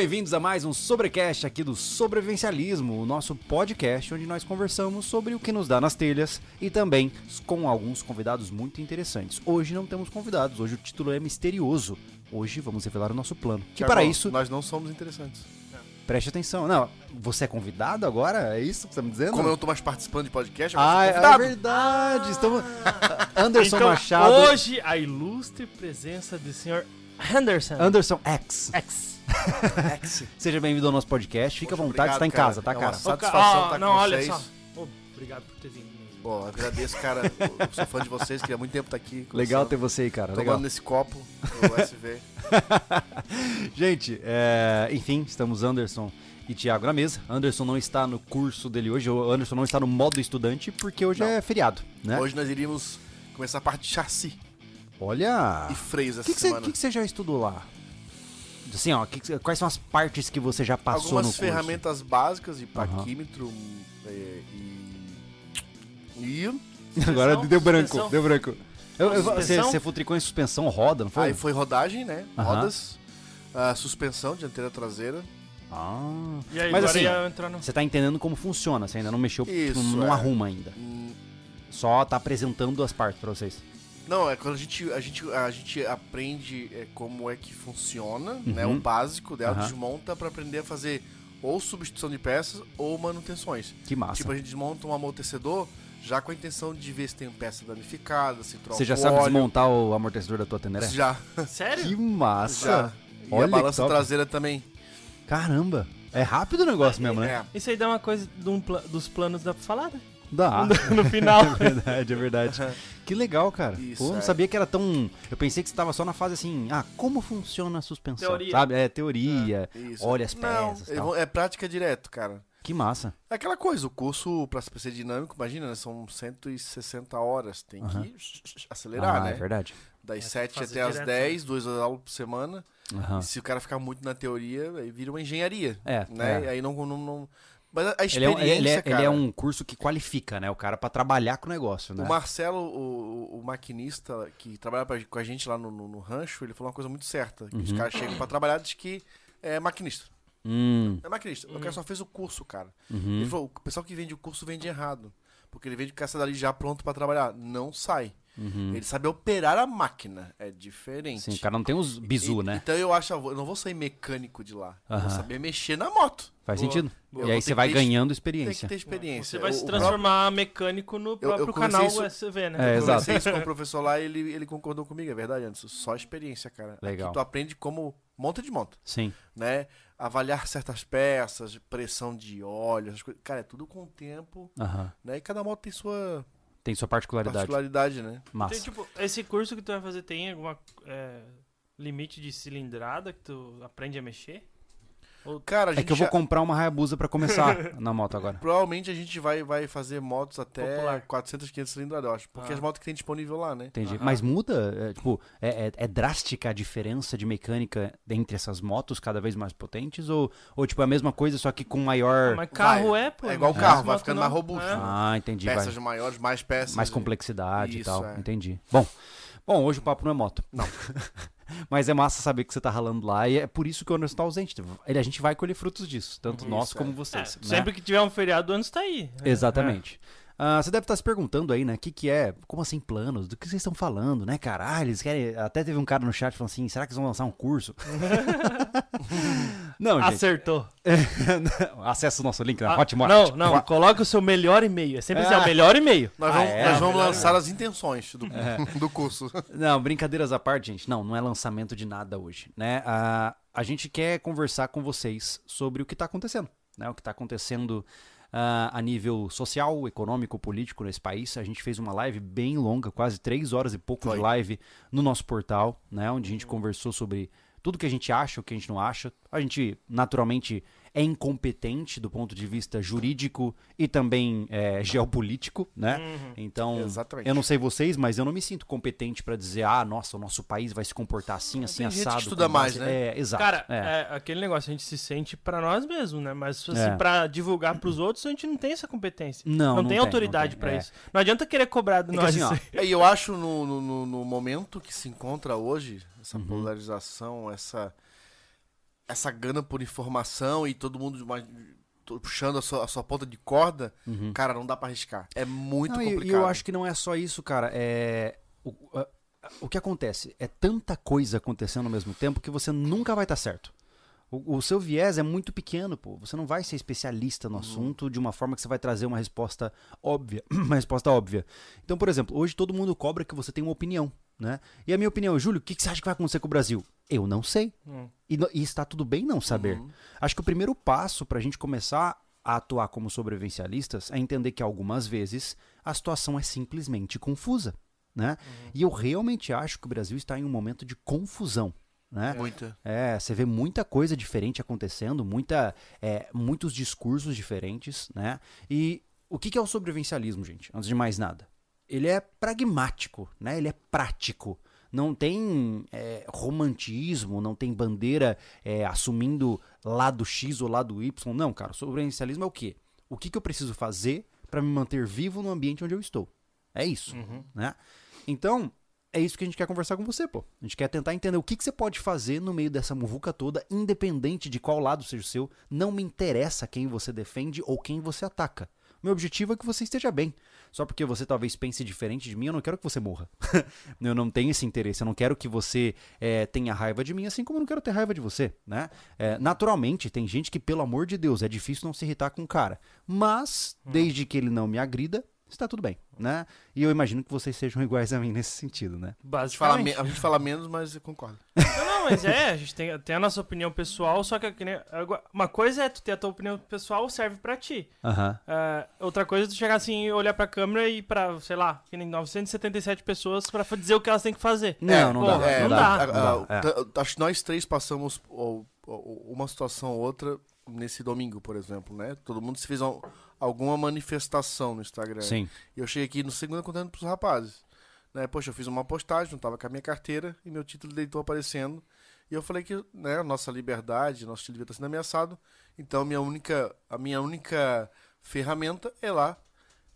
bem-vindos a mais um Sobrecast aqui do Sobrevivencialismo, o nosso podcast onde nós conversamos sobre o que nos dá nas telhas e também com alguns convidados muito interessantes. Hoje não temos convidados, hoje o título é misterioso. Hoje vamos revelar o nosso plano. E Tiagão, para isso, Nós não somos interessantes. preste atenção. Não, você é convidado agora? É isso que você está me dizendo? Como eu não tô mais participando de podcast, agora Ah, eu é sou convidado. verdade. Estamos... Anderson então, Machado. hoje, a ilustre presença do senhor Henderson Anderson X. X. Ex. Seja bem-vindo ao nosso podcast. Fica Poxa, à vontade, obrigado, está em cara. casa, tá, É cara? Satisfação estar não, com olha vocês. só. Ô, obrigado por ter vindo. Bom, agradeço, cara. Eu sou fã de vocês, queria muito tempo estar aqui. Legal ter você aí, cara. Tomando Legal. nesse copo do SV. Gente, é, enfim, estamos Anderson e Thiago na mesa. Anderson não está no curso dele hoje, o Anderson não está no modo estudante porque hoje Não. é feriado, né? Hoje nós iríamos começar a parte de chassi Olha, e freios o essa que, que, você, semana. que que você já estudou lá? Assim, ó, que quais são as partes que você já passou Algumas no curso? ferramentas básicas de paquímetro é, e... E... Agora Suspensão, deu branco, suspensão. deu branco. Eu- eu- você, você futricou em suspensão roda, não foi? Aí foi rodagem, né? Aham. Rodas, a suspensão dianteira traseira. Ah. E aí, Mas agora assim, ia entrar no... Você tá entendendo como funciona, você ainda não mexeu, tipo, Isso, não é. arruma ainda. Hum, Só tá apresentando as partes pra vocês. Não, é quando a gente, a gente, a gente aprende é, como é que funciona, né? Uhum. O básico dela, Aham. desmonta pra aprender a fazer ou substituição de peças ou manutenções. Que massa. Tipo, a gente desmonta um amortecedor já com a intenção de ver se tem peça danificada, se troca Você já sabe óleo. desmontar o amortecedor da tua Teneré? Já, Sério? Que massa! já. E Olha a balança traseira também. Caramba! É rápido o negócio mesmo, né? É. Isso aí dá uma coisa um dos planos da falada. Dá. No final. É verdade, é verdade. Que legal, cara. Isso, Pô, não é. sabia que era tão. Eu pensei que você tava só na fase assim, ah, como funciona a suspensão? Teoria. Sabe? É, teoria. Isso. Olha as Não, peças. tal. é prática direto, cara. Que massa. É aquela coisa, o curso pra ser dinâmico, imagina, né, são 160 horas, tem Aham. que acelerar, ah, né? é verdade. Das É, 7 fazer até as direto, 10, duas aulas por semana. E se o cara ficar muito na teoria, aí vira uma engenharia, É, né? é. E aí não, não, não- Mas a- Ele é, um- experiência, ele, é, cara... ele é um curso que qualifica, né? O cara pra trabalhar com o negócio, né? O Marcelo, o, o maquinista que trabalha pra- com a gente lá no, no- no rancho, ele falou uma coisa muito certa. Que Uhum. os caras chegam pra trabalhar diz que é maquinista. Hum. É maquinista. O cara só fez o curso, cara. Uhum. Ele falou, o pessoal que vende o curso vende errado. Porque ele vende com essa dali já pronto pra trabalhar. Não sai. Uhum. Ele sabe operar a máquina. É diferente. Sim, o cara não tem os bizu, E- né? Então eu acho, eu não vou sair mecânico de lá. Eu Aham. vou saber mexer na moto. Faz Boa. sentido. Boa. E Eu aí você vai ter- ganhando Tem que experiência. ter experiência. Você vai O- se transformar mecânico no próprio eu canal comecei SV, né? É, Eu exato. conversei isso com o professor lá e ele, ele concordou comigo, é verdade, Anderson. Só experiência, cara. Legal. Aqui tu aprende como monta de monta, Sim. né? Avaliar certas peças, pressão de óleo, essas coisas. Cara, é tudo com o tempo, Aham. né? E cada moto tem sua Tem sua particularidade. particularidade, né? Massa. Tem, tipo, esse curso que tu vai fazer tem alguma é, limite de cilindrada que tu aprende a mexer? Cara, a É que eu vou já- comprar uma Hayabusa pra começar na moto agora. Provavelmente a gente vai, vai fazer motos até Popular. 400, 500 cilindradas, eu acho. Porque Ah. as motos que tem disponível lá, né? Entendi. Aham. Mas muda? É, tipo, é, é- é drástica a diferença de mecânica entre essas motos cada vez mais potentes? Ou, ou tipo, é a mesma coisa, só que com maior. Mas carro Vai. é, pô. É igual mas carro, vai ficando não. mais robusto, É. né? Ah, entendi. vai. Peças maiores, mais peças. Mais complexidade e Isso, tal. é. Entendi. Bom, bom, hoje o papo não é moto. Não. Mas é massa saber que você tá ralando lá e é por isso que o Anderson tá ausente. Ele, a gente vai colher frutos disso, tanto Uhum. nós Isso, como é. vocês. É, né? Sempre que tiver um feriado, o ano tá aí. Exatamente. Ah, você deve estar se perguntando aí, né? O que, que é? Como assim planos? Do que vocês estão falando, né, cara? Ah, eles querem. Até teve um cara no chat falando assim: será que eles vão lançar um curso? não, gente. Acertou. Acesse o nosso link na Ah, Hotmart. não, não, coloca o seu melhor e-mail. É sempre assim, é o melhor e-mail. Nós Ah, vamos, é? nós vamos lançar as intenções do, do curso. Não, brincadeiras à parte, gente. Não, não é lançamento de nada hoje, né? A, a gente quer conversar com vocês sobre o que está acontecendo, né? O que está acontecendo ah, a nível social, econômico, político nesse país. A gente fez uma live bem longa, quase três horas e pouco Foi. de live no nosso portal, né? Onde a gente conversou sobre tudo que a gente acha, o que a gente não acha. A gente, naturalmente, é incompetente do ponto de vista jurídico e também é, geopolítico, né? Uhum. Então, Exatamente. eu não sei vocês, mas eu não me sinto competente pra dizer, ah, nossa, o nosso país vai se comportar assim, assim, Tem gente que assado. estuda mais, né? É, exato. Cara, é. é aquele negócio, a gente se sente pra nós mesmos, né? Mas assim, É. pra divulgar pros outros, a gente não tem essa competência. Não, Não, não tem tem, autoridade pra é. isso. Não adianta querer cobrar de É que nós assim. É, E eu acho no, no, no- no momento que se encontra hoje, essa Uhum. polarização, essa. Essa gana por informação e todo mundo puxando a sua, a sua ponta de corda, cara, não dá pra arriscar. É muito Não, complicado. E eu acho que não é só isso, cara. É. O, a- o que acontece? É tanta coisa acontecendo ao mesmo tempo que você nunca vai estar certo. O, o seu viés é muito pequeno, pô. Você não vai ser especialista no assunto de uma forma que você vai trazer uma resposta óbvia. uma resposta óbvia. Então, por exemplo, hoje todo mundo cobra que você tem uma opinião, né? E a minha opinião, Júlio, o que, que você acha que vai acontecer com o Brasil? Eu não sei. Hum. E, e está tudo bem não saber. Acho que o primeiro passo para a gente começar a atuar como sobrevivencialistas é entender que algumas vezes a situação é simplesmente confusa. Né? E eu realmente acho que o Brasil está em um momento de confusão. Né? Muita. É, você vê muita coisa diferente acontecendo, muita, é, muitos discursos diferentes, né? E o que que é o sobrevivencialismo, gente? Antes de mais nada. Ele é pragmático, né? Ele é prático. Não tem é, romantismo, não tem bandeira é, assumindo lado X ou lado Y. Não, cara. O sobrevivencialismo é o quê? O que, que eu preciso fazer para me manter vivo no ambiente onde eu estou? É isso, né? Então, é isso que a gente quer conversar com você, pô. A gente quer tentar entender o que, que você pode fazer no meio dessa muvuca toda, independente de qual lado seja o seu. Não me interessa quem você defende ou quem você ataca. Meu objetivo é que você esteja bem. Só porque você talvez pense diferente de mim, eu não quero que você morra. eu não tenho esse interesse. Eu não quero que você eh, tenha raiva de mim, assim como eu não quero ter raiva de você, né? Eh, naturalmente, tem gente que, pelo amor de Deus, é difícil não se irritar com o cara. Mas, desde que ele não me agrida, está tudo bem, né? E eu imagino que vocês sejam iguais a mim nesse sentido, né? A gente, fala me- Basicamente. a gente fala menos, mas eu concordo. Não, não, mas é, a gente tem, tem a nossa opinião pessoal, só que, que nem- agora, uma coisa é tu ter a tua opinião pessoal, serve pra ti. Aham. Ah, outra coisa é tu chegar assim olhar pra câmera e pra, sei lá, que nem 977 pessoas pra dizer o que elas têm que fazer. Não, não pô, dá. É, não dá. não é. Acho que nós três passamos uma situação ou outra nesse domingo, por exemplo, né? Todo mundo se fez al- alguma manifestação no Instagram. Sim. E eu cheguei aqui no segundo contando pros rapazes. Né? Poxa, eu fiz uma postagem, não tava com a minha carteira e meu título de eleitor aparecendo. E eu falei que, né, a nossa liberdade, nosso estilo de vida está sendo ameaçado. Então, minha única, a minha única ferramenta é lá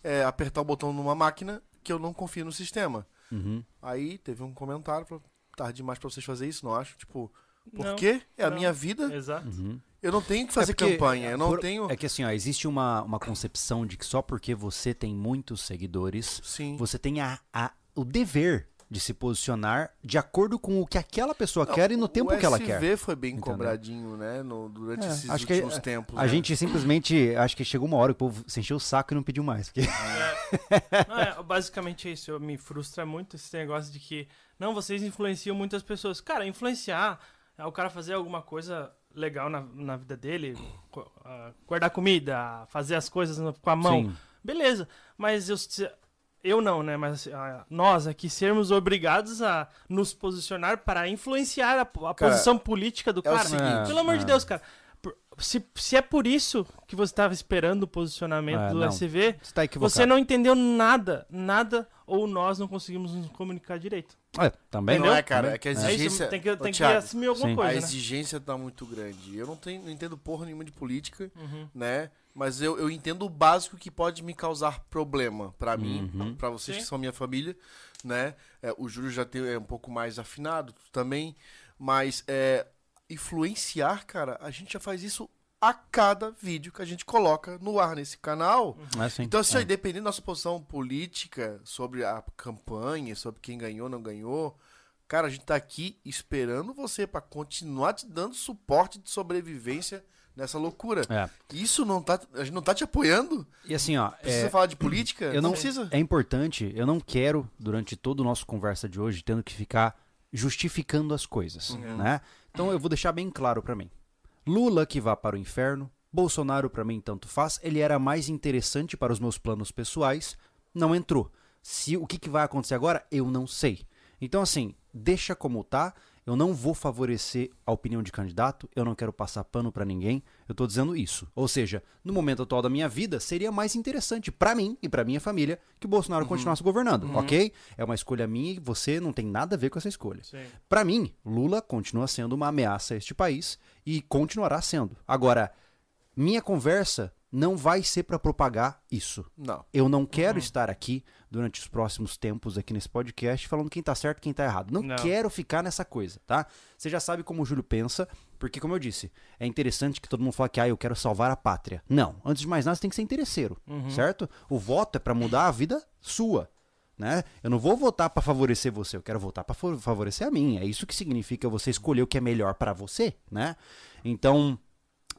é, apertar o botão numa máquina que eu não confio no sistema. Uhum. Aí teve um comentário, falou, tarde demais pra vocês fazerem isso, não acho. Tipo, por Não, quê? É a não. minha vida, Exato. Uhum. Eu não tenho que fazer É porque, campanha, eu não por- tenho... É que assim, ó, existe uma, uma concepção de que só porque você tem muitos seguidores, Sim. você tem a, a- o dever de se posicionar de acordo com o que aquela pessoa quer e no tempo o que ela SV quer. foi bem Entendeu? cobradinho, né? no- durante É, esses acho que últimos a- tempos. A né? gente simplesmente, acho que chegou uma hora que o povo se encheu o saco e não pediu mais. porque- Não, é, basicamente é isso. Eu, me frustra muito esse negócio de que, não, vocês influenciam muitas pessoas. Cara, influenciar é o cara fazer alguma coisa legal na, na vida dele, guardar comida, fazer as coisas com a mão. Sim. Beleza, mas eu, eu não, né? Mas ah, nós aqui sermos obrigados a nos posicionar para influenciar a, a Cara, posição política do é o cara. seguinte, Pelo amor de é. Deus, cara. Se, se é por isso que você estava esperando o posicionamento É, do não. SV, Você tá você não entendeu nada, nada, ou nós não conseguimos nos comunicar direito. É, também Não é, cara, é que a É exigência... tem que, Ô, tem que Thiago, assumir alguma Sim. coisa, a né? exigência tá muito grande. Eu não, tenho, não entendo porra nenhuma de política, Uhum. né? Mas eu, eu entendo o básico que pode me causar problema pra mim, Uhum. pra vocês Sim. que são minha família, né? É, o Júlio já tem, é um pouco mais afinado tu também, mas é, influenciar, cara, a gente já faz isso a cada vídeo que a gente coloca no ar nesse canal. É, sim. Então, assim, É. dependendo da nossa posição política sobre a campanha, sobre quem ganhou, não ganhou, cara, a gente tá aqui esperando você pra continuar te dando suporte de sobrevivência nessa loucura. É. Isso não tá, a gente não tá te apoiando? E assim, ó, Precisa é, falar de política? eu não, precisa. é importante, eu não quero, durante todo o nosso conversa de hoje, tendo que ficar justificando as coisas, Uhum. né? Então eu vou deixar bem claro pra mim. Lula que vá para o inferno, Bolsonaro pra mim tanto faz, ele era mais interessante para os meus planos pessoais, não entrou. Se o que, que vai acontecer agora, eu não sei. Então assim, deixa como tá. Eu não vou favorecer a opinião de candidato, eu não quero passar pano pra ninguém. Eu tô dizendo isso. Ou seja, no momento atual da minha vida, seria mais interessante pra mim e pra minha família que o Bolsonaro continuasse governando, ok? É uma escolha minha e você não tem nada a ver com essa escolha. Pra mim, Lula continua sendo uma ameaça a este país e continuará sendo. Agora, minha conversa não vai ser pra propagar isso. Não. Eu não quero estar aqui durante os próximos tempos aqui nesse podcast falando quem tá certo e quem tá errado. Não, Não. quero ficar nessa coisa, tá? Você já sabe como o Júlio pensa, Porque, como eu disse, é interessante que todo mundo fala que ah, eu quero salvar a pátria. Não. Antes de mais nada, você tem que ser interesseiro, certo? O voto é pra mudar a vida sua. Né? Eu não vou votar pra favorecer você, eu quero votar pra fa- favorecer a mim. É isso que significa você escolher o que é melhor pra você, né? Então,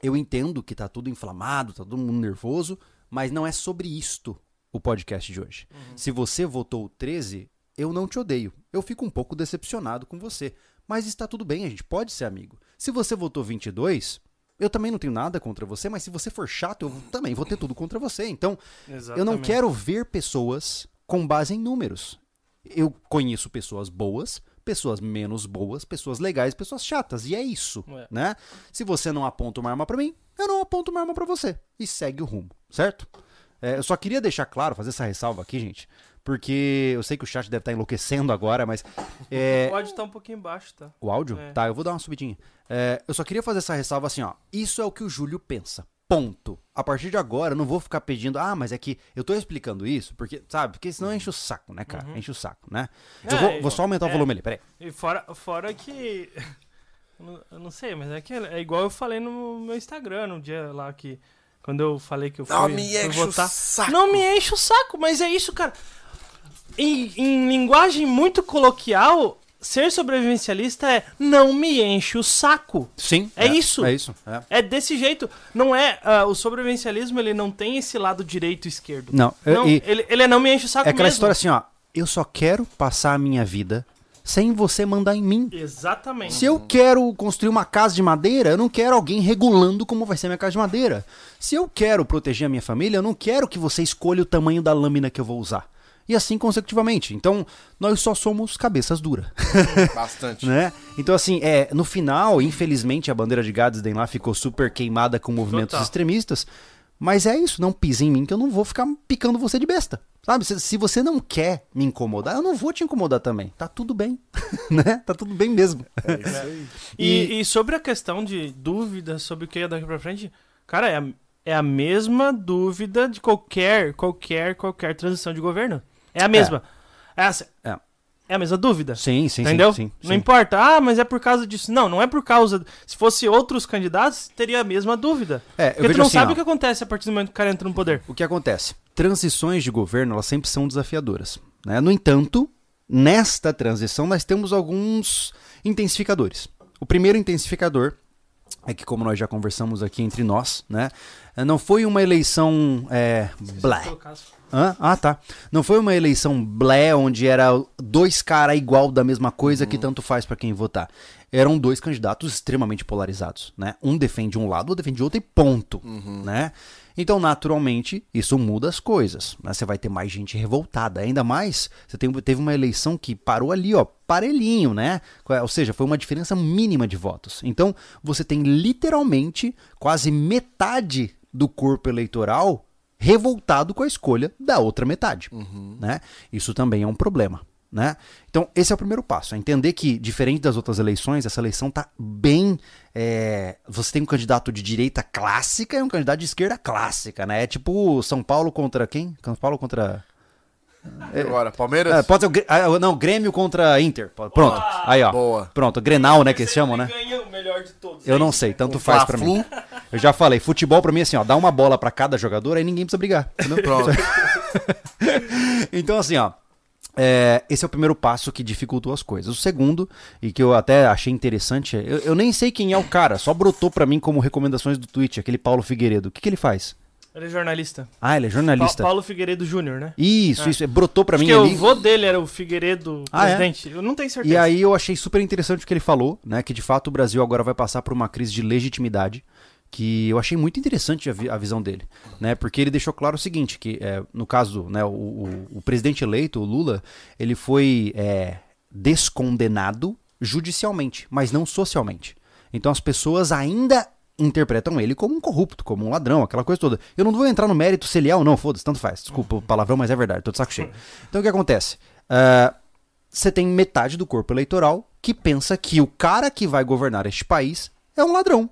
eu entendo que tá tudo inflamado, tá todo mundo nervoso, mas não é sobre isto o podcast de hoje. Se você votou 13, eu não te odeio. Eu fico um pouco decepcionado com você. Mas está tudo bem, a gente pode ser amigo. Se você votou 22, eu também não tenho nada contra você, mas se você for chato, eu também vou ter tudo contra você. Então, eu não quero ver pessoas com base em números. Eu conheço pessoas boas, pessoas menos boas, pessoas legais, pessoas chatas, e é isso, É. né? Se você não aponta uma arma pra mim, eu não aponto uma arma pra você e segue o rumo, certo? É, eu só queria deixar claro, fazer essa ressalva aqui, gente, porque eu sei que o chat deve estar enlouquecendo agora, mas é, Pode estar um pouquinho baixo, tá? o áudio? É. Tá, eu vou dar uma subidinha. É, eu só queria fazer essa ressalva assim, ó. Isso é o que o Júlio pensa. Ponto. A partir de agora, eu não vou ficar pedindo, ah, mas é que eu tô explicando isso, porque, sabe? Porque senão enche o saco, né, cara? Enche o saco, né? Eu É, vou, vou só aumentar o é. volume ali, peraí. E fora, fora que. eu não- sei, mas é que é igual eu falei no meu Instagram no dia lá que. Quando eu falei que eu fui, Não me fui enche o votar. saco. Não me enche o saco, mas é isso, cara. Em, em linguagem muito coloquial, ser sobrevivencialista é não me enche o saco. Sim. É isso. É isso. é. É desse jeito. Não é. ah, o sobrevivencialismo ele não tem esse lado direito e esquerdo. Não, Não, e- ele, ele é não me enche o saco é aquela mesmo. história assim, ó. Eu só quero passar a minha vida sem você mandar em mim. Exatamente. Se eu quero construir uma casa de madeira, eu não quero alguém regulando como vai ser minha casa de madeira. Se eu quero proteger a minha família, eu não quero que você escolha o tamanho da lâmina que eu vou usar. E assim consecutivamente. Então, nós só somos cabeças duras, Bastante. né? Então, assim, é, no final, infelizmente, a bandeira de Gadsden lá ficou super queimada com movimentos Total. extremistas. Mas é isso, não pise em mim que eu não vou ficar picando você de besta. Sabe? Se, se você não quer me incomodar, eu não vou te incomodar também. Tá tudo bem, né? Tá tudo bem mesmo. É isso aí. E, e sobre a questão de dúvida sobre o que é daqui pra frente, cara, é a, é a mesma dúvida de qualquer, qualquer, qualquer transição de governo. É a mesma. É, essa- É. é a mesma dúvida. Sim, sim, Entendeu? sim. sim, Não sim. importa. Ah, mas é por causa disso. Não, não é por causa. Se fosse outros candidatos, teria a mesma dúvida. É, eu Porque tu vejo não assim, sabe ó. o que acontece a partir do momento que o cara entra no poder. O que acontece? Transições de governo, elas sempre são desafiadoras. Né? No entanto, nesta transição, nós temos alguns intensificadores. O primeiro intensificador é que, como nós já conversamos aqui entre nós, né? Não foi uma eleição é, blé. Hã? Ah, tá. Não foi uma eleição blé onde era dois caras igual da mesma coisa que tanto faz pra quem votar. Eram dois candidatos extremamente polarizados, né? Um defende um lado, outro defende outro e ponto, né? Então, naturalmente, isso muda as coisas. Né? Você vai ter mais gente revoltada. Ainda mais, você tem- teve uma eleição que parou ali, ó, parelhinho, né? Ou seja, foi uma diferença mínima de votos. Então, você tem literalmente quase metade do corpo eleitoral revoltado com a escolha da outra metade, né? Isso também é um problema, né? Então esse é o primeiro passo, é entender que diferente das outras eleições, essa eleição tá bem, é, você tem um candidato de direita clássica e um candidato de esquerda clássica, né? É tipo São Paulo contra quem? São Paulo contra Agora, Palmeiras? é, pode ser o ah, não Grêmio contra Inter, pronto, aí ó, Boa. pronto, Grenal, né? Que eles chamam, né? ganha o melhor de todos. Eu não sei, tanto Um faz pra mim. Eu já falei, futebol pra mim é assim, ó, dá uma bola pra cada jogador, aí ninguém precisa brigar. Então, assim, ó. é, esse é o primeiro passo que dificultou as coisas. O segundo, e que eu até achei interessante, é- eu, eu nem sei quem é o cara, só brotou pra mim como recomendações do Twitch, aquele Paulo Figueiredo. O que, que ele faz? Ele é jornalista. Ah, ele é Pa jornalista. Paulo Figueiredo Júnior, né? Isso, É. isso, é, brotou pra Acho mim que ali. o vô dele era o Figueiredo Ah, é? presidente. Eu não tenho certeza. E aí eu achei super interessante o que ele falou, né? Que de fato o Brasil agora vai passar por uma crise de legitimidade. Que eu achei muito interessante a, vi- a visão dele, né? Porque ele deixou claro o seguinte, que é, no caso, né, o, o- o presidente eleito, o Lula, ele foi é, descondenado judicialmente, mas não socialmente. Então as pessoas ainda interpretam ele como um corrupto, como um ladrão, aquela coisa toda. Eu não vou entrar no mérito se ele é ou não, foda-se, tanto faz. Desculpa o palavrão, mas é verdade, tô de saco cheio. Então o que acontece? Ah, você tem metade do corpo eleitoral que pensa que o cara que vai governar este país é um ladrão.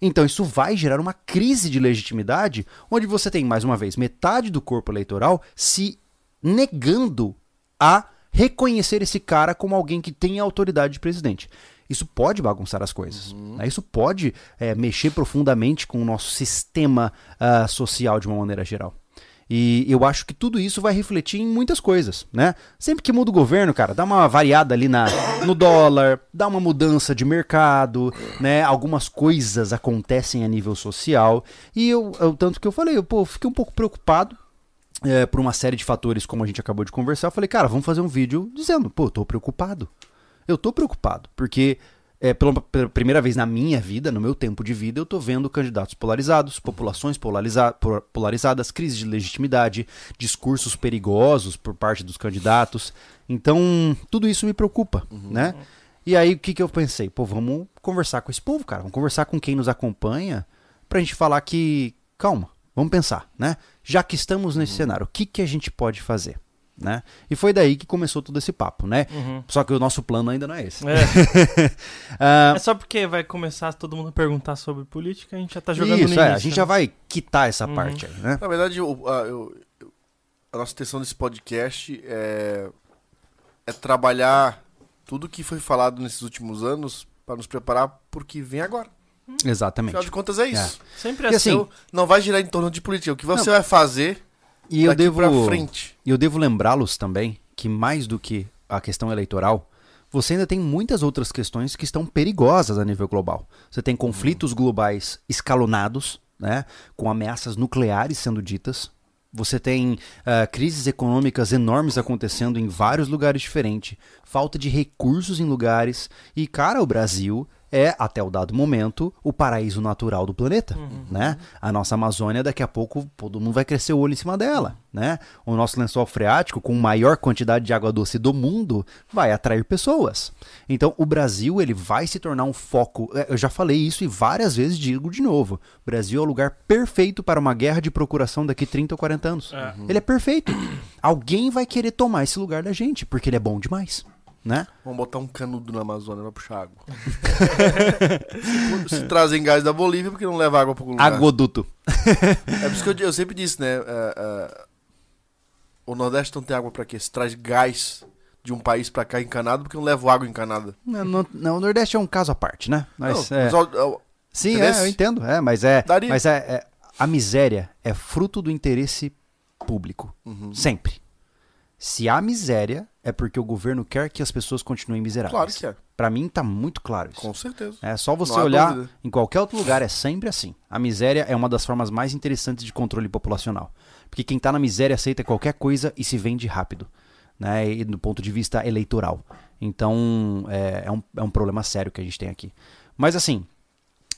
Então isso vai gerar uma crise de legitimidade, onde você tem, mais uma vez, metade do corpo eleitoral se negando a reconhecer esse cara como alguém que tem autoridade de presidente. isso pode bagunçar as coisas. né? Isso pode é, mexer profundamente com o nosso sistema ah, social de uma maneira geral. E eu acho que tudo isso vai refletir em muitas coisas, né? Sempre que muda o governo, cara, dá uma variada ali na, no dólar, dá uma mudança de mercado, né? Algumas coisas acontecem a nível social. E eu, eu tanto que eu falei, eu, pô, fiquei um pouco preocupado é, por uma série de fatores, como a gente acabou de conversar. Eu falei, cara, vamos fazer um vídeo dizendo, pô, eu tô preocupado. Eu tô preocupado, porque é, pela, pela primeira vez na minha vida, no meu tempo de vida, eu tô vendo candidatos polarizados, populações polariza polarizadas, crise de legitimidade, discursos perigosos por parte dos candidatos. Então, tudo isso me preocupa, né? E aí, o que, que eu pensei? Pô, vamos conversar com esse povo, cara. Vamos conversar com quem nos acompanha pra gente falar que, calma, vamos pensar, né? Já que estamos nesse cenário, o que, que a gente pode fazer? Né? E foi daí que começou todo esse papo, né? Uhum. Só que o nosso plano ainda não é esse. É. Ah, É só porque vai começar todo mundo a perguntar sobre política, a gente já tá jogando isso, no é, início. a gente né? já vai quitar essa Uhum. parte aí, né? Na verdade, o- a, eu- eu- a nossa intenção desse podcast é, é trabalhar tudo que foi falado nesses últimos anos para nos preparar por que vem agora. Exatamente. Afinal de contas, é isso. Sempre E é assim, seu. Não vai girar em torno de política. O que você vai fazer E eu devo, e eu devo lembrá-los também que mais do que a questão eleitoral, você ainda tem muitas outras questões que estão perigosas a nível global. Você tem conflitos globais escalonados, né, com ameaças nucleares sendo ditas. Você tem ah, crises econômicas enormes acontecendo em vários lugares diferentes, falta de recursos em lugares. E, cara, o Brasil é, até o dado momento, o paraíso natural do planeta. Né? A nossa Amazônia, daqui a pouco, todo mundo vai crescer o olho em cima dela. Né? O nosso lençol freático, com maior quantidade de água doce do mundo, vai atrair pessoas. Então, o Brasil ele vai se tornar um foco. é, Eu já falei isso e várias vezes digo de novo. O Brasil é o lugar perfeito para uma guerra de procuração daqui 30 ou 40 anos. É. Ele é perfeito. Alguém vai querer tomar esse lugar da gente, porque ele é bom demais. Né? Vamos botar um canudo na Amazônia pra puxar água. se, se trazem gás da Bolívia, porque não leva água algum lugar? Agoduto. É por isso que eu, eu sempre disse, né? é, é, o Nordeste não tem água pra quê? Se traz gás de um país pra cá encanado, porque não leva água encanada. Não, não- não, o Nordeste é um caso à parte, né? Mas, Não, é, mas, ó, ó, sim, é, eu entendo. É, mas é, Daria. mas é, é- a miséria é fruto do interesse público. uhum. Sempre. Se há miséria, é porque o governo quer que as pessoas continuem miseráveis. Claro que é, Pra mim tá muito claro isso. com certeza. É só você Não olhar em qualquer outro lugar, é sempre assim. A miséria é uma das formas mais interessantes de controle populacional. Porque quem tá na miséria aceita qualquer coisa e se vende rápido, né? E do ponto de vista eleitoral. Então, é, é um, é um problema sério que a gente tem aqui. Mas assim,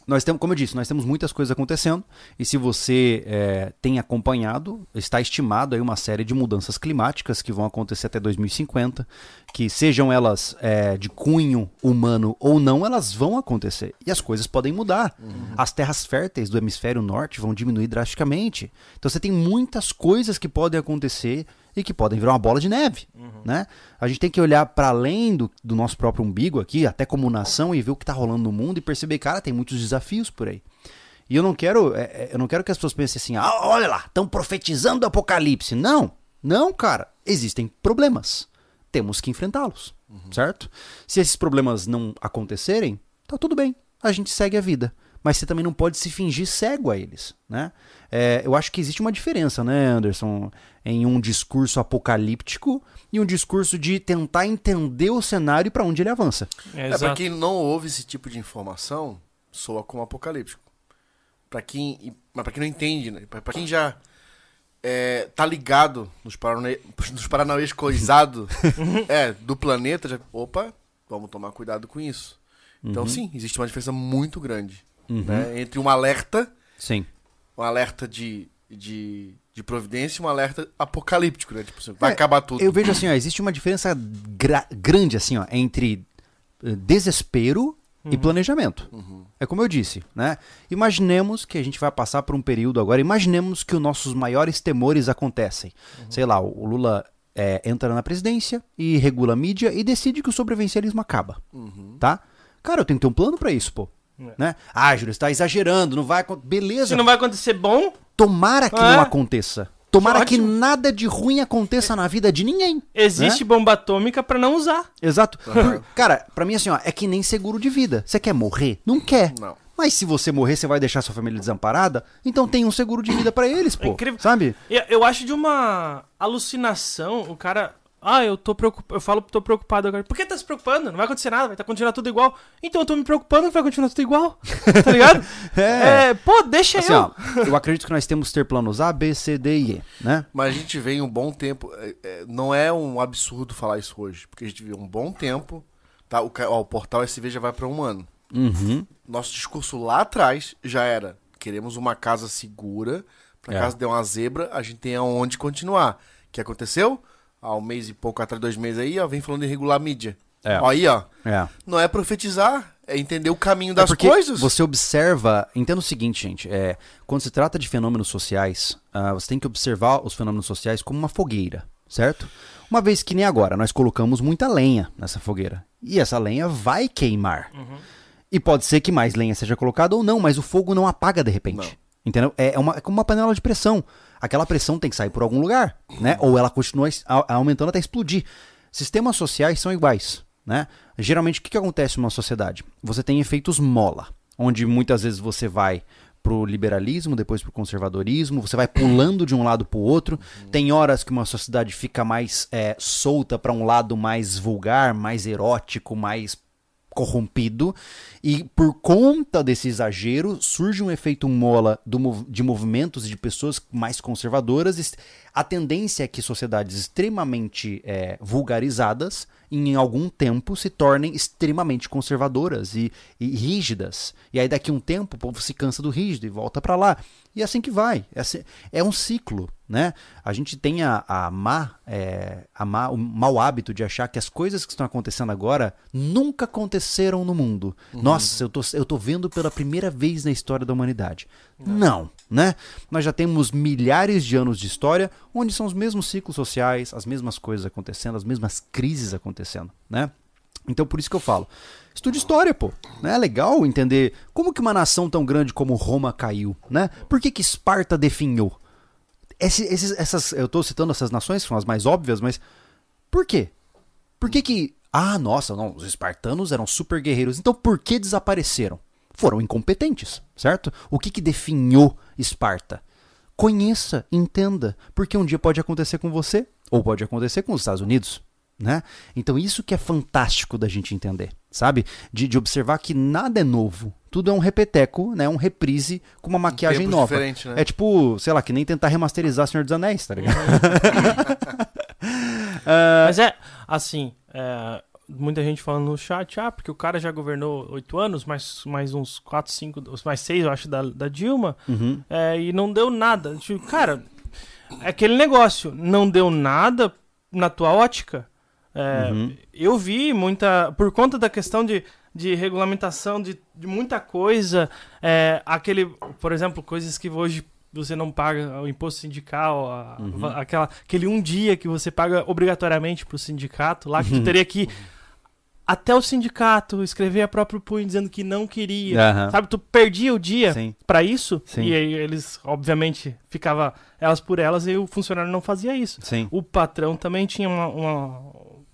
nós temos, como eu disse, nós temos muitas coisas acontecendo. E se você é, tem acompanhado, está estimado aí uma série de mudanças climáticas que vão acontecer até 2050, que sejam elas é, de cunho humano ou não, elas vão acontecer. E as coisas podem mudar. As terras férteis do hemisfério norte vão diminuir drasticamente. Então você tem muitas coisas que podem acontecer e que podem virar uma bola de neve. Né? A gente tem que olhar para além do, do nosso próprio umbigo aqui, até como nação, e ver o que está rolando no mundo e perceber, cara, tem muitos desafios por aí. E eu não quero, é, é, eu não quero que as pessoas pensem assim, ah, olha lá, estão profetizando o apocalipse. Não, não, cara, existem problemas. Temos que enfrentá-los, certo? Se esses problemas não acontecerem, tá tudo bem, a gente segue a vida. Mas você também não pode se fingir cego a eles, né? É, eu acho que existe uma diferença, né, Anderson, em um discurso apocalíptico e um discurso de tentar entender o cenário e para onde ele avança. É, É, pra exato. quem não ouve esse tipo de informação, soa como apocalíptico. Pra quem, mas pra quem não entende, né? Pra, pra quem já é, tá ligado nos, parane, nos paranauês coisados é, do planeta, já, opa, vamos tomar cuidado com isso. Então, Uhum. sim, existe uma diferença muito grande Uhum. né, entre um alerta, Sim. um alerta de, de, de providência e um alerta apocalíptico, né? Tipo assim, vai É, acabar tudo. Eu vejo assim, ó, existe uma diferença gra- grande assim, ó, entre eh, desespero e planejamento. Uhum. É como eu disse, né? Imaginemos que a gente vai passar por um período agora, imaginemos que os nossos maiores temores acontecem. Sei lá, o Lula eh, entra na presidência e regula a mídia e decide que o sobrevivencialismo acaba, Uhum. tá? Cara, eu tenho que ter um plano pra isso, pô. É. Né? Ah, Júlio, você tá exagerando, não vai acontecer. Beleza, Se não vai acontecer bom, Tomara que É. não aconteça. Tomara que Ótimo. nada de ruim aconteça na vida de ninguém. Existe bomba atômica pra não usar. Exato. Cara, pra mim assim, ó, é que nem seguro de vida. Você quer morrer? Não quer. Não. Mas se você morrer, você vai deixar sua família desamparada? Então tem um seguro de vida pra eles, pô. É incrível. Sabe? Eu, eu acho de uma alucinação o cara. Ah, eu tô preocupado. Eu falo, tô preocupado agora. Por que tá se preocupando? Não vai acontecer nada, vai tá continuar tudo igual. Então eu tô me preocupando que vai continuar tudo igual. Tá ligado? É. É, pô, deixa Assim, eu. ó, eu acredito que nós temos que ter planos A, B, C, D e E, né? Mas a gente vem um bom tempo. é, é, não é um absurdo falar isso hoje, porque a gente viu um bom tempo. Tá, o, ó, o portal SV já vai para um ano. Uhum. Nosso discurso lá atrás já era: queremos uma casa segura. Pra É. caso dê uma zebra, a gente tenha onde continuar. O que aconteceu? Há um mês e pouco atrás, dois meses aí, ó, vem falando de regular a mídia. É. Aí, ó. É. Não é profetizar, é entender o caminho É das porque coisas. Você observa. Entenda o seguinte, gente. É, quando se trata de fenômenos sociais, ah, você tem que observar os fenômenos sociais como uma fogueira, certo? Uma vez que nem agora, nós colocamos muita lenha nessa fogueira. E essa lenha vai queimar. E pode ser que mais lenha seja colocada ou não, mas o fogo não apaga de repente. Não. Entendeu? É, é uma, é como uma panela de pressão. Aquela pressão tem que sair por algum lugar, né? Ou ela continua aumentando até explodir. Sistemas sociais são iguais, né? Geralmente, o que, que acontece numa sociedade? Você tem efeitos mola, onde muitas vezes você vai pro liberalismo, depois pro conservadorismo, você vai pulando de um lado pro outro. Tem horas que uma sociedade fica mais é, solta para um lado mais vulgar, mais erótico, mais corrompido e por conta desse exagero surge um efeito mola do de movimentos de pessoas mais conservadoras. A tendência é que sociedades extremamente eh, vulgarizadas em algum tempo se tornem extremamente conservadoras e, e rígidas. E aí daqui a um tempo o povo se cansa do rígido e volta para lá. E é assim que vai. É, assim- é um ciclo, né? A gente tem a, a má, é, a má, o mau hábito de achar que as coisas que estão acontecendo agora nunca aconteceram no mundo. Nossa, eu tô, eu tô vendo pela primeira vez na história da humanidade. Não, né? Nós já temos milhares de anos de história onde são os mesmos ciclos sociais, as mesmas coisas acontecendo, as mesmas crises acontecendo, né? Então por isso que eu falo, estude história, pô. Né? É legal entender como que uma nação tão grande como Roma caiu, né? Por que que Esparta definhou? Esse- esses- essas, eu tô citando essas nações, são as mais óbvias, mas por quê? Por que que... Ah, nossa, não, os espartanos eram super guerreiros, então por que desapareceram? Foram incompetentes, certo? O que que definhou Esparta? Conheça, entenda, porque um dia pode acontecer com você, ou pode acontecer com os Estados Unidos, né? Então isso que é fantástico da gente entender, sabe? De, de observar que nada é novo, tudo é um repeteco, né? Um reprise com uma maquiagem tempo nova. né? É tipo, sei lá, que nem tentar remasterizar Senhor dos Anéis, tá ligado? Mas é, assim, é, muita gente falando no chat, ah, porque o cara já governou oito anos, mais, mais uns quatro, cinco, mais seis, eu acho, da, da Dilma, Uhum. é, e não deu nada. Tipo, Cara, é aquele negócio, não deu nada na tua ótica. É, Uhum. Eu vi muita. Por conta da questão de, de regulamentação de, de muita coisa, é, aquele, por exemplo, coisas que hoje você não paga o imposto sindical, a- Uhum. aquela, aquele um dia que você paga obrigatoriamente pro sindicato, lá que Uhum. tu teria que até o sindicato escrever a próprio punho dizendo que não queria. Aham. Sabe, tu perdia o dia pra isso Sim. e aí eles, obviamente, ficava elas por elas e o funcionário não fazia isso. Sim, O patrão também tinha uma, uma,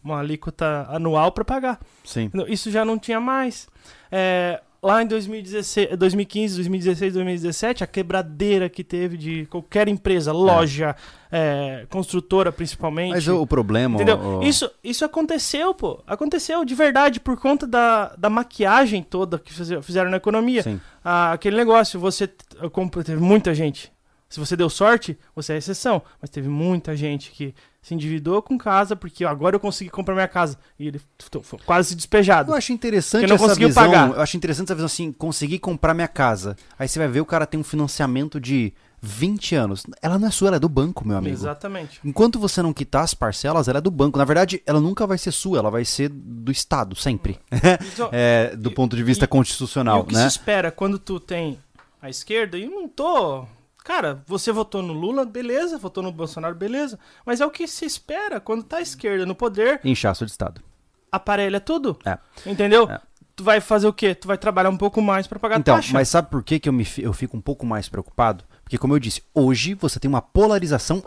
uma alíquota anual pra pagar. sim. Isso já não tinha mais. É, lá em 2016, 2015, 2016, 2017, a quebradeira que teve de qualquer empresa, loja, é, construtora principalmente. Mas o, problema. Entendeu? o- Isso, isso aconteceu, pô. Aconteceu de verdade por conta da, da maquiagem toda que fize- fizeram na economia. Sim. Ah, aquele negócio, você compro- teve muita gente. Se você deu sorte, você é exceção. Mas teve muita gente que se endividou com casa porque agora eu consegui comprar minha casa. E ele foi quase se despejado. Eu acho interessante não essa conseguiu visão. pagar. Eu acho interessante essa visão assim, conseguir comprar minha casa. Aí você vai ver o cara tem um financiamento de 20 anos. Ela não é sua, ela é do banco, meu amigo. Exatamente. Enquanto você não quitar as parcelas, ela é do banco. Na verdade, ela nunca vai ser sua, ela vai ser do Estado, sempre. Então, É, do E- ponto de vista e- constitucional, e o que né? se espera quando tu tem a esquerda, e eu não tô. Cara, você votou no Lula, beleza, votou no Bolsonaro, beleza. Mas é o que se espera quando tá a esquerda no poder, Inchaço de Estado. aparelha tudo. É. Entendeu? É. Tu vai fazer o quê? Tu vai trabalhar um pouco mais pra pagar Então, taxa. mas sabe por que, que eu, me, eu fico um pouco mais preocupado? Porque, como eu disse, hoje você tem uma polarização,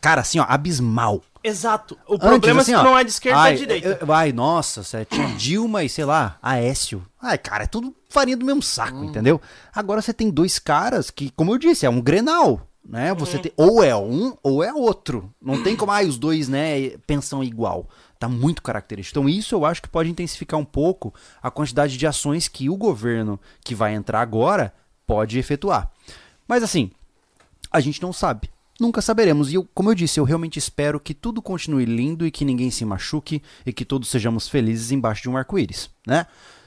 cara, assim, ó, abismal. Exato. O problema assim, é que ó, não é de esquerda ai, é de direita. Ai, nossa, você tinha Dilma e, sei lá, Aécio. Ai, cara, é tudo farinha do mesmo saco, entendeu? Agora você tem dois caras que, como eu disse, é um grenal, né? Você tem, ou é um ou é outro. Não tem como, ai, os dois, né, pensam igual. Tá muito característico. Então, isso eu acho que pode intensificar um pouco a quantidade de ações que o governo que vai entrar agora pode efetuar. Mas, assim, a gente não sabe. Nunca saberemos. E eu, como eu disse, eu realmente espero que tudo continue lindo e que ninguém se machuque e que todos sejamos felizes embaixo de um arco-íris, né?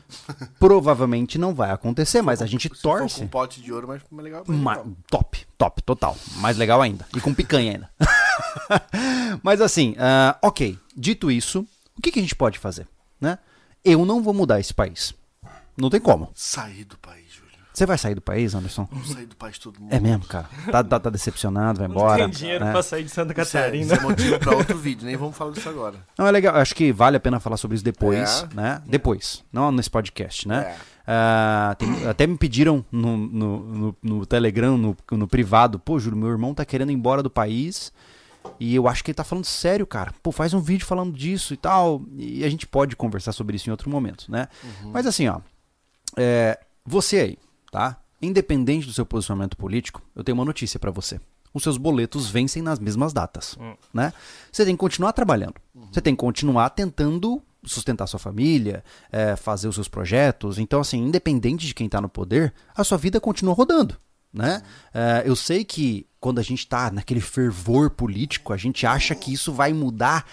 Provavelmente não vai acontecer, mas a gente Se torce. com pote de ouro, mas legal. Ma- legal. top, top, total. Mais legal ainda. E com picanha ainda. Mas assim, ah, ok. Dito isso, o que, que a gente pode fazer? Né? Eu não vou mudar esse país. Não tem como. Sair do país. Você vai sair do país, Anderson? Vamos sair do país todo mundo. É mesmo, cara. Tá, tá, tá decepcionado, vai Não embora. tem dinheiro né? pra sair de Santa Isso é, Catarina. isso é motivo pra outro vídeo, nem vamos falar disso agora. Não, é legal. Acho que vale a pena falar sobre isso depois, É. né? Depois. Não nesse podcast, né? É. Ah, tem- até me pediram no, no, no- no Telegram, no, no privado, pô, Júlio, meu irmão tá querendo ir embora do país e eu acho que ele tá falando sério, cara. Pô, faz um vídeo falando disso e tal. E a gente pode conversar sobre isso em outro momento, né? Mas assim, ó, é, você aí, tá? Independente do seu posicionamento político, eu tenho uma notícia pra você. Os seus boletos vencem nas mesmas datas, Hum. né? Você tem que continuar trabalhando. Você tem que continuar tentando sustentar sua família, é, fazer os seus projetos. Então, assim, independente de quem tá no poder, a sua vida continua rodando, né? É, eu sei que quando a gente tá naquele fervor político, a gente acha que isso vai mudar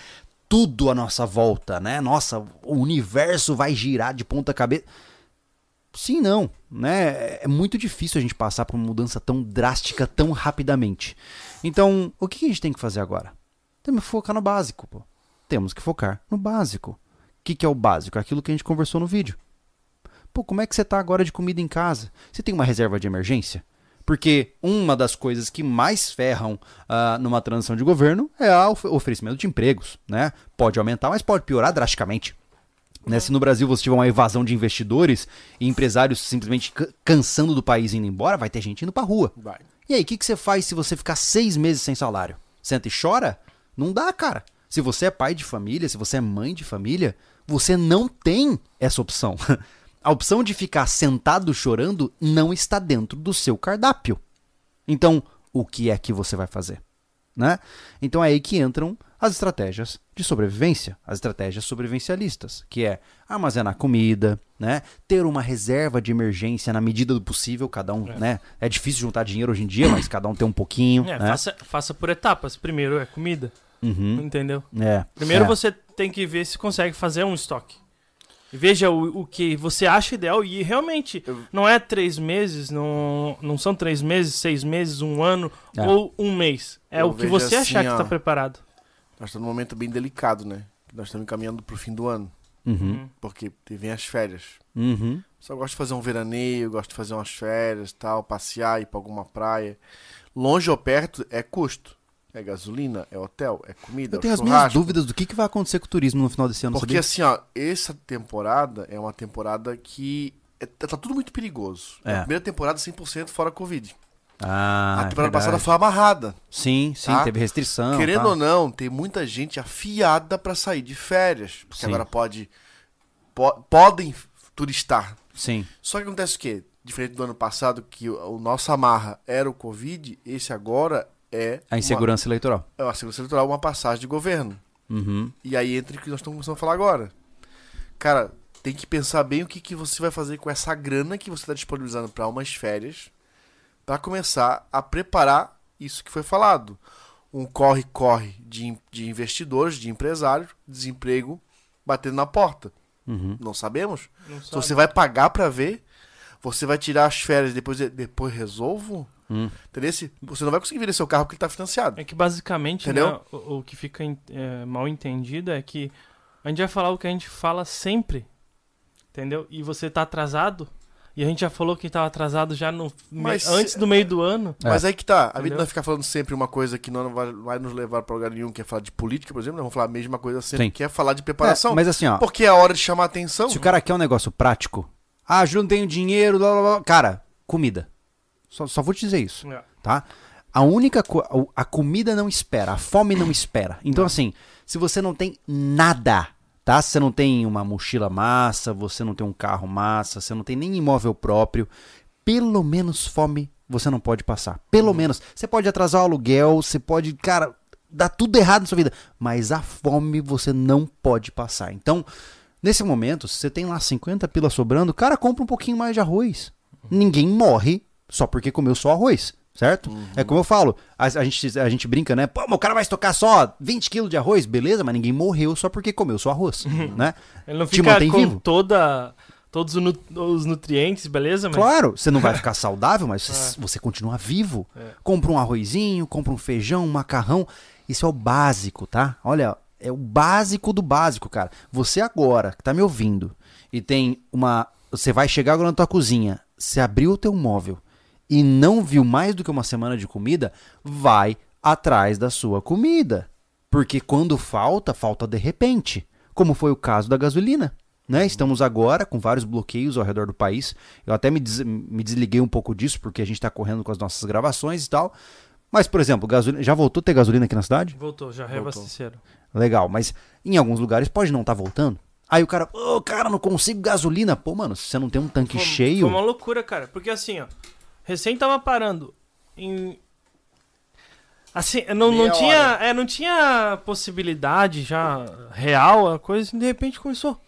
tudo à nossa volta, né? Nossa, o universo vai girar de ponta cabeça. Sim, não, né? É muito difícil a gente passar por uma mudança tão drástica tão rapidamente. Então, o que a gente tem que fazer agora? Temos que focar no básico, pô. Temos que focar no básico. O que, que é o básico? Aquilo que a gente conversou no vídeo. Pô, como é que você tá agora de comida em casa? Você tem uma reserva de emergência? Porque uma das coisas que mais ferram ah, numa transição de governo é o of- oferecimento de empregos, né? Pode aumentar, mas pode piorar drasticamente. Né? Se no Brasil você tiver uma evasão de investidores e empresários simplesmente ca- cansando do país e indo embora, vai ter gente indo pra rua. Vai. E aí, o que, que você faz se você ficar seis meses sem salário? Senta e chora? Não dá, cara. Se você é pai de família, se você é mãe de família, você não tem essa opção. A opção de ficar sentado chorando não está dentro do seu cardápio. Então, o que é que você vai fazer? Né? Então é aí que entram as estratégias de sobrevivência, as estratégias sobrevivencialistas, que é armazenar comida, né? ter uma reserva de emergência na medida do possível, cada um, É. né? É difícil juntar dinheiro hoje em dia, mas cada um tem um pouquinho, É, né? faça, faça por etapas. Primeiro é comida, Uhum. entendeu? É. Primeiro é. você tem que ver se consegue fazer um estoque. Veja o, o que você acha ideal e realmente não é três meses, não, não são três meses, seis meses, um ano É. ou um mês. É Eu o que você assim, achar que ó. está preparado. Nós estamos num momento bem delicado, né? Nós estamos caminhando pro fim do ano. Uhum. Porque vem as férias. Uhum. Só gosto de fazer um veraneio, gosto de fazer umas férias tal, passear, ir pra alguma praia. Longe ou perto é custo. É gasolina, é hotel, é comida, Eu é tenho as minhas dúvidas do que, que vai acontecer com o turismo no final desse ano, Porque assim, ó, essa temporada é uma temporada que é- tá tudo muito perigoso. É. A primeira temporada 100% fora Covid. Ah, a é temporada passada verdade. foi amarrada. Sim, sim, tá? teve restrição. Querendo tá. ou não, tem muita gente afiada pra sair de férias. Porque Sim. agora pode, po- podem turistar. Sim. Só que acontece o quê? Diferente do ano passado, que o, o nosso amarra era o Covid, esse agora é A insegurança eleitoral. uma, é uma segurança eleitoral, uma passagem de governo. Uhum. E aí entra o que nós estamos começando a falar agora. Cara, tem que pensar bem o que, que você vai fazer com essa grana que você está disponibilizando para umas férias para começar a preparar isso que foi falado. Um corre-corre de, de investidores, de empresários, desemprego batendo na porta. Uhum. Não sabemos? Não Se sabe. você vai pagar para ver, você vai tirar as férias e depois, depois resolvo? Hum. Entendeu? Se- Você não vai conseguir vender seu carro porque ele está financiado. É que basicamente, né, o, o que fica é, mal entendido é que a gente vai falar o que a gente fala sempre, entendeu? E você tá atrasado, e a gente já falou que tava atrasado já no Mas antes do meio do ano. É. Mas aí que tá. A vida Entendeu? não vai ficar falando sempre uma coisa que não vai, vai nos levar pra lugar nenhum, que é falar de política, por exemplo. Nós vamos falar a mesma coisa sempre, Sim. que é falar de preparação. É, mas assim, ó, Porque é a hora de chamar atenção. se o cara quer um negócio prático, ah, Júlio, não tenho dinheiro, blá, blá, blá. cara, comida. Só, só vou te dizer isso. É. tá? A única co- a comida não espera, a fome não espera. Então assim, se você não tem nada, tá? Se você não tem uma mochila massa, você não tem um carro massa, você não tem nem imóvel próprio, pelo menos fome você não pode passar. Pelo menos. Você pode atrasar o aluguel, você pode, cara, dar tudo errado na sua vida, mas a fome você não pode passar. Então, nesse momento, se você tem lá 50 pilas sobrando, cara, compra um pouquinho mais de arroz. Ninguém morre só porque comeu só arroz. Certo? É como eu falo, a, a gente, a gente brinca, né? Pô, mas o cara vai estocar só 20 quilos de arroz, beleza, mas ninguém morreu só porque comeu só arroz, né? Ele não Te fica mantém com vivo. toda, todos os nu- os nutrientes, beleza? Mas Claro, você não vai ficar saudável, mas você, você continua vivo. É. Compra um arrozinho, compra um feijão, um macarrão. Isso é o básico, tá? Olha, é o básico do básico, cara. Você agora, que tá me ouvindo, e tem uma. Você vai chegar agora na tua cozinha, você abriu o teu móvel e não viu mais do que uma semana de comida, vai atrás da sua comida. Porque quando falta, falta de repente. Como foi o caso da gasolina. Né? Estamos agora com vários bloqueios ao redor do país. Eu até me, des- me desliguei um pouco disso, porque a gente está correndo com as nossas gravações e tal. Mas, por exemplo, gasolina, já voltou a ter gasolina aqui na cidade? voltou, já reabasteceram. Legal, mas em alguns lugares pode não estar voltando. Aí o cara, pô, cara, não consigo gasolina. Pô, mano, se você não tem um tanque Foi- cheio. Foi uma loucura, cara. Porque assim, ó. Recém tava parando em. Assim, não, não tinha. hora. É, não tinha possibilidade já real, a coisa, assim, de repente começou.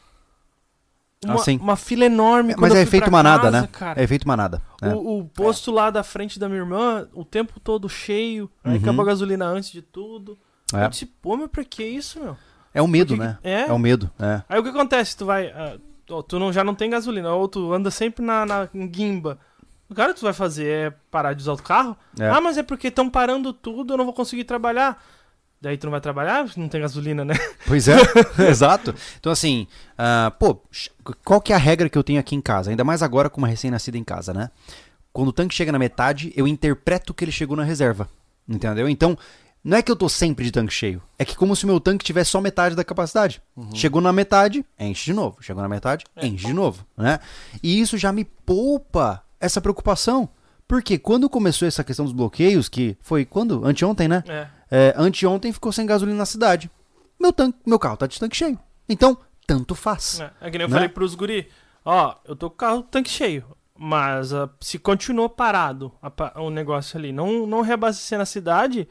Uma, Ah, sim. uma fila enorme. quando Mas é efeito manada, casa, né? Cara, É efeito manada. né? O, o posto lá da frente da minha irmã, o tempo todo cheio. Aí Uhum. acabou a gasolina antes de tudo. É. Eu disse, pô, mas pra que isso, meu? É o medo, Porque- né? É. É o medo. É. Aí o que acontece? Tu vai. ó, tu não, já não tem gasolina, ou tu anda sempre na, na em guimba. O cara que tu vai fazer é parar de usar o carro? É. Ah, mas é porque estão parando tudo, eu não vou conseguir trabalhar. Daí tu não vai trabalhar, não tem gasolina, né? Pois é, exato. Então, assim, ah, pô, qual que é a regra que eu tenho aqui em casa? Ainda mais agora com uma recém-nascida em casa, né? Quando o tanque chega na metade, eu interpreto que ele chegou na reserva. Entendeu? Então, não é que eu tô sempre de tanque cheio. É que como se o meu tanque tivesse só metade da capacidade. Chegou na metade, enche de novo. Chegou na metade, enche de novo, né? E isso já me poupa essa preocupação. Porque quando começou essa questão dos bloqueios, que foi quando? Anteontem, né? É. É, anteontem ficou sem gasolina na cidade. Meu, tanque, meu carro tá de tanque cheio. Então, tanto faz. É, é que nem eu Né? falei pros guri, ó, eu tô com o carro tanque cheio, mas ah, se continuou parado a o negócio ali, não, não reabastecer na cidade,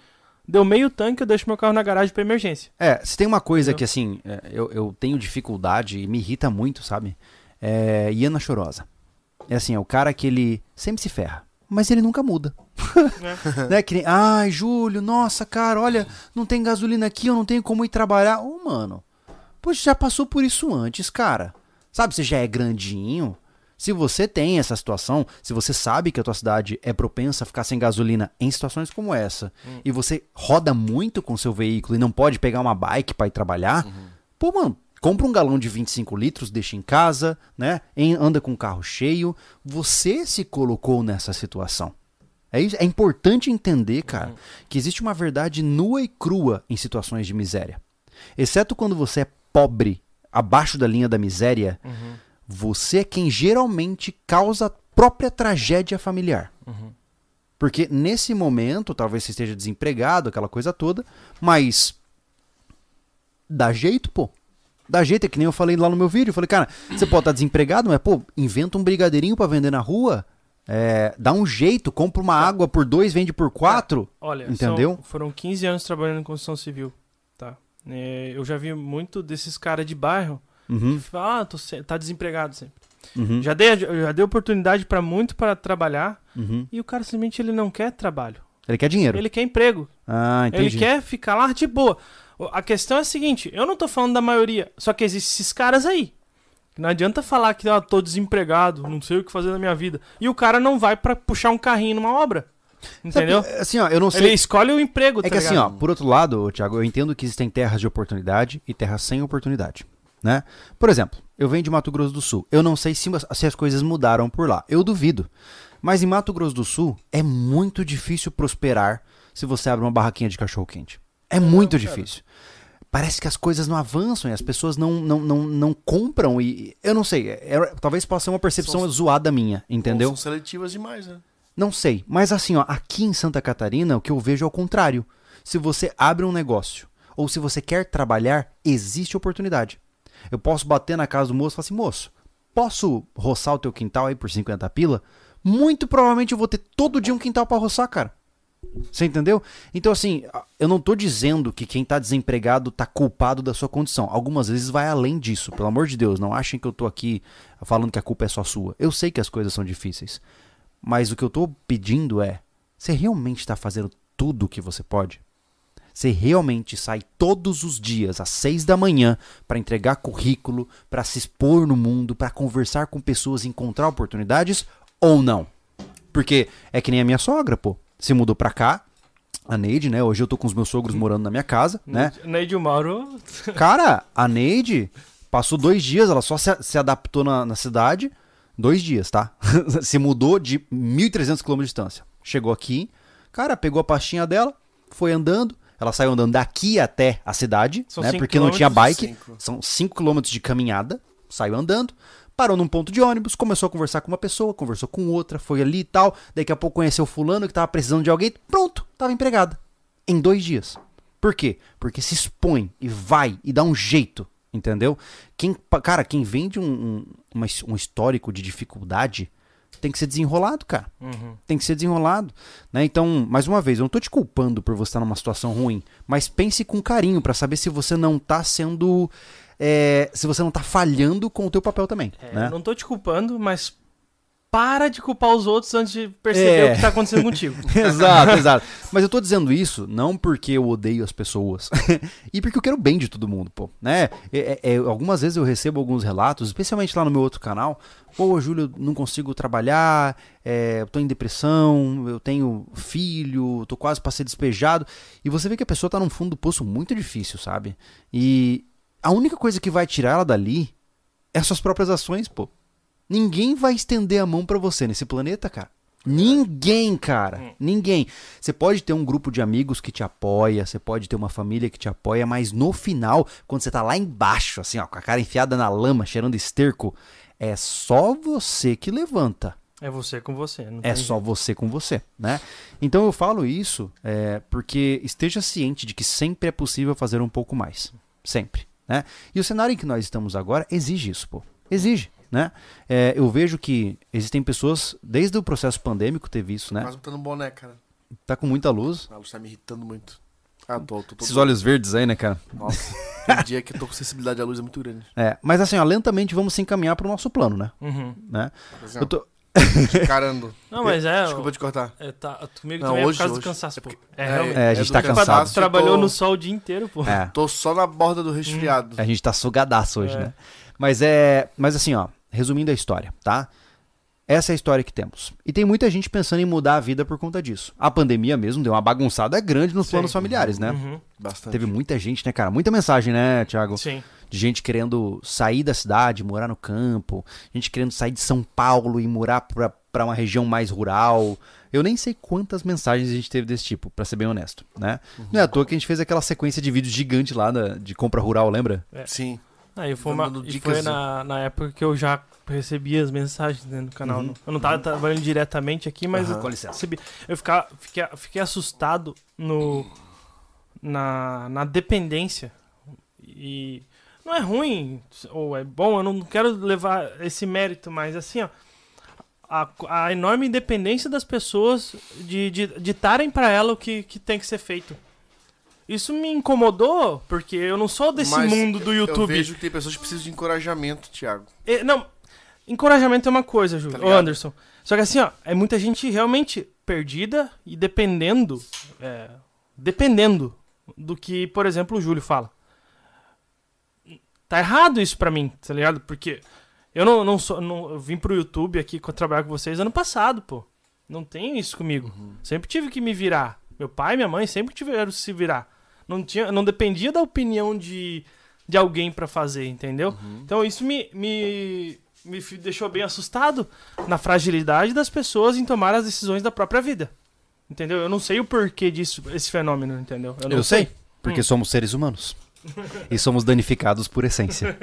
deu meio tanque, eu deixo meu carro na garagem pra emergência. É, se tem uma coisa Entendeu? que, assim, é, eu, eu tenho dificuldade e me irrita muito, sabe? É Iana Chorosa. É assim, é o cara que ele sempre se ferra, mas ele nunca muda. né? Que nem, ai, Júlio, nossa, cara, olha, não tem gasolina aqui, eu não tenho como ir trabalhar. Ô, mano, poxa, já passou por isso antes, cara. Sabe, você já é grandinho. Se você tem essa situação, se você sabe que a tua cidade é propensa a ficar sem gasolina em situações como essa, e você roda muito com seu veículo e não pode pegar uma bike pra ir trabalhar, pô, mano, compra um galão de 25 litros, deixa em casa, né? anda com o carro cheio. Você se colocou nessa situação. É, isso- é importante entender, cara, que existe uma verdade nua e crua em situações de miséria. Exceto quando você é pobre, abaixo da linha da miséria, você é quem geralmente causa a própria tragédia familiar. Porque nesse momento, talvez você esteja desempregado, aquela coisa toda, mas dá jeito, pô. Dá jeito, é que nem eu falei lá no meu vídeo. Eu falei, cara, você pode estar desempregado, mas, pô, inventa um brigadeirinho pra vender na rua. é, dá um jeito, compra uma água por dois, vende por quatro. Olha, são- Entendeu? foram 15 anos trabalhando em construção civil, tá? É, eu já vi muito desses caras de bairro Uhum, que falam, ah, tô tá desempregado sempre. uhum, Já dei, já dei oportunidade pra muito para trabalhar uhum. e o cara simplesmente ele não quer trabalho. Ele quer dinheiro. Ele quer emprego. Ah, entendi. Ele quer ficar lá de boa. A questão é a seguinte, eu não tô falando da maioria, só que existem esses caras aí. Não adianta falar que ah, tô desempregado, não sei o que fazer na minha vida. E o cara não vai pra puxar um carrinho numa obra. Entendeu? Sabe, assim, ó, eu não sei. Ele escolhe o emprego, É tá que assim, ó, ligado? por outro lado, Thiago, eu entendo que existem terras de oportunidade e terras sem oportunidade, né? Por exemplo, eu venho de Mato Grosso do Sul. Eu não sei se, se as coisas mudaram por lá. Eu duvido. Mas em Mato Grosso do Sul é muito difícil prosperar se você abre uma barraquinha de cachorro quente. É muito difícil. Parece que as coisas não avançam e as pessoas não, não, não, não compram e eu não sei, é- é- talvez possa ser uma percepção São- zoada minha, entendeu? São seletivas demais, né? Não sei. Mas assim, ó, aqui em Santa Catarina, o que eu vejo é o contrário. Se você abre um negócio ou se você quer trabalhar, existe oportunidade. Eu posso bater na casa do moço e falar assim, moço, posso roçar o teu quintal aí por 50 pila? Muito provavelmente eu vou ter todo dia um quintal para roçar, cara. Você entendeu? Então, assim, eu não tô dizendo que quem tá desempregado tá culpado da sua condição. Algumas vezes vai além disso. Pelo amor de Deus, não achem que eu tô aqui falando que a culpa é só sua. Eu sei que as coisas são difíceis. Mas o que eu tô pedindo é: você realmente tá fazendo tudo o que você pode? Você realmente sai todos os dias às seis da manhã para entregar currículo, para se expor no mundo, para conversar com pessoas, encontrar oportunidades ou não? Porque é que nem a minha sogra, pô se mudou pra cá. A Neide, né? Hoje eu tô com os meus sogros morando na minha casa, né? Neide e o Mauro. Cara, a Neide passou dois dias, ela só se, se adaptou na, na cidade. Dois dias, tá? se mudou de 1.300 km de distância. Chegou aqui, cara, pegou a pastinha dela, foi andando. Ela saiu andando daqui até a cidade, São né? Porque não tinha bike. Cinco. São 5 km de caminhada. Saiu andando parou num ponto de ônibus, começou a conversar com uma pessoa, conversou com outra, foi ali e tal. Daqui a pouco conheceu fulano que tava precisando de alguém, pronto, tava empregada. Em dois dias. Por quê? Porque se expõe e vai e dá um jeito, entendeu? Quem, cara, quem vem de um, um, um histórico de dificuldade tem que ser desenrolado, cara. Uhum. Tem que ser desenrolado. Né? Então, mais uma vez, eu não tô te culpando por você estar numa situação ruim, mas pense com carinho para saber se você não tá sendo é, se você não tá falhando com o teu papel também. É, né? Não tô te culpando, mas para de culpar os outros antes de perceber é. o que tá acontecendo contigo. exato, exato. Mas eu tô dizendo isso não porque eu odeio as pessoas, e porque eu quero bem de todo mundo, pô. Né? É, é, é, algumas vezes eu recebo alguns relatos, especialmente lá no meu outro canal. Pô, Júlio, não consigo trabalhar, é, eu tô em depressão, eu tenho filho, tô quase para ser despejado. E você vê que a pessoa tá num fundo do poço muito difícil, sabe? E, a única coisa que vai tirar ela dali é suas próprias ações, pô. Ninguém vai estender a mão para você nesse planeta, cara. Ninguém, cara. Hum. Ninguém. Você pode ter um grupo de amigos que te apoia, você pode ter uma família que te apoia, mas no final, quando você tá lá embaixo, assim, ó, com a cara enfiada na lama, cheirando esterco, é só você que levanta. É você com você. é só jeito. você com você, né? Então eu falo isso é, porque esteja ciente de que sempre é possível fazer um pouco mais. Sempre. Né? E o cenário em que nós estamos agora exige isso, pô. Exige. Né? É, eu vejo que existem pessoas, desde o processo pandêmico teve isso, né? Mas tá no boné, cara. Tá com muita luz. A luz tá me irritando muito. Ah, tô, tô, tô Esses olhos verdes aí, né, cara? Nossa, tem dia que eu tô com sensibilidade à luz é muito grande. É, mas assim, ó, lentamente vamos se encaminhar pro nosso plano, né? Uhum. né? eu tô... Carando. Não, mas é. Desculpa te cortar. É, tá, comigo não, também hoje, é por causa hoje. do cansaço, pô. É, é, é a gente é tá cansado. Trabalhou tô... no sol o dia inteiro, pô. É. Tô só na borda do resfriado. A gente tá sugadaço hoje, é. né? Mas é. Mas assim, ó, resumindo a história, tá? Essa é a história que temos. E tem muita gente pensando em mudar a vida por conta disso. A pandemia mesmo deu uma bagunçada grande nos Sim. planos familiares, né? Uhum. Bastante. Teve muita gente, né, cara? Muita mensagem, né, Thiago? Sim de gente querendo sair da cidade, morar no campo, gente querendo sair de São Paulo e morar para uma região mais rural. Eu nem sei quantas mensagens a gente teve desse tipo, para ser bem honesto, né? Uhum. Não é à toa que a gente fez aquela sequência de vídeos gigante lá da, de compra rural, lembra? É. Sim. Ah, e foi, uma, e foi na, na época que eu já recebia as mensagens né, no canal. Uhum. Eu não tava trabalhando diretamente aqui, mas uhum. eu, recebi, eu fiquei, fiquei assustado no, na, na dependência. E não é ruim ou é bom, eu não quero levar esse mérito, mas assim, ó, a, a enorme independência das pessoas de ditarem de, de para ela o que, que tem que ser feito. Isso me incomodou, porque eu não sou desse mas mundo do YouTube. Eu vejo que tem pessoas que precisam de encorajamento, Thiago. E, não, encorajamento é uma coisa, Júlio, tá Anderson. Só que assim, ó, é muita gente realmente perdida e dependendo, é, dependendo do que, por exemplo, o Júlio fala tá errado isso pra mim, tá ligado? Porque eu não, não sou. Não, eu vim pro YouTube aqui trabalhar com vocês ano passado, pô. Não tem isso comigo. Uhum. Sempre tive que me virar. Meu pai e minha mãe sempre tiveram que se virar. Não, tinha, não dependia da opinião de, de alguém para fazer, entendeu? Uhum. Então isso me, me, me deixou bem assustado na fragilidade das pessoas em tomar as decisões da própria vida. Entendeu? Eu não sei o porquê disso, esse fenômeno, entendeu? Eu, eu sei. sei. Porque hum. somos seres humanos e somos danificados por essência.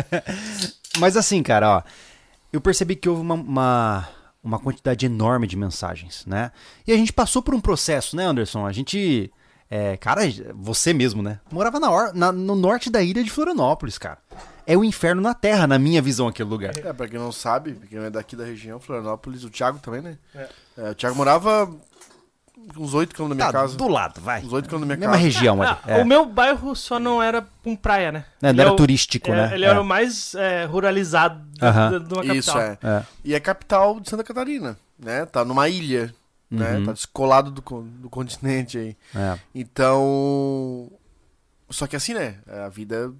Mas assim, cara, ó, eu percebi que houve uma, uma, uma quantidade enorme de mensagens, né? E a gente passou por um processo, né, Anderson? A gente. É, cara, você mesmo, né? Morava na, or na, no norte da ilha de Florianópolis, cara. É o inferno na terra, na minha visão, aquele lugar. É, pra quem não sabe, quem é daqui da região, Florianópolis, o Thiago também, né? É. É, o Thiago morava uns 8 quilômetros da minha tá, casa. Do lado, vai. Uns 8 quilômetros da minha Mesma casa. região ali. Ah, É. O meu bairro só não era com praia, né? É, Ele não era é o- turístico, é, né? Ele É. era o mais é, ruralizado Aham. da- de uma capital. Isso, é. É. E é capital de Santa Catarina, né? Tá numa ilha, né? Uhum. Tá descolado do, do continente aí. É. Então... Só que assim, né? A vida...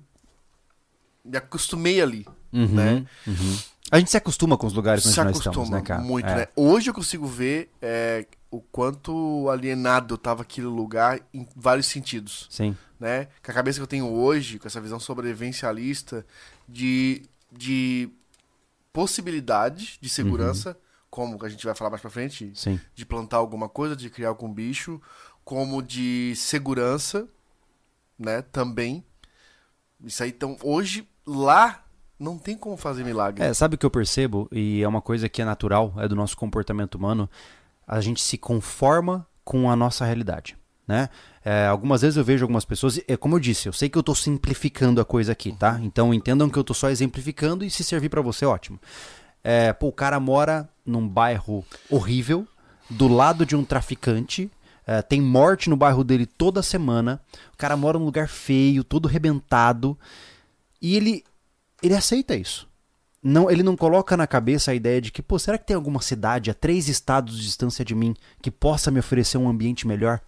Me acostumei ali, Uhum, né? uhum. A gente se acostuma com os lugares onde Se nós estamos, né, cara? muito, É. né? Hoje eu consigo ver é, o quanto alienado eu tava aquele lugar em vários sentidos, Sim. né? Com a cabeça que eu tenho hoje, com essa visão sobrevivencialista de, de possibilidade de segurança, Uhum. Como a gente vai falar mais pra frente, Sim. de plantar alguma coisa, de criar algum bicho, como de segurança, né? Também. Isso aí, então, hoje, lá, não tem como fazer milagre. É, sabe o que eu percebo? E é uma coisa que é natural, é do nosso comportamento humano. A gente se conforma com a nossa realidade, né? É, algumas vezes eu vejo algumas pessoas, é como eu disse, eu sei que eu tô simplificando a coisa aqui, tá? Então entendam que eu tô só exemplificando e se servir pra você, ótimo. É, pô, o cara mora num bairro horrível, do lado de um traficante, é, tem morte no bairro dele toda semana, o cara mora num lugar feio, todo rebentado, e ele, ele aceita isso. Não, ele não coloca na cabeça a ideia de que, pô, será que tem alguma cidade a três estados de distância de mim que possa me oferecer um ambiente melhor?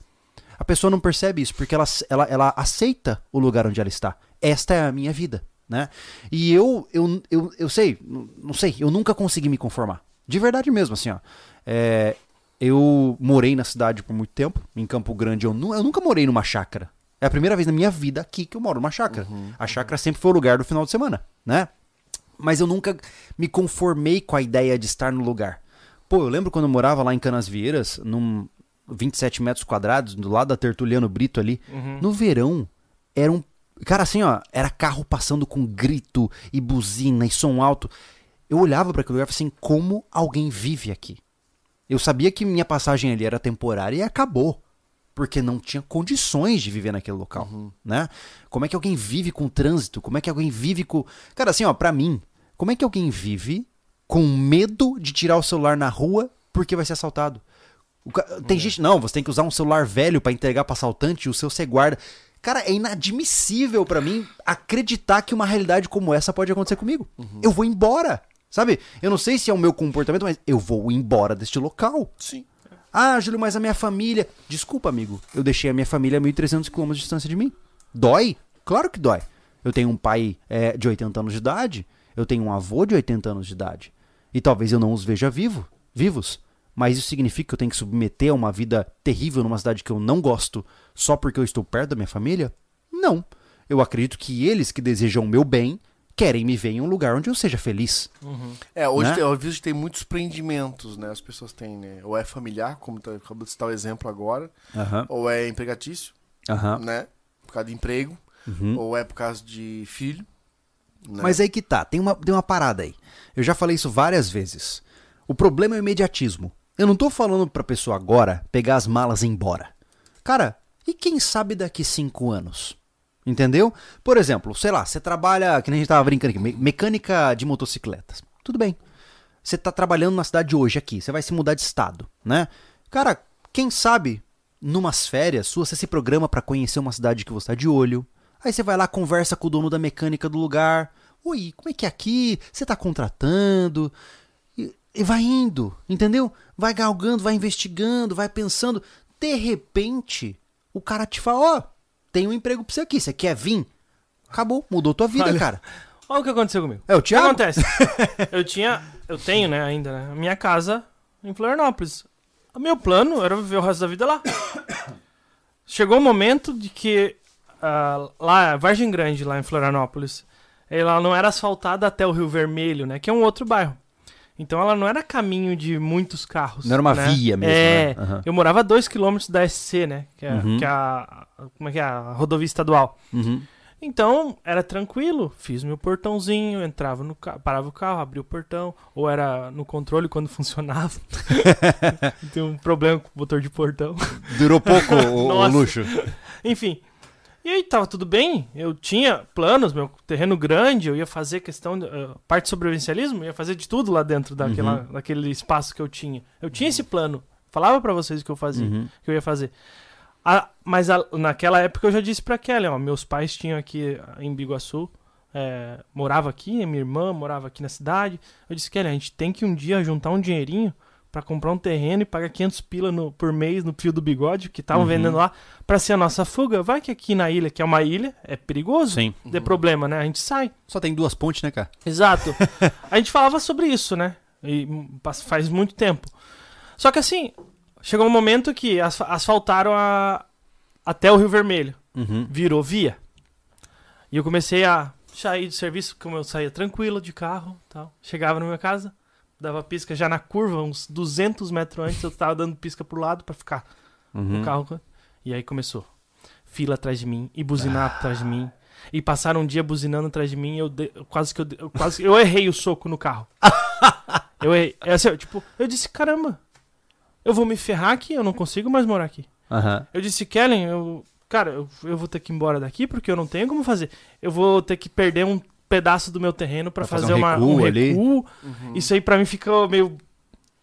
A pessoa não percebe isso, porque ela, ela, ela aceita o lugar onde ela está. Esta é a minha vida, né? E eu, eu, eu, eu sei, não sei, eu nunca consegui me conformar. De verdade mesmo, assim, ó. É, eu morei na cidade por muito tempo, em Campo Grande. Eu, nu- eu nunca morei numa chácara. É a primeira vez na minha vida aqui que eu moro numa chácara. A chácara sempre foi o lugar do final de semana, né? Mas eu nunca me conformei com a ideia de estar no lugar. Pô, eu lembro quando eu morava lá em Canasvieiras, num 27 metros quadrados, do lado da Tertuliano Brito ali. Uhum. No verão, era um. Cara, assim, ó, era carro passando com grito e buzina e som alto. Eu olhava para aquele lugar e falei assim: como alguém vive aqui? Eu sabia que minha passagem ali era temporária e acabou. Porque não tinha condições de viver naquele local, né? Como é que alguém vive com trânsito? Como é que alguém vive com... Cara, assim, ó, pra mim, como é que alguém vive com medo de tirar o celular na rua porque vai ser assaltado? O ca- Tem gente, não, você tem que usar um celular velho pra entregar pra assaltante e o seu você guarda. Cara, é inadmissível pra mim acreditar que uma realidade como essa pode acontecer comigo. Eu vou embora, sabe? Eu não sei se é o meu comportamento, mas eu vou embora deste local. Sim. Ah, Júlio, mas a minha família. Desculpa, amigo. Eu deixei a minha família a 1.300 km de distância de mim. Dói? Claro que dói. Eu tenho um pai é, de 80 anos de idade. Eu tenho um avô de 80 anos de idade. E talvez eu não os veja vivo, vivos. Mas isso significa que eu tenho que submeter a uma vida terrível numa cidade que eu não gosto só porque eu estou perto da minha família? Não. Eu acredito que eles que desejam o meu bem querem me ver em um lugar onde eu seja feliz. É, hoje Né? tem, que tem muitos prendimentos, né? As pessoas têm, né? Ou é familiar, como tá, acabou de citar o exemplo agora, Aham. ou é empregatício, Aham. né? Por causa de emprego, Uhum. ou é por causa de filho. né? Mas aí que tá, tem uma, tem uma parada aí. Eu já falei isso várias vezes. O problema é o imediatismo. Eu não tô falando pra pessoa agora pegar as malas e ir embora. Cara, e quem sabe daqui cinco anos? Entendeu? Por exemplo, sei lá, você trabalha, que nem a gente tava brincando aqui, me- mecânica de motocicletas. Tudo bem. Você tá trabalhando na cidade hoje aqui, você vai se mudar de estado, né? Cara, quem sabe, numas férias suas, você se programa pra conhecer uma cidade que você tá de olho. Aí você vai lá, conversa com o dono da mecânica do lugar. Oi, como é que é aqui? Você tá contratando? E, vai indo, entendeu? Vai galgando, vai investigando, vai pensando. De repente, o cara te fala: Ó, tem um emprego pra você aqui, você quer vir? Acabou, mudou tua vida, Olha, cara. Olha o que aconteceu comigo. É o O que Thiago? acontece? eu tinha, eu tenho, né, ainda, né, a minha casa em Florianópolis. O meu plano era viver o resto da vida lá. Chegou o momento de que ah, lá, Vargem Grande, lá em Florianópolis, ela não era asfaltada até o Rio Vermelho, né, que é um outro bairro. Então ela não era caminho de muitos carros. Não era uma né? via mesmo, É, né? Aham. eu morava a 2km da SC, né, que é, Uhum. que é a, como é que é, a rodovia estadual. Uhum. Então, era tranquilo. Fiz meu portãozinho, entrava no carro, parava o carro, abria o portão. Ou era no controle quando funcionava. Tem um problema com o motor de portão. Durou pouco o, o luxo. Enfim. E aí tava tudo bem. Eu tinha planos, meu terreno grande, eu ia fazer questão de eh, parte de sobrevivencialismo, ia fazer de tudo lá dentro daquela, Uhum. daquele espaço que eu tinha. Eu tinha esse plano. Falava pra vocês o que eu fazia, Uhum. que eu ia fazer. Ah, mas a- naquela época eu já disse pra Kelly, ó, meus pais tinham aqui ah, em Biguaçu, eh, morava aqui, minha irmã morava aqui na cidade. Eu disse, Kelly, a gente tem que um dia juntar um dinheirinho pra comprar um terreno e pagar 500 pila no- por mês no fio do bigode, que estavam Uhum. vendendo lá, pra ser a nossa fuga. Vai que aqui na ilha, que é uma ilha, é perigoso, Sim. é problema, né? A gente sai. Só tem duas pontes, né, cara? Exato. a gente falava sobre isso, né? E faz muito tempo. Só que assim, chegou um momento que asfa- asfaltaram a, até o Rio Vermelho. Uhum. Virou via. E eu comecei a sair de serviço, como eu saía tranquilo de carro tal. Chegava na minha casa, dava pisca já na curva, uns 200 metros antes, eu tava dando pisca pro lado pra ficar Uhum. o carro. E aí começou. Fila atrás de mim, e buzinar atrás de mim. E passaram um dia buzinando atrás de mim, eu, de- eu quase que eu, de- eu quase eu errei o soco no carro. eu errei. É assim, eu, tipo, eu disse, caramba, eu vou me ferrar aqui, eu não consigo mais morar aqui. Aham. Eu disse, Kellen, eu, cara, eu, eu vou ter que ir embora daqui porque eu não tenho como fazer. Eu vou ter que perder um pedaço do meu terreno pra Pra fazer fazer, um uma, recuo um ali. recuo. Uhum. Isso aí pra mim ficou meio.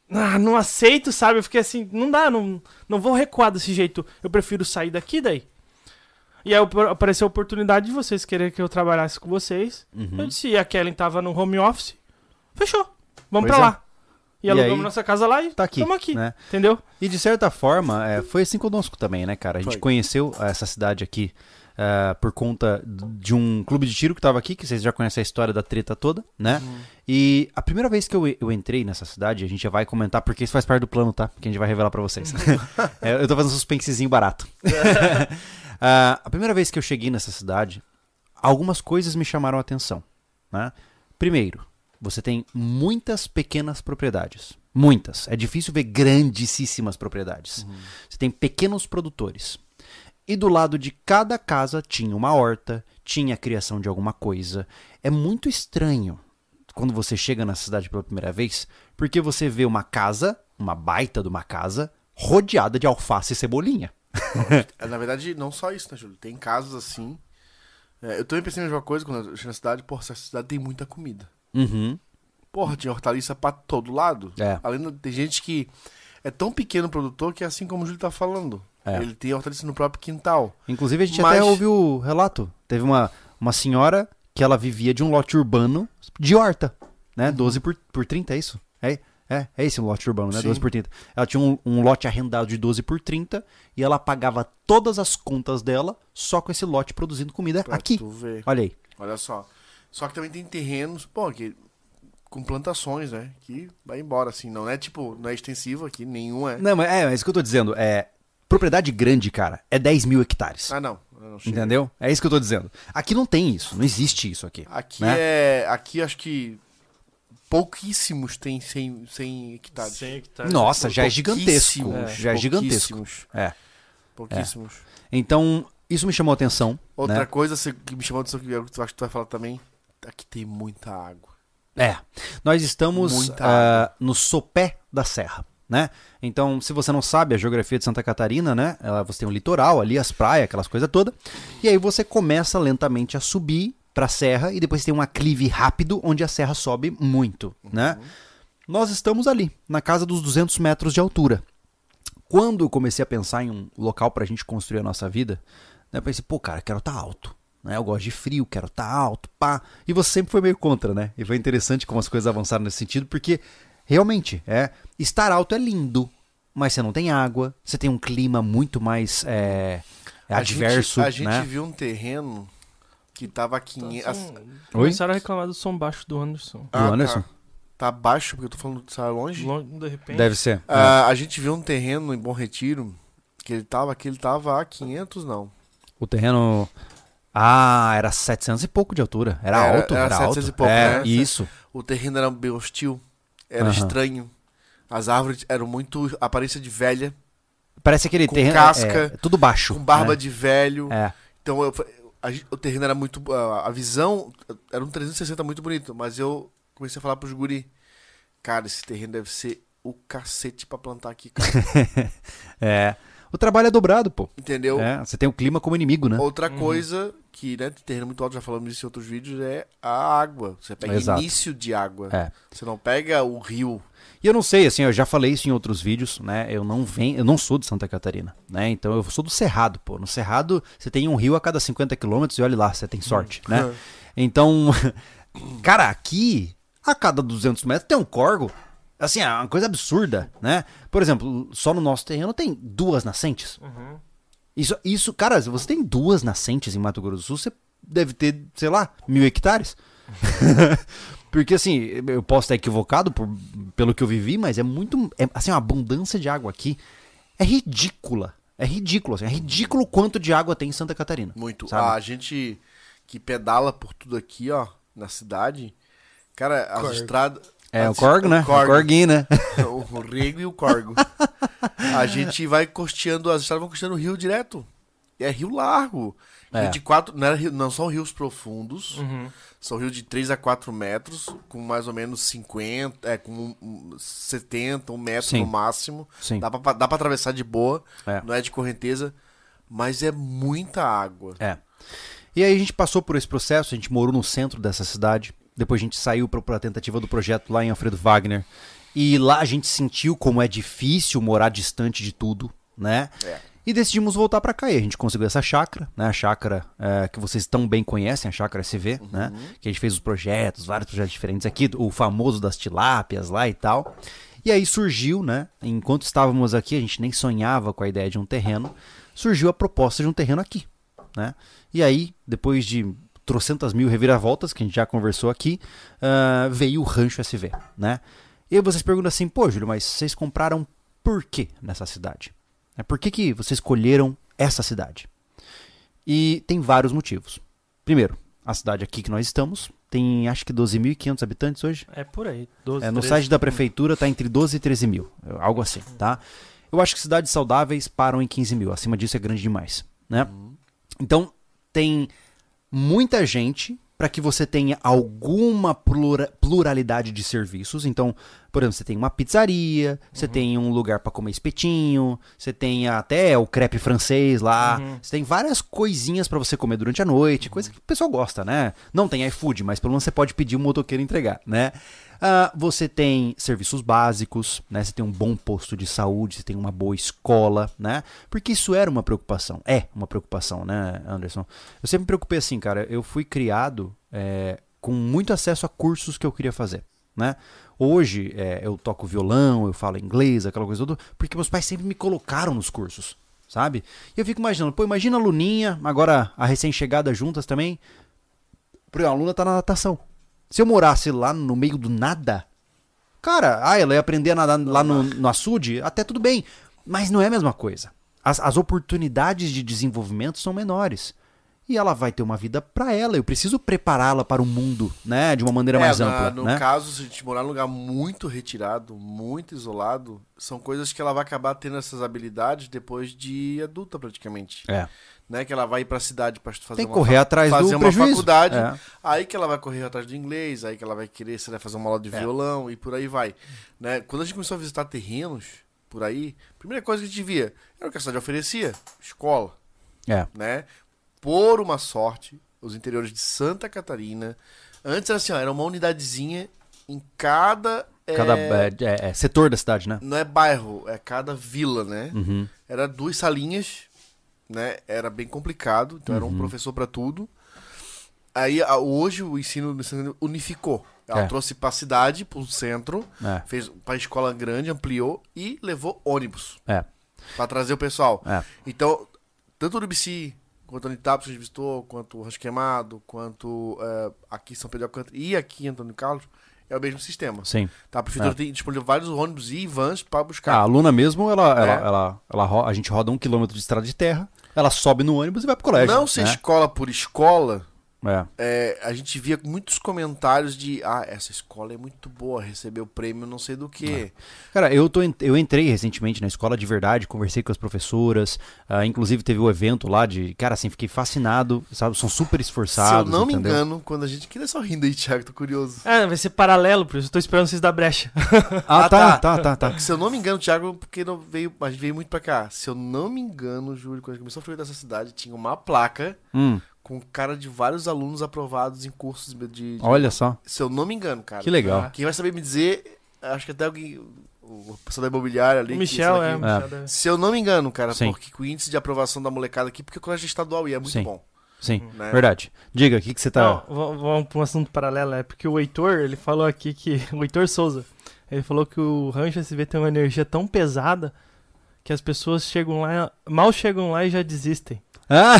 Ah, não aceito, sabe? Eu fiquei assim, não dá, não, não vou recuar desse jeito. Eu prefiro sair daqui daí. E aí apareceu a oportunidade de vocês quererem que eu trabalhasse com vocês. Eu Uhum. disse, e a Kellen tava no home office. Fechou. Vamos Pois pra é. lá. E E alugamos aí, nossa casa lá e Tá aqui. estamos aqui. Né? Entendeu? E de certa forma, é, foi assim conosco também, né, cara? A gente Foi. conheceu essa cidade aqui ah, por conta de um clube de tiro que tava aqui, que vocês já conhecem a história da treta toda, né? E a primeira vez que eu, eu entrei nessa cidade, a gente já vai comentar, porque isso faz parte do plano, tá? Que a gente vai revelar pra vocês. É, eu tô fazendo um suspensezinho barato. Ah, a primeira vez que eu cheguei nessa cidade, algumas coisas me chamaram a atenção, né? Primeiro, você tem muitas pequenas propriedades. Muitas. É difícil ver grandíssimas propriedades. Você tem pequenos produtores. E do lado de cada casa tinha uma horta, tinha a criação de alguma coisa. É muito estranho quando você chega na cidade pela primeira vez, porque você vê uma casa, uma baita de uma casa, rodeada de alface e cebolinha. É, na verdade, não só isso, né, Júlio? Tem casos assim. É, eu também pensei a mesma coisa quando eu cheguei na cidade. Porra, essa cidade tem muita comida. Uhum. Porra, tinha hortaliça pra todo lado. É. Além de, tem gente que é tão pequeno o produtor que é assim como o Júlio tá falando. É. Ele tem hortaliça no próprio quintal. Inclusive, a gente Mas- até ouviu o relato. Teve uma, uma senhora que ela vivia de um lote urbano de horta, né? 12 por, por 30, é isso? É, é, é esse o lote urbano, né? Sim. 12 por 30. Ela tinha um, um lote arrendado de 12 por 30 e ela pagava todas as contas dela só com esse lote produzindo comida Pra aqui. Olha aí. Olha só. Só que também tem terrenos, pô, que, com plantações, né? Que vai embora, assim. Não é tipo, não é extensivo aqui, nenhum é. Não, mas é, é isso que eu tô dizendo. É, propriedade grande, cara, é 10 mil hectares. Ah, não. Entendeu? É isso que eu tô dizendo. Aqui não tem isso, não existe isso aqui. Aqui né? é. Aqui acho que pouquíssimos tem 100, 100 hectares. Sem hectares. Nossa, já é gigantesco. Já é gigantesco. pouquíssimos, É. Pouquíssimos. Então, isso me chamou a atenção. Outra né? coisa que me chamou a atenção, que eu acho que tu vai falar também, aqui tem muita água. É. Nós estamos ah, no sopé da serra, né? Então, se você não sabe a geografia de Santa Catarina, né? Você tem o litoral ali, as praias, aquelas coisas todas. E aí você começa lentamente a subir pra serra e depois tem um aclive rápido onde a serra sobe muito, né? Nós estamos ali, na casa dos 200 metros de altura. Quando eu comecei a pensar em um local pra gente construir a nossa vida, né, eu pensei, pô, cara, quero estar alto. Né? Eu gosto de frio, quero estar alto, pá. E você sempre foi meio contra, né? E foi interessante como as coisas avançaram nesse sentido, porque realmente, é estar alto é lindo, mas você não tem água, você tem um clima muito mais é, é A adverso, gente, a gente né? viu um terreno que tava aqui. Então, Tá, são- Começaram a reclamar do som baixo do Anderson. Do Anderson? tá baixo, porque eu tô falando de sair longe. Longe, de repente. Deve ser. Ah, a gente viu um terreno em Bom Retiro, que ele tava, que ele tava a 500, não. O terreno. Ah, era 700 e pouco de altura. Era, Era- alto, era era, 700 alto. e pouco, é, né? Isso. O terreno era bem hostil, era Aham. estranho. As árvores eram muito aparência de velha, Parece aquele Com terreno. casca, é, tudo baixo. com barba né? de velho. É. Então eu, a o terreno era muito. A, a visão era um 360 muito bonito, mas eu comecei a falar pros guri. Cara, esse terreno deve ser o cacete pra plantar aqui, cara. É. O trabalho é dobrado, pô. Entendeu? É, você tem o clima como inimigo, né? Outra coisa que, né, tem terreno muito alto, já falamos disso em outros vídeos, é a água. Você pega Exato. início de água. É. Você não pega o rio. E eu não sei, assim, eu já falei isso em outros vídeos, né? Eu não venho, eu não sou de Santa Catarina, né? Então eu sou do Cerrado, pô. No Cerrado você tem um rio a cada 50 quilômetros e olha lá, você tem sorte, né? Então, cara, aqui a cada 200 metros tem um corgo. Assim, é uma coisa absurda, né? Por exemplo, só no nosso terreno tem duas nascentes. Uhum. Isso, isso, cara, se você tem duas nascentes em Mato Grosso do Sul, você deve ter, sei lá, mil hectares. Porque assim, eu posso estar equivocado por- pelo que eu vivi, mas é muito. É, assim, a abundância de água aqui é ridícula. É ridículo, assim, é ridículo quanto de água tem em Santa Catarina. Muito. Sabe? A gente que pedala por tudo aqui, ó, na cidade. Cara, as estradas. É, o corgo, né? O corgo. corguinho, né? o rego e o corgo. A gente vai costeando, as estradas vão costeando o rio direto. É rio largo. Rio É. de quatro, não, rio- não são rios profundos, Uhum. são rios de 3 a 4 metros, com mais ou menos 50, é, com um- um 70, um metro Sim. no máximo. Sim. Dá pra, dá pra atravessar de boa, É. não é de correnteza, mas é muita água. É. E aí a gente passou por esse processo, a gente morou no centro dessa cidade, depois a gente saiu para a tentativa do projeto lá em Alfredo Wagner, e lá a gente sentiu como é difícil morar distante de tudo, né? É. E decidimos voltar para cá. E a gente conseguiu essa chácara, né? A chácara é, que vocês tão bem conhecem, a chácara SV, né? Que a gente fez os projetos, vários projetos diferentes aqui, o famoso das tilápias lá e tal. E aí surgiu, né? Enquanto estávamos aqui, a gente nem sonhava com a ideia de um terreno, surgiu a proposta de um terreno aqui, né? E aí, depois de trocentas mil reviravoltas, que a gente já conversou aqui, ah, veio o Rancho SV, né? E vocês perguntam assim, pô, Júlio, mas vocês compraram por quê nessa cidade? É, Por que, que vocês escolheram essa cidade? E tem vários motivos. Primeiro, a cidade aqui que nós estamos tem acho que 12.500 habitantes hoje. É por aí. 12, É, no 13. site da prefeitura tá entre 12 e 13 mil, algo assim, tá? Eu acho que cidades saudáveis param em 15 mil, acima disso é grande demais, né? Então, tem muita gente para que você tenha alguma plura- pluralidade de serviços. Então, por exemplo, você tem uma pizzaria, você tem um lugar para comer espetinho, você tem até o crepe francês lá, você tem várias coisinhas para você comer durante a noite, coisa que o pessoal gosta, né? Não tem iFood, mas pelo menos você pode pedir um motoqueiro entregar, né? Ah, você tem serviços básicos, né? Você tem um bom posto de saúde, você tem uma boa escola, né? Porque isso era uma preocupação. É uma preocupação, né, Anderson? Eu sempre me preocupei assim, cara. Eu fui criado é, com muito acesso a cursos que eu queria fazer, né? Hoje é, eu toco violão, eu falo inglês, aquela coisa toda, porque meus pais sempre me colocaram nos cursos, sabe? E eu fico imaginando, pô, imagina a Luninha, agora a recém-chegada juntas também. Por exemplo, a Luna tá na natação. Se eu morasse lá no meio do nada, cara, ah, ela ia aprender a nadar lá no, no açude, até tudo bem. Mas não é a mesma coisa. As, as oportunidades de desenvolvimento são menores. E ela vai ter uma vida pra ela. Eu preciso prepará-la para o mundo, né? De uma maneira mais É, ampla. na- no né? caso, se a gente morar num lugar muito retirado, muito isolado, são coisas que ela vai acabar tendo essas habilidades depois de adulta, praticamente. É. Né? Que ela vai ir pra cidade pra fazer Tem que uma correr atrás fazer do uma prejuízo. faculdade. É. Aí que ela vai correr atrás do inglês, aí que ela vai querer lá, fazer uma aula de É. violão e por aí vai. Né? Quando a gente começou a visitar terrenos por aí, a primeira coisa que a gente via era o que a cidade oferecia: escola. É. né? Por uma sorte, os interiores de Santa Catarina. Antes era assim, ó, era uma unidadezinha em cada. Cada é, é, é, setor da cidade, né? Não é bairro, é cada vila, né? Uhum. Era duas salinhas, né? Era bem complicado, então Uhum. era um professor para tudo. Aí hoje o ensino unificou. Ela É. trouxe pra cidade, pro centro, É. fez pra escola grande, ampliou e levou ônibus É. pra trazer o pessoal. É. Então, tanto o Urubici, quanto o Anitapos que visitou, quanto o Rancho Queimado, quanto é, aqui São Pedro Alcântara e aqui Antônio Carlos, é o mesmo sistema. Sim. Tá? A prefeitura É. tem disponível vários ônibus e vans Ah, buscar. a aluna mesmo, ela, ela, É. ela, ela ro- a gente roda um quilômetro de estrada de terra, ela sobe no ônibus e vai pro colégio. Não ser né? escola por escola, É. é, a gente via muitos comentários de ah, essa escola é muito boa, recebeu prêmio não sei do que. Cara, eu, tô, eu entrei recentemente na escola de verdade, conversei com as professoras, ah, inclusive teve o evento lá de. Cara, assim, fiquei fascinado, sabe? São super Se eu esforçados. não me entendeu? engano, quando a gente. Quem é só rindo aí, Thiago? Tô curioso. É, vai ser paralelo, por isso eu tô esperando vocês dar brecha. Ah, Ah, tá, tá. tá, tá, tá. Se eu não me engano, Thiago, porque não veio, a gente veio muito pra cá. Se eu não me engano, Júlio, quando a gente começou a frequentar essa cidade, tinha uma placa Hum, com cara de vários alunos aprovados em cursos de. de- olha só. Se eu não me engano, cara. Que legal. Quem vai saber me dizer, acho que até alguém. O pessoal da imobiliária ali. O que Michel, isso é. daqui- o Michel deve- Se eu não me engano, cara, Sim. porque com o índice de aprovação da molecada aqui, porque o colégio é estadual e é muito Sim. bom. Sim, Né? verdade. Diga, o que, que você tá. Não, vamos para um assunto paralelo, é porque o Heitor, ele falou aqui que. O Heitor Souza, ele falou que o Rancho SV tem uma energia tão pesada que as pessoas chegam lá, mal chegam lá e já desistem. Ah!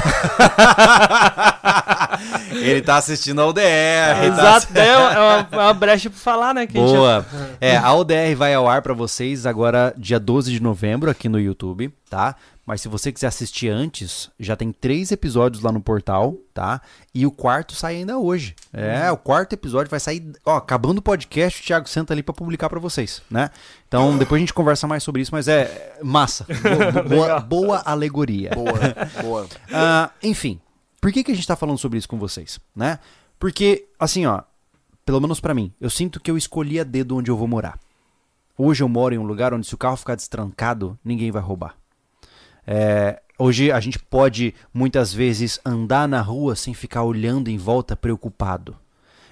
Ele tá assistindo ao DR. tá Exato, daí é uma, é uma- brecha pra falar, né? A Boa. É, a ODR vai ao ar pra vocês agora dia 12 de novembro aqui no YouTube, tá? Mas se você quiser assistir antes, já tem três episódios lá no portal, tá? E o quarto sai ainda hoje. É, o quarto episódio vai sair, ó, acabando o podcast, o Thiago senta ali pra publicar pra vocês, né? Então, depois a gente conversa mais sobre isso, mas é massa. Boa, boa, boa alegoria. Boa, boa. Ah, enfim, por que, que a gente tá falando sobre isso com vocês, né? Porque, assim, ó, pelo menos pra mim, eu sinto que eu escolhi a dedo onde eu vou morar. Hoje eu moro em um lugar onde se o carro ficar destrancado, ninguém vai roubar. É, hoje a gente pode, muitas vezes, andar na rua sem ficar olhando em volta preocupado.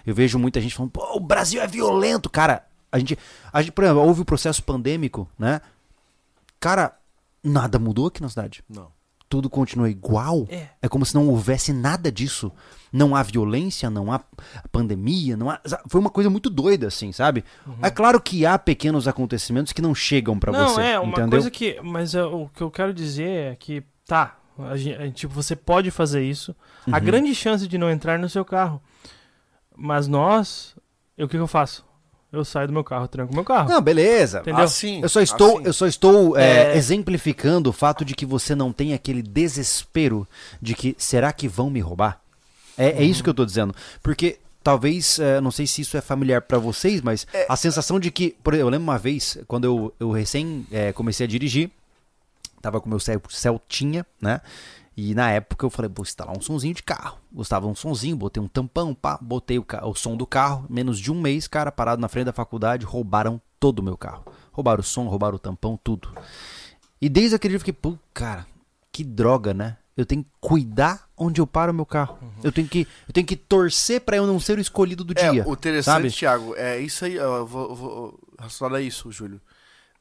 Eu vejo muita gente falando, pô, o Brasil é violento, cara. A gente, a gente, por exemplo, houve o processo pandêmico, né? Cara, nada mudou aqui na cidade Não. Tudo continua igual. É. como se não houvesse nada disso. Não há violência, não há pandemia, não há. Foi uma coisa muito doida, assim, sabe? É claro que há pequenos acontecimentos que não chegam pra Não, você. é, uma entendeu? coisa que. Mas é, o que eu quero dizer é que, tá, a gen- a- tipo, você pode fazer isso. A Uhum. grande chance de não entrar no seu carro. Mas nós. eu- O que, que eu faço? Eu saio do meu carro, tranco meu carro. Não, beleza. Entendeu? Assim, Eu só estou, assim. eu só estou é, É. exemplificando o fato de que você não tem aquele desespero de que será que vão me roubar? É, é isso que eu tô dizendo. Porque talvez, é, não sei se isso é familiar pra vocês, mas a sensação de que, por exemplo, eu lembro uma vez, quando eu, eu recém é, comecei a dirigir, tava com meu Cel- Celtinha, né? E na época eu falei, vou instalar um sonzinho de carro. Gostava de um sonzinho, botei um tampão, pá, botei o, o som do carro. Menos de um mês, cara, parado na frente da faculdade, roubaram todo o meu carro. Roubaram o som, roubaram o tampão, tudo. E desde aquele dia eu fiquei, pô, cara, que droga, né? Eu tenho que cuidar onde eu paro o meu carro. Eu tenho que, eu tenho que torcer pra eu não ser o escolhido do É, dia. o interessante, sabe? Thiago, é isso aí, eu vou, eu vou a isso, Júlio.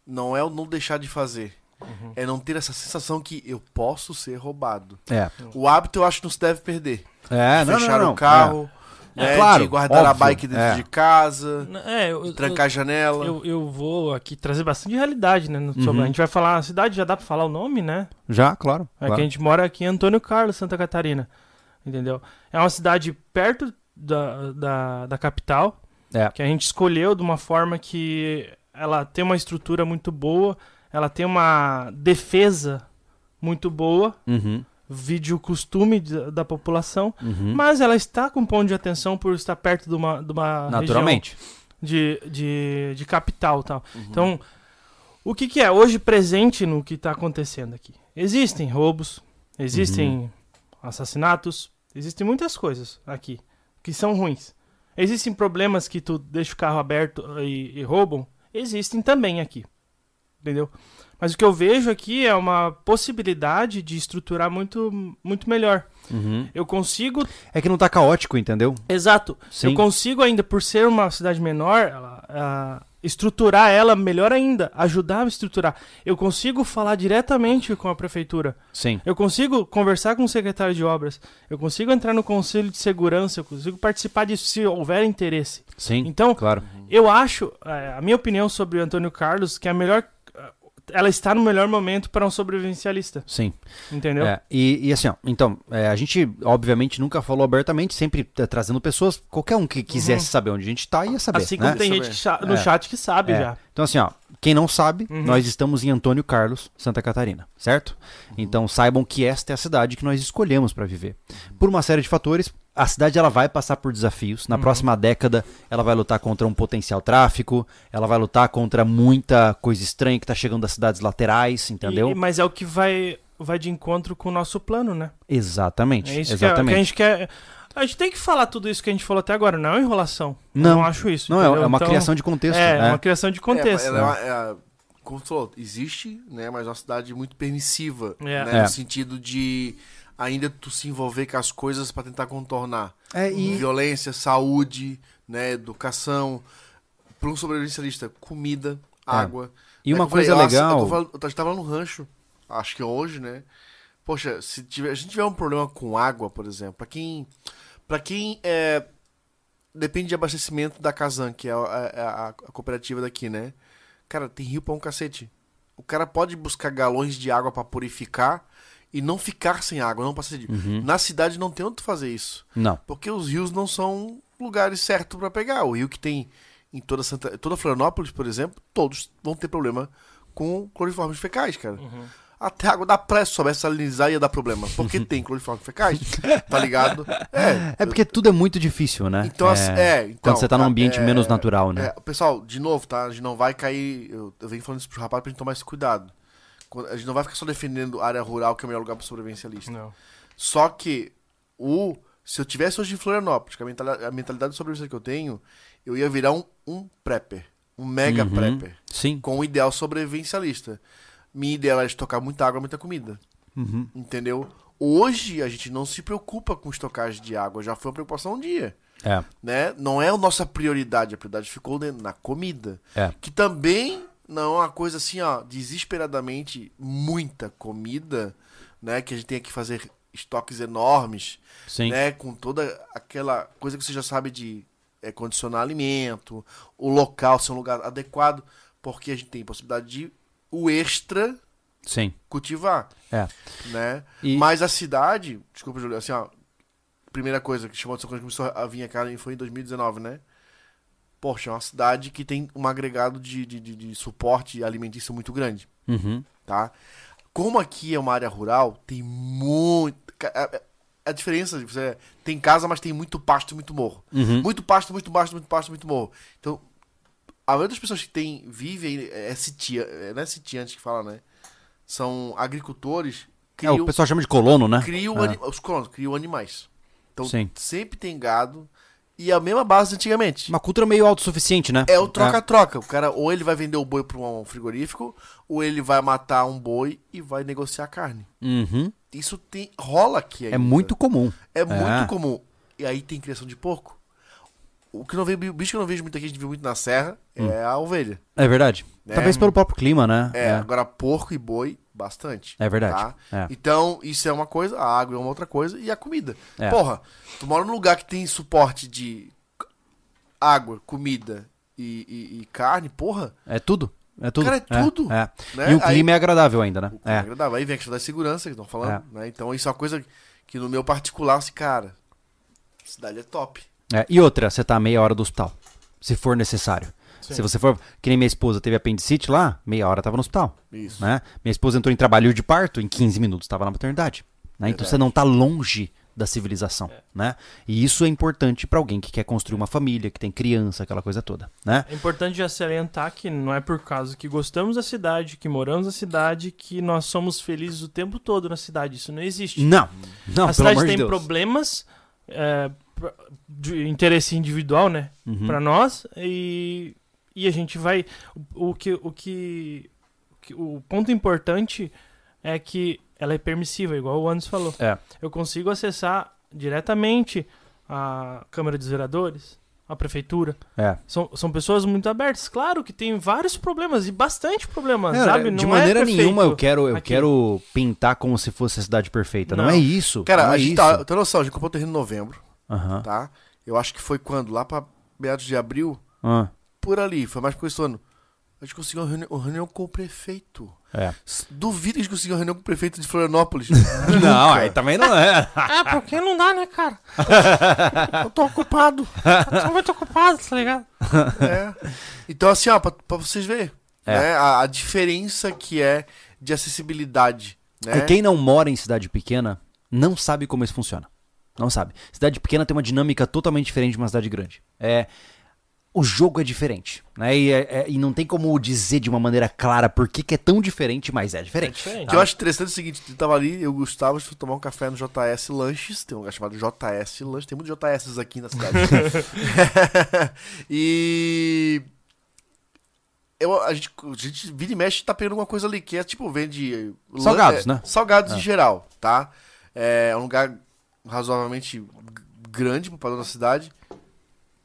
Não é o não deixar de fazer. Uhum. É não ter essa sensação que eu posso ser roubado. É. O hábito eu acho que não se deve perder. É, não, Fechar não, não. o carro, É, né, claro, de guardar a óbvio, bike dentro é. de casa, É, eu, de trancar a janela. eu, eu vou aqui trazer bastante realidade, né? no- sobre- Uhum. A gente vai falar, a cidade já dá pra falar o nome, né? Já, claro. É claro. que a gente mora aqui em Antônio Carlos, Santa Catarina. Entendeu? É uma cidade perto da, da, da capital, É. que a gente escolheu de uma forma que ela tem uma estrutura muito boa, ela tem uma defesa muito boa, Uhum, vídeo costume de- da população, uhum. mas ela está com ponto de atenção por estar perto de uma, de uma região Naturalmente. de, de, de capital tal. Então, o que, que é hoje presente no que está acontecendo aqui? Existem roubos, existem assassinatos, existem muitas coisas aqui que são ruins. Existem problemas que tu deixa o carro aberto e, e roubam? Existem também aqui. Entendeu? Mas o que eu vejo aqui é uma possibilidade de estruturar muito, muito melhor. Uhum. Eu consigo É que não tá caótico, entendeu? Exato. Sim. Eu consigo ainda, por ser uma cidade menor, ela, ah, estruturar ela melhor ainda, ajudar a estruturar. Eu consigo falar diretamente com a prefeitura. Sim. Eu consigo conversar com o secretário de obras. Eu consigo entrar no conselho de segurança. Eu consigo participar disso se houver interesse. Sim. Então, Claro. eu acho, eh, a minha opinião sobre o Antônio Carlos, que é a melhor. Ela está no melhor momento para um sobrevivencialista. Sim. Entendeu? É, e, e assim, ó, então, é, a gente obviamente nunca falou abertamente, sempre tá trazendo pessoas, qualquer um que quisesse saber onde a gente tá ia saber. Assim né? como tem Saber. gente que cha- no É. chat que sabe É. já. Então, assim, ó, quem não sabe, Uhum. nós estamos em Antônio Carlos, Santa Catarina, certo? Então, saibam que esta é a cidade que nós escolhemos para viver. Por uma série de fatores, a cidade ela vai passar por desafios. Na próxima década, ela vai lutar contra um potencial tráfico, ela vai lutar contra muita coisa estranha que tá chegando das cidades laterais, entendeu? E- mas é o que vai, vai de encontro com o nosso plano, né? Exatamente. É isso que a- que, exatamente. a gente quer. A gente tem que falar tudo isso que a gente falou até agora, não é enrolação. Não. não acho isso. Não, é- entendeu? é uma Então, criação de contexto. É, né? uma criação de contexto. É, ela é uma- é, como tu falou, existe, né? Mas é uma cidade muito permissiva. É. Né, É. No sentido de ainda tu se envolver com as coisas pra tentar contornar. É, e- Violência, saúde, né? Educação. Para um sobrevivencialista, comida, água. E É uma falei, coisa ass- legal. Eu, tava- eu tava no rancho, acho que hoje, né? Poxa, se tiver, a gente tiver um problema com água, por exemplo, pra quem. Pra quem é, depende de abastecimento da Kazan, que é a, a- a- a cooperativa daqui, né? Cara, tem rio pra um cacete. O cara pode buscar galões de água pra purificar e não ficar sem água, não passar sede. Uhum. Na cidade não tem onde fazer isso. Não. Porque os rios não são lugares certos pra pegar. O rio que tem em toda Santa, toda Florianópolis, por exemplo, todos vão ter problema com cloriformes fecais, cara. Uhum. Até a água da praia, se soubesse salinizar, ia dar problema. Porque tem cloriformes fecais, tá ligado? É. É porque tudo é muito difícil, né? Então, assim, é, então, Quando você tá num ambiente é, menos natural, né? é, pessoal, de novo, tá? A gente não vai cair. Eu, eu venho falando isso pro rapaz pra gente tomar esse cuidado. A gente não vai ficar só defendendo a área rural, que é o melhor lugar pro sobrevivencialista. Não. Só que o se eu tivesse hoje em Florianópolis, com a mentalidade, a mentalidade de sobrevivência que eu tenho, eu ia virar um, um prepper, um mega Uhum. prepper, Sim. com o ideal sobrevivencialista. Minha ideia era estocar muita água, muita comida, Uhum. entendeu? Hoje a gente não se preocupa com estocagem de água, já foi uma preocupação um dia, É. né? Não é a nossa prioridade, a prioridade ficou ne- na comida, É. que também não é uma coisa assim, ó, desesperadamente muita comida, né? Que a gente tem que fazer estoques enormes, Sim. né? Com toda aquela coisa que você já sabe de é, condicionar alimento, o local ser um lugar adequado, porque a gente tem possibilidade de o extra Sim. cultivar, É. né? E- Mas a cidade, desculpa, Júlio, assim, ó, primeira coisa que chamou a atenção quando começou a vir cá foi em 2019, né? Poxa, é uma cidade que tem um agregado de, de, de, de suporte alimentício muito grande, Uhum. tá? Como aqui é uma área rural, tem muito. A, diferença de você tem casa, mas tem muito pasto e muito morro. Uhum. Muito pasto, muito pasto, muito pasto, muito morro. Então, a maioria das pessoas que tem, vive aí, é sitia, é, não é sitiante que fala, né? São agricultores, É, o criam, pessoal chama de colono, né? criam É. os colonos, criam animais. Então, Sim. sempre tem gado e a mesma base antigamente. Uma cultura meio autossuficiente, né? É o troca-troca. O cara, ou ele vai vender o boi para um frigorífico, ou ele vai matar um boi e vai negociar carne. Uhum. Isso tem rola aqui É ainda. muito comum. É muito É. comum. E aí tem criação de porco. O que não vejo, o bicho que eu não vejo muito aqui, a gente viu muito na serra, é a ovelha. É verdade. É. Talvez pelo próprio clima, né? É, agora porco e boi, bastante. É verdade. Tá? É. Então, isso é uma coisa, a água é uma outra coisa, e a comida. É. Porra, tu mora num lugar que tem suporte de água, comida e, e- e carne, porra, É tudo. É tudo. Cara, é tudo, é. né? E o Aí- clima é agradável ainda, né? É É. agradável. Aí vem a questão da segurança que estão falando, né? Então isso é uma coisa que no meu particular, assim, cara, a cidade é top. É, E outra, você tá a meia hora do hospital. Se for necessário. Sim. Se você for. Que nem minha esposa teve apendicite lá, meia hora tava no hospital. Isso. Né? Minha esposa entrou em trabalho de parto, em 15 minutos estava na maternidade. né? Então você não tá longe da civilização. Né? E isso é importante para alguém que quer construir uma família, que tem criança, aquela coisa toda. Né? É importante já salientar que não é por causa que gostamos da cidade, que moramos na cidade, que nós somos felizes o tempo todo na cidade. Isso não existe. Não, não, a cidade tem Deus. problemas é, de interesse individual, né? Uhum. Pra nós e, e a gente vai o, o que o que o que- o ponto importante é que ela é permissiva, igual o Anderson falou. É. Eu consigo acessar diretamente a Câmara dos Vereadores, a prefeitura. É. São, são pessoas muito abertas. Claro que tem vários problemas e bastante problemas, Não, sabe? de Não é maneira perfeito nenhuma eu quero, eu aqui. quero pintar como se fosse a cidade perfeita. Não, Não. é isso. Cara, não a é gente isso. tá. Tem noção, a gente comprou o terreno em novembro, tá? Eu acho que foi quando? Lá pra meados de abril, Ah, por ali, foi mais por esse ano. A gente conseguiu uma reunião, uma reunião com o prefeito. é. Duvido que a gente conseguiu uma reunião com o prefeito de Florianópolis. Não, aí também não é. É, porque não dá, né, cara? Eu tô ocupado. Eu tô muito ocupado, tá ligado? É. Então, assim, ó, pra, pra vocês verem. É. Né, a, a diferença que é de acessibilidade. Né? E quem não mora em cidade pequena não sabe como isso funciona. Não sabe. Cidade pequena tem uma dinâmica totalmente diferente de uma cidade grande. É, o jogo é diferente, né? E, é- é- e não tem como dizer de uma maneira clara por que, que é tão diferente, mas é É diferente. diferente. O que eu acho interessante é o seguinte, eu tava ali, eu gostava de tomar um café no JS Lanches, tem um lugar chamado JS Lanches, tem muitos JS aqui na cidade. e eu, a, gente, a gente vira e mexe tá pegando alguma coisa ali, que é tipo, vende... lan- Salgados, é, né? Salgados É. em geral, tá? É um lugar razoavelmente grande pro padrão da cidade.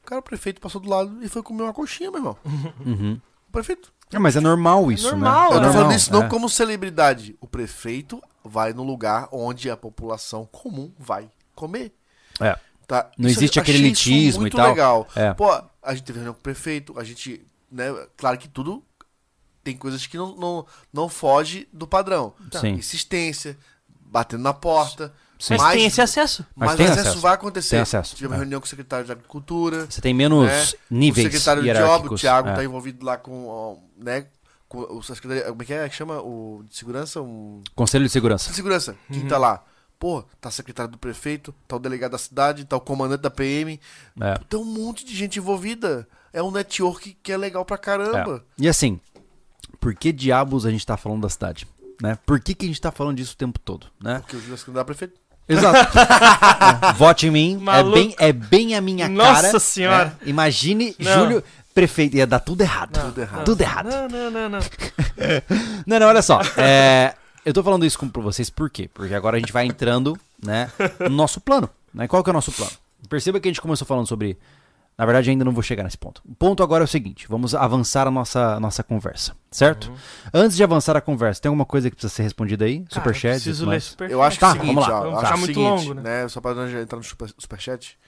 Cara, o prefeito passou do lado e foi comer uma coxinha, meu irmão. Uhum. O prefeito. É, mas é normal isso, Normal, né? Eu É tô falando normal, isso não é. como celebridade. O prefeito vai no lugar onde a população comum vai comer. É. Tá? Não Isso- existe aquele isso elitismo e muito tal. legal. É. Pô, a gente teve reunião com o prefeito, a gente, né, claro que tudo tem coisas que não, não, não foge do padrão. Tá, Sim. Insistência, batendo na porta. Sim. Mas tem esse acesso. Mas Mas, tem acesso, acesso. vai acontecer. Tem acesso, Tivemos é. reunião com o secretário de Agricultura. Você tem menos É, níveis o secretário de obra, o. Thiago, é. tá envolvido lá com, ó, né, com o secretário, como é que é que chama? O de segurança? Um... Conselho de Segurança. De segurança, quem Uhum. tá lá? Pô, tá secretário do prefeito, tá o delegado da cidade, tá o comandante da PM. É. Tem um monte de gente envolvida. É um network que é legal pra caramba. E assim, por que diabos a gente tá falando da cidade? Né? Por que, que a gente tá falando disso o tempo todo? Né? Porque o Júlio Secretário prefeito. Exato. É, Vote em mim. É bem, é bem a minha Nossa cara. senhora. É, imagine Não. Júlio prefeito. Ia dar tudo errado. Tudo errado. Tudo errado. Não, não, não, não. Não, não, olha só. é, eu tô falando isso com- pra vocês por quê? Porque agora a gente vai entrando, né, no nosso plano. Né? Qual que é o nosso plano? Perceba que a gente começou falando sobre. Na verdade, ainda não vou chegar nesse ponto. O ponto agora é o seguinte: vamos avançar a nossa, nossa conversa, certo? Antes de avançar a conversa, tem alguma coisa que precisa ser respondida aí? Cara, Superchat? e preciso ler superchat. Eu acho que Tá, é o seguinte, vamos lá. ó, eu Vamos acho muito seguinte, longo, né? Só pra não entrar no super, superchat.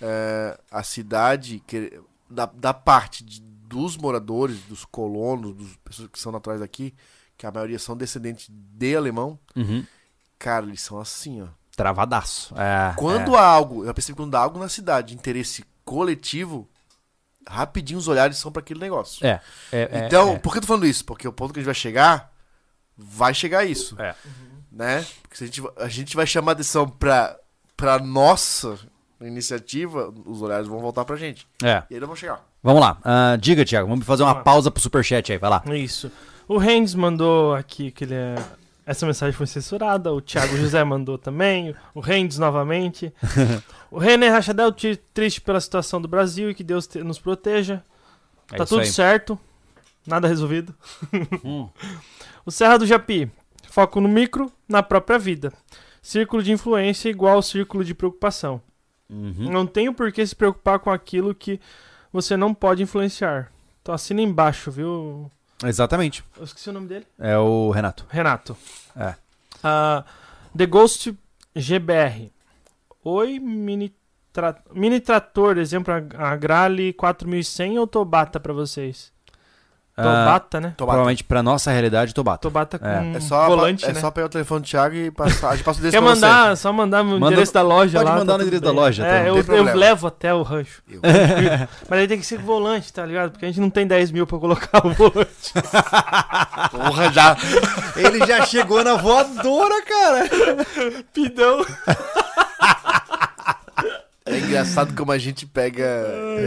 é, a cidade, que, da, da parte de- dos moradores, dos colonos, das pessoas que são naturais aqui, que a maioria são descendentes de alemão, Uhum. cara, eles são assim, ó. Travadaço. É, Quando há algo, eu percebo que quando há algo na cidade, de interesse coletivo, rapidinho os olhares são pra aquele negócio. É. é, é, então, é. por que eu tô falando isso? Porque o ponto que a gente vai chegar, vai chegar isso. É. Né? Porque se a gente, a gente vai chamar atenção pra, pra nossa iniciativa, os olhares vão voltar pra gente. É. E aí nós vamos chegar. Vamos lá. Ah, diga, Thiago. Vamos fazer uma pausa pro superchat aí. Vai lá. Isso. O Rendes mandou aqui que ele é... Essa mensagem foi censurada. O Thiago José mandou também. O Rendes novamente. o René Rachadel, triste pela situação do Brasil e que Deus nos proteja. É tá tudo aí. certo. Nada resolvido. Hum. O Serra do Japi. Foco no micro, na própria vida. Círculo de influência igual ao círculo de preocupação. Uhum. Não tenho por que se preocupar com aquilo que você não pode influenciar. Então assina embaixo, viu? Exatamente. Eu esqueci o nome dele. É o Renato. Renato. É. Ah, The Ghost GBR. Oi, mini, tra... mini trator, exemplo, a Grale 4100 ou Tobata pra vocês? Ah, Tobata, né? provavelmente pra nossa realidade, Tobata. Tobata com É. É só, volante, é né? só pegar o telefone do Thiago e passar. A gente passa o Quer mandar, só mandar o Manda- endereço da loja pode lá. mandar tá no endereço da loja, tá? É, eu, eu levo até o rancho. Eu- Mas aí tem que ser volante, tá ligado? Porque a gente não tem 10 mil pra colocar o volante. Porra, já. Ele já chegou na voadora, cara. Pidão. É engraçado como a gente pega.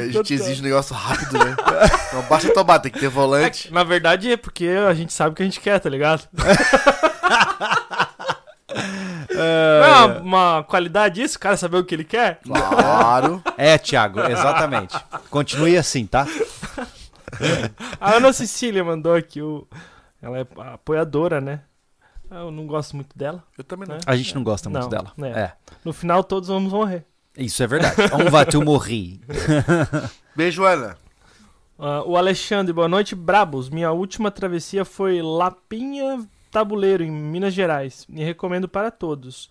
A gente exige um negócio rápido, né? Não basta tomar, tem que ter volante. Na verdade é porque a gente sabe o que a gente quer, tá ligado? Não é uma, uma qualidade isso, o cara saber o que ele quer? Claro. É, Thiago, exatamente. Continue assim, tá? A Ana Cecília mandou aqui o. Ela é apoiadora, né? Eu não gosto muito dela. Eu também não. É. A gente não gosta muito Não, dela. é. É. No final todos vamos morrer. Isso é verdade. On va tu morrer. Beijo, Ana. Ah, o Alexandre, boa noite, Brabos. Minha última travessia foi Lapinha Tabuleiro, em Minas Gerais. Me recomendo para todos.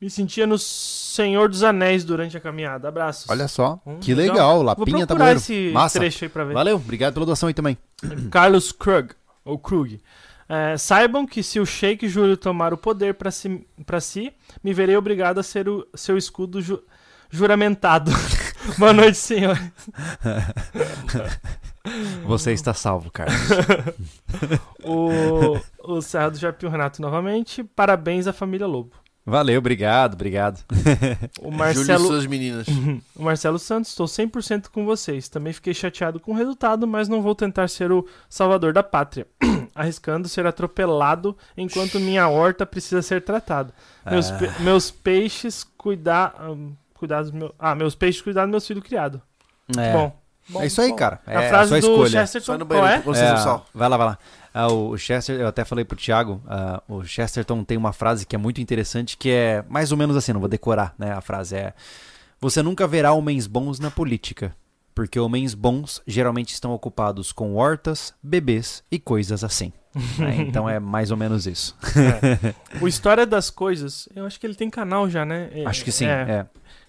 Me sentia no Senhor dos Anéis durante a caminhada. Abraços. Olha só. Hum, Que legal. legal. Vou Lapinha procurar tabuleiro. esse Massa. trecho aí pra ver. Valeu. Obrigado pela doação aí também. Carlos Krug, ou Krug. É, saibam que se o Sheik Júlio tomar o poder para si, pra si, me verei obrigado a ser o seu escudo ju- juramentado. Boa noite, senhor. Você está salvo, Carlos. O, o Serra do Japim, o Renato, novamente. Parabéns à família Lobo. Valeu, obrigado, obrigado. O Júlio e Marcelo, suas meninas. o Marcelo Santos, estou 100% com vocês. Também fiquei chateado com o resultado, mas não vou tentar ser o salvador da pátria, arriscando ser atropelado enquanto minha horta precisa ser tratada. Meus, Ah. pe- meus peixes cuidar, hum, cuidar dos meus, ah, meus peixes cuidar do meus filhos criados. É, Bom, bom, é isso aí, bom. cara. É a a frase sua do escolha. Só Chesterton, no qual banheiro é? É, no vai lá, vai lá. Ah, o Chester, eu até falei pro Thiago, ah, o Chesterton tem uma frase que é muito interessante, que é mais ou menos assim, não vou decorar, né? A frase é: Você nunca verá homens bons na política, porque homens bons geralmente estão ocupados com hortas, bebês e coisas assim. né? Então é mais ou menos isso. O História das Coisas, eu acho que ele tem canal já, né? É, Acho que sim. é. é.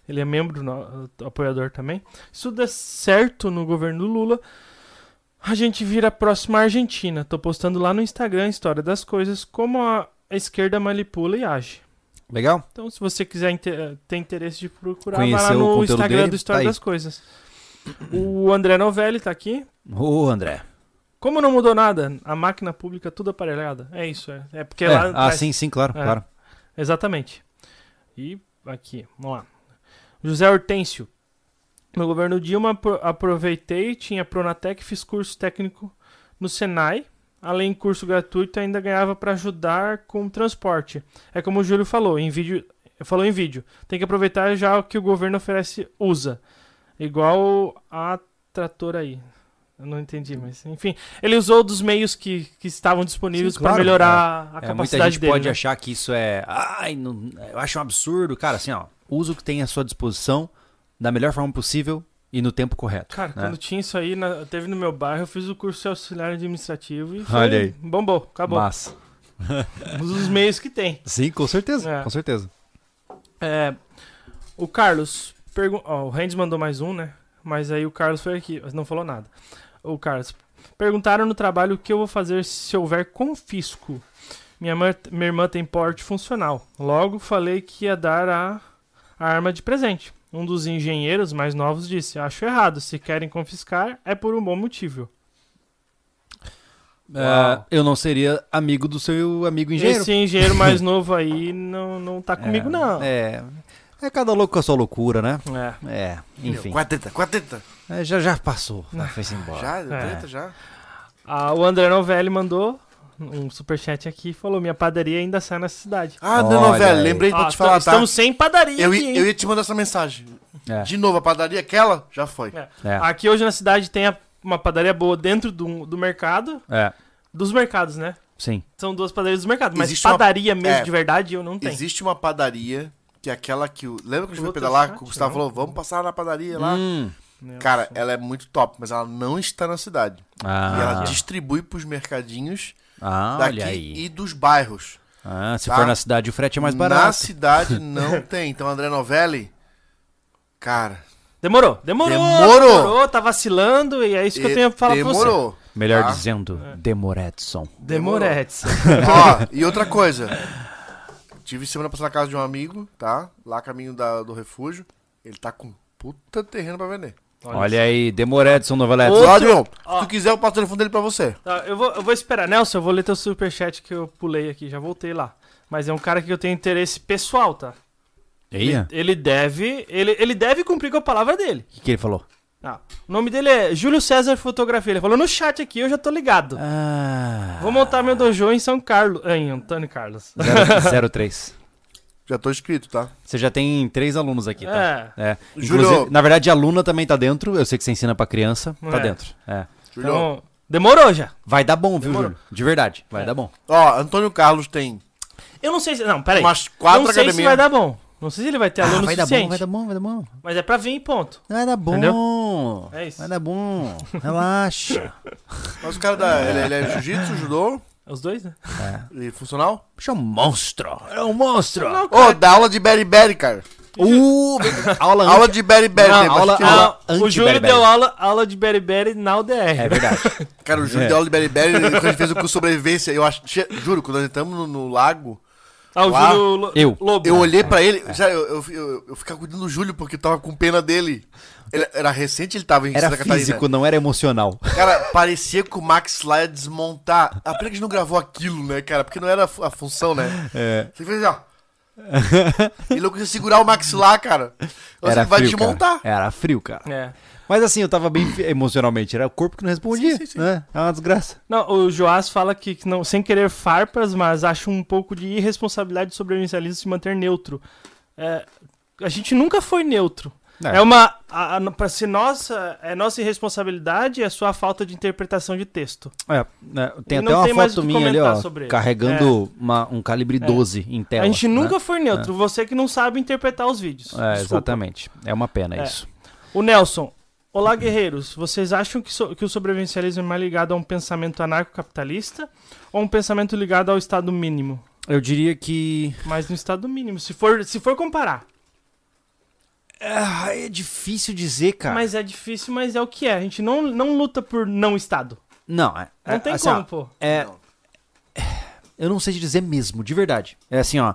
Ele é membro, no- apoiador também. Se tudo der certo no governo do Lula, a gente vira a próxima Argentina. Tô postando lá no Instagram a história das coisas, como a, esquerda manipula e age. Legal? Então, se você quiser ter interesse de procurar, Conhecer vai lá no Instagram dele, do História tá das Coisas. O André Novelli tá aqui. Ô, André. Como não mudou nada? A máquina pública tudo aparelhada. É isso, é. É porque É, lá ah, sim, sim, claro, É. claro. Exatamente. E aqui, vamos lá. José Hortêncio. No governo Dilma, apro- aproveitei, tinha Pronatec, fiz curso técnico no Senai. Além de curso gratuito, ainda ganhava para ajudar com transporte. É como o Júlio falou, em vídeo, falou em vídeo. Tem que aproveitar já o que o governo oferece, usa. Igual a trator aí. Eu não entendi, mas enfim. Ele usou dos meios que, que estavam disponíveis Sim, para claro, melhorar a É, muita capacidade gente dele. pode né? achar que isso é. Ai, não- eu acho um absurdo. Cara, assim, ó. Usa o que tem à sua disposição da melhor forma possível e no tempo correto. Cara, né? quando tinha isso aí, na- teve no meu bairro, eu fiz o curso de auxiliar administrativo e foi, Olha aí. bombou, acabou. Massa. Os meios que tem. Sim, com certeza. É. Com certeza. É, o Carlos, pergun- o Rendes mandou mais um, né? Mas aí o Carlos foi aqui, mas não falou nada. O Carlos, perguntaram no trabalho o que eu vou fazer se houver confisco. Minha, mãe- minha irmã tem porte funcional. Logo falei que ia dar a, a arma de presente. Um dos engenheiros mais novos disse: Acho errado. Se querem confiscar, é por um bom motivo. É, eu não seria amigo do seu amigo engenheiro. Esse engenheiro mais novo aí não, não tá comigo, É, não. É. É cada louco com a sua loucura, né? É. É, enfim. Quateta, quateta. É, já, já passou. Já foi embora. Já, É. treta, já. Ah, o André Novelli mandou um superchat aqui falou: Minha padaria ainda sai nessa cidade. Ah, não, Olha não, velho. aí. Lembrei pra Ah, te falar, tá? estamos sem padaria Eu, aqui, ia- hein? eu ia te mandar essa mensagem. É. De novo, a padaria aquela já foi. É. É. Aqui hoje na cidade tem a- uma padaria boa dentro do, do mercado. É, Dos mercados, né? sim. São duas padarias dos mercados. Mas Existe uma- padaria mesmo é. de verdade eu não tenho. Existe uma padaria que é aquela que. o- Lembra que a gente foi Outro pedalar? chat, Que o Gustavo não? falou, vamos passar na padaria lá. Hum. Meu Cara, Deus. ela é muito top, mas ela não está na cidade. Ah, E ela distribui pros mercadinhos ah, daqui olha aí. e dos bairros. Ah, se Tá? for na cidade, o frete é mais Na barato. cidade não tem. Então, André Novelli, cara, Demorou, demorou, Demorou. demorou, tá vacilando e é isso que eu e- tenho pra falar pra você. demorou. Melhor Tá? dizendo, É. Demoredson. Demoretes. Ó, e outra coisa. Tive semana passada na casa de um amigo, tá? Lá caminho da- do refúgio. Ele tá com puta terreno pra vender. Olha, aí, Demoredson Novelete. Outro- Ó, Adriano, ó. se tu quiser, eu passo o telefone dele pra você. Tá, eu, vou, eu vou esperar. Nelson, eu vou ler teu superchat que eu pulei aqui, já voltei lá. Mas é um cara que eu tenho interesse pessoal, tá? Ele, Eia, ele deve. Ele, ele deve cumprir com a palavra dele. o que, que ele falou? Ah, o nome dele é Júlio César Fotografia. Ele falou no chat aqui, eu já tô ligado. Ah, Vou montar meu dojo em São Carlos. Em Antônio Carlos. 03. Já tô inscrito, tá? Você já tem três alunos aqui, tá? É. É. Inclusive, na verdade, a aluna também tá dentro. Eu sei que você ensina pra criança. Tá É. dentro. É. Júlio. Então, demorou já. Vai dar bom, viu. Júlio? De verdade, vai É. dar bom. Ó, Antônio Carlos tem Eu não sei se. Não, peraí. umas quatro não sei se academias. vai dar bom. Não sei se ele vai ter aluno Ah, vai dar suficiente. bom, vai dar bom, vai dar bom. Mas é pra vir, ponto. Vai dar bom. Entendeu? É isso. Vai dar bom. Relaxa. Mas o cara da. Ele, ele é jiu-jitsu, judô Os dois, né? e funcional? Bicho é um monstro. É um monstro. Ô, dá aula de beriberi, cara. Uh, aula Aula de beriberi. Não, aula- aula-. Ah, o Júlio deu aula, aula de beriberi na UDR. É verdade. Cara, o Júlio É. deu aula de beriberi. Quando a gente fez o curso de sobrevivência, eu acho. Juro, quando nós entramos no, no lago, Ah, o Lá, Júlio Lo- eu. Lobo. eu olhei pra ele. Já, eu, eu, eu, eu ficava cuidando do Júlio porque eu tava com pena dele. Ele, era recente, ele tava em Era Santa Catarina. físico, não era emocional. Cara, parecia que o Max lá ia desmontar. A pena que a gente não gravou aquilo, né, cara? Porque não era a fu- a função, né? É. Você fez assim, ó. Ele não conseguia segurar o maxilar, cara. Você Era vai frio, desmontar. cara. Era frio, cara. É. Mas assim, eu tava bem emocionalmente. Era o corpo que não respondia. Sim, sim, sim. Né? É uma desgraça. Não, o Joás fala que, que não, sem querer farpas, mas acha um pouco de irresponsabilidade sobre o inicialismo se manter neutro. É, a gente nunca foi neutro. É, uma. A, a, pra ser nossa, é nossa irresponsabilidade é sua falta de interpretação de texto. É, né, tem E até não uma tem mais o foto minha ali, ó, carregando uma- um calibre 12 em tela. a gente né? nunca foi neutro. Você que não sabe interpretar os vídeos. É, exatamente. É uma pena É. isso. O Nelson. Olá, guerreiros. Vocês acham que, so- que o sobrevivencialismo é mais ligado a um pensamento anarcocapitalista ou um pensamento ligado ao estado mínimo? Eu diria que. Mas no estado mínimo, se for, se for comparar. Ah, é difícil dizer, cara. Mas é difícil, mas é o que é. A gente não, não luta por não estado. Não, é. Não é, tem assim, ó, como, pô. É, eu não sei te dizer mesmo, de verdade. É assim, ó.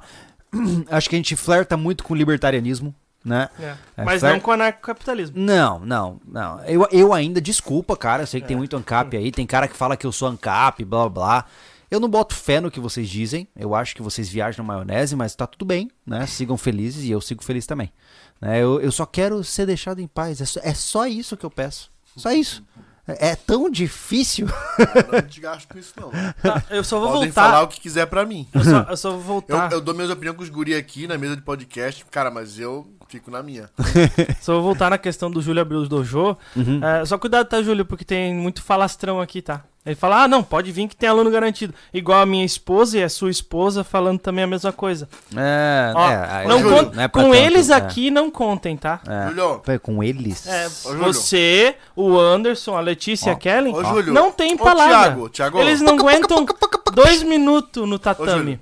Acho que a gente flerta muito com o libertarianismo, né? É. É, mas fer- não com o anarcocapitalismo. Não, não, não. Eu, eu ainda, desculpa, cara. Eu sei que É. tem muito ANCAP aí. Tem cara que fala que eu sou ANCAP, blá blá blá. Eu não boto fé no que vocês dizem. Eu acho que vocês viajam na maionese, mas tá tudo bem, né? Sigam felizes e eu sigo feliz também. Né? Eu, eu só quero ser deixado em paz. É só, é só isso que eu peço. Só isso. É, tão difícil. Eu não te gasto com isso, não. Tá, eu só vou Podem voltar. falar o que quiser pra mim. Eu, só, eu só vou Eu, voltar. eu dou minhas opiniões com os guri aqui na mesa de podcast, cara, mas eu fico na minha. Só vou voltar na questão do Júlio abrir os dojo. Uhum. É, só cuidado, tá, Júlio? Porque tem muito falastrão aqui, tá? Ele fala, ah, não, pode vir que tem aluno garantido. Igual a minha esposa e a sua esposa falando também a mesma coisa. É, Ó, é, não Júlio, é pra com tanto, eles é. aqui não contem, tá? É. Júlio, Peraí, com eles? É, Júlio. você, o Anderson, a Letícia e a Kellen Ô, Júlio. não tem Ô, palavra. Thiago, Thiago. Eles não aguentam dois minutos no tatame.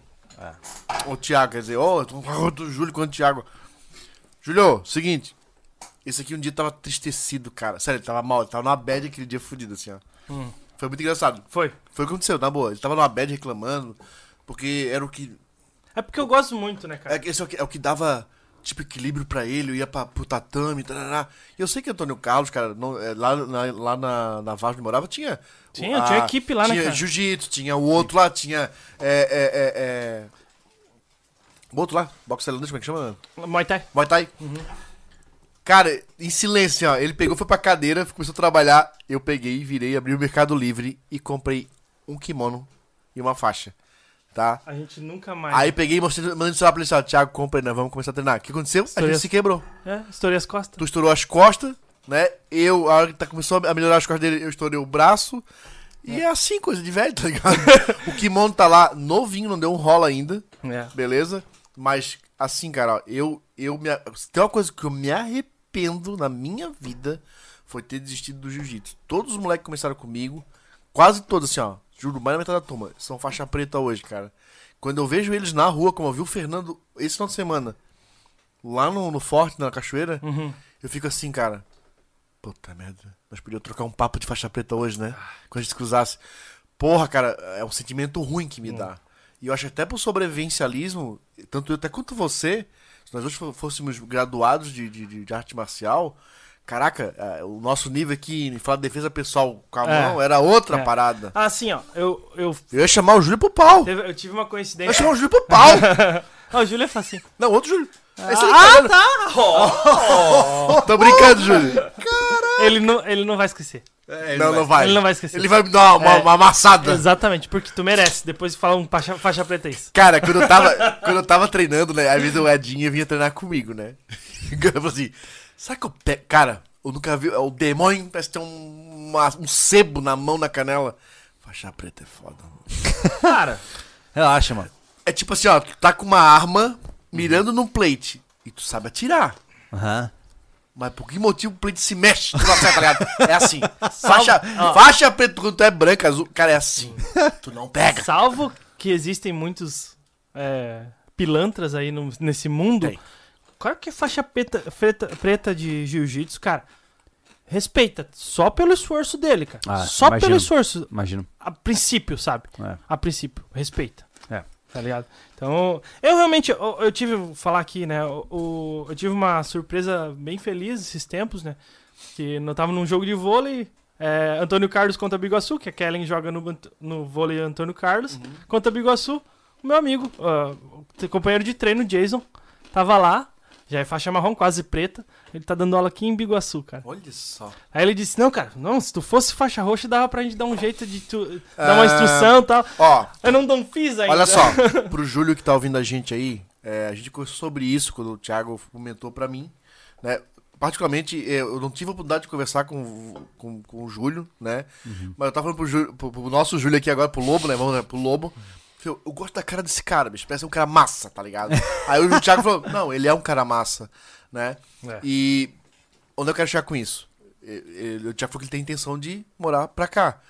o Thiago, quer dizer, ô, tanto o Júlio quanto o Thiago. Júlio, seguinte. Esse aqui um dia tava tristecido, cara. Sério, ele tava mal, ele tava numa bad aquele dia fudido, assim, ó. Hum. Foi muito engraçado. Foi. Foi o que aconteceu, na boa. Ele tava numa bad reclamando, porque era o que. É porque eu gosto muito, né, cara? É, esse é o que, é o que dava, tipo, equilíbrio pra ele, eu ia pra, pro tatame, tarará. E eu sei que Antônio Carlos, cara, não- é, lá, na, lá na, na onde morava, tinha. Tinha, tinha equipe lá, né, Tinha jiu-jitsu, tinha o outro lá, tinha. É, é, é, é... O outro lá, boxe tailandês, como é que chama? Muay Thai. Muay Thai. Cara, em silêncio, ó. Ele pegou, foi pra cadeira, começou a trabalhar. Eu peguei, virei, abri o Mercado Livre e comprei um kimono e uma faixa. Tá? A gente nunca mais. Aí peguei e mostrei, mandei no celular pra ele, assim, ó, Thiago, compra aí, nós vamos começar a treinar. O que aconteceu? A História- gente se quebrou. É, estourei as costas. Tu estourou as costas, né? Eu, a hora que tá, começou a melhorar as costas dele, eu estourei o braço. E é assim, coisa de velho, tá ligado? o kimono tá lá novinho, não deu um rola ainda, É. beleza? Mas, assim, cara, ó, eu, eu me. se Tem uma coisa que eu me arrependo na minha vida foi ter desistido do jiu-jitsu. Todos os moleques que começaram comigo, quase todos, assim, ó. Juro, mais da metade da turma, são faixa preta hoje, cara. Quando eu vejo eles na rua, como eu vi o Fernando esse final de semana, lá no, no Forte, na cachoeira, Uhum. eu fico assim, cara. Puta merda. Nós podíamos trocar um papo de faixa preta hoje, né? Quando a gente se cruzasse. Porra, cara, é um sentimento ruim que me dá. E eu acho até pro sobrevivencialismo, tanto eu até quanto você, se nós hoje fô- fôssemos graduados de, de, de- arte marcial, caraca, é, o nosso nível aqui em falar de defesa pessoal com a É. mão era outra É. parada. Ah, assim, ó. Eu, eu, Eu ia chamar o Júlio pro pau. eu tive uma Eu ia coincidência. chamar o Júlio pro pau. Ah, o Júlio é facinho. Não, outro Júlio. Ah, tá tá! Tô brincando, Júlio. Ele não, ele não vai esquecer. não, não vai. Ele não vai esquecer. Ele vai me dar uma, É. uma amassada. Exatamente, porque tu merece. Depois de falar um faixa, faixa preta isso. Cara, quando eu tava, quando eu tava treinando, né? Às vezes o Edinho vinha treinar comigo, né? Eu falei assim, sabe que eu pego. Cara, eu nunca vi. O demônio parece ter um, uma- um sebo na mão, na canela. Faixa preta é foda. mano. Cara, Relaxa, mano. É tipo assim, ó, tu tá com uma arma mirando num plate e tu sabe atirar. Aham. Mas por que motivo o plate se mexe? Tu não acerta, tá ligado? É assim. Faixa, faixa preta quando tu é branca, azul. Cara, é assim. Tu não pega. salvo que existem muitos é, pilantras aí no- nesse mundo. Tem. Claro que é faixa preta, preta, preta de jiu-jitsu, cara. Respeita, só pelo esforço dele, cara. Ah, só imagino. pelo esforço. Imagino. A princípio, sabe? É. A princípio, respeita. Tá ligado? Então, eu realmente, eu, eu tive, vou falar aqui, né? O, o- eu tive uma surpresa bem feliz esses tempos, né? Que eu tava num jogo de vôlei, é, Antônio Carlos contra Biguaçu, que a Kellen joga no, no vôlei Antônio Carlos, contra Biguaçu. o meu amigo, o companheiro de treino, Jason, tava lá, já é faixa marrom, quase preta. Ele tá dando aula aqui em Biguaçu, cara. Olha só. Aí ele disse, não, cara, não, se tu fosse faixa roxa, dava pra gente dar um jeito de tu, dar uma instrução e tal. Ó, Eu não, não fiz ainda. olha só. Pro Júlio que tá ouvindo a gente aí, é, a gente conversou sobre isso quando o Thiago comentou pra mim, né? Particularmente, é, eu não tive a oportunidade de conversar com, com, com o Júlio, né? Mas eu tava falando pro, Júlio, pro, pro nosso Júlio aqui agora, pro Lobo, né? Vamos né? pro Lobo. Eu, eu gosto da cara desse cara, bicho. Parece um cara massa, tá ligado? Aí o Thiago falou, não, ele é um cara massa, né? É. E onde eu quero chegar com isso? O Thiago que ele tem intenção de morar pra cá.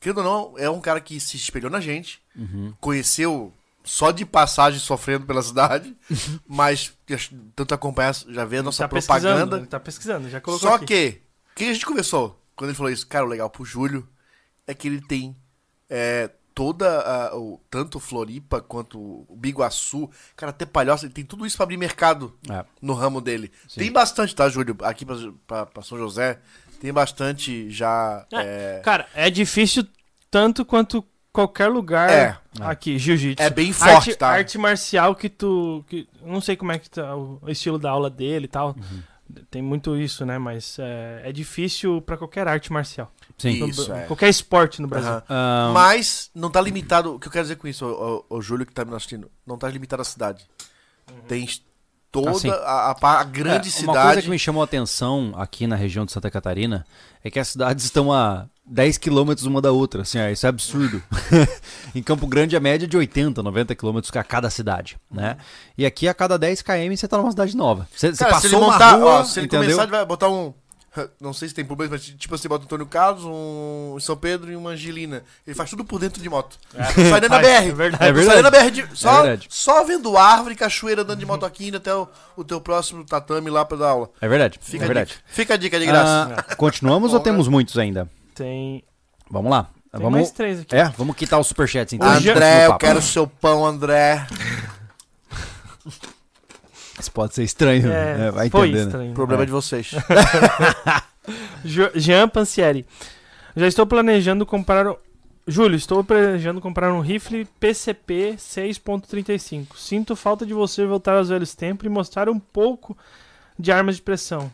Querendo ou não, é um cara que se espelhou na gente, conheceu só de passagem sofrendo pela cidade, mas tanto acompanhar, já vê a nossa tá pesquisando, propaganda. ele tá pesquisando, já colocou Só aqui. que, o que a gente conversou quando ele falou isso? Cara, o legal pro Júlio é que ele tem é, toda a, o, tanto Floripa quanto o Biguaçu, cara, até Palhoça, ele tem tudo isso pra abrir mercado É. no ramo dele. Tem bastante, tá, Júlio? Aqui pra São José, tem bastante já. É, Cara, é difícil tanto quanto qualquer lugar É. aqui, jiu-jitsu. é bem forte, arte, tá? arte marcial que tu. Que, não sei como é que tá o estilo da aula dele e tal. Uhum. Tem muito isso, né? Mas é, é difícil pra qualquer arte marcial. Sim. Isso, No- é. Qualquer esporte no Brasil. Ah, Mas não tá limitado. O que eu quero dizer com isso, o, o, o Júlio que tá me assistindo, não tá limitado à cidade. Tem toda Ah, sim. a, a, pa- a grande é, cidade. Uma coisa que me chamou a atenção aqui na região de Santa Catarina é que as cidades estão a 10 quilômetros uma da outra, assim, ó, isso é absurdo. em Campo Grande a média é de 80, 90 quilômetros a cada cidade, né? E aqui a cada 10 km você tá numa cidade nova. Você, você Cara, se ele passou uma montar, rua, ó, se ele entendeu? começar, ele vai botar um. Não sei se tem problema, mas tipo assim, bota um Antônio Carlos, um São Pedro e uma Angelina. Ele faz tudo por dentro de moto. Sai dentro da Faz, BR. é verdade. É Sai verdade. dentro da BR. De, só, verdade. só vendo árvore, cachoeira, andando de moto aqui indo até o, o teu próximo tatame lá pra dar aula. É verdade, Fica, é a, verdade. dica. Fica a dica de graça. Ah, continuamos ou Bom, né? temos muitos ainda? Tem, Vamos lá. tem vamos, mais três aqui. É, vamos quitar os superchats então. André, eu quero seu pão, André. Isso pode ser estranho, É, né? vai foi entender, né? estranho. Problema É. de vocês. Jean Pansieri. Já estou planejando comprar. o- Júlio, estou planejando comprar um rifle PCP 6.35. Sinto falta de você voltar aos velhos tempos e mostrar um pouco de armas de pressão.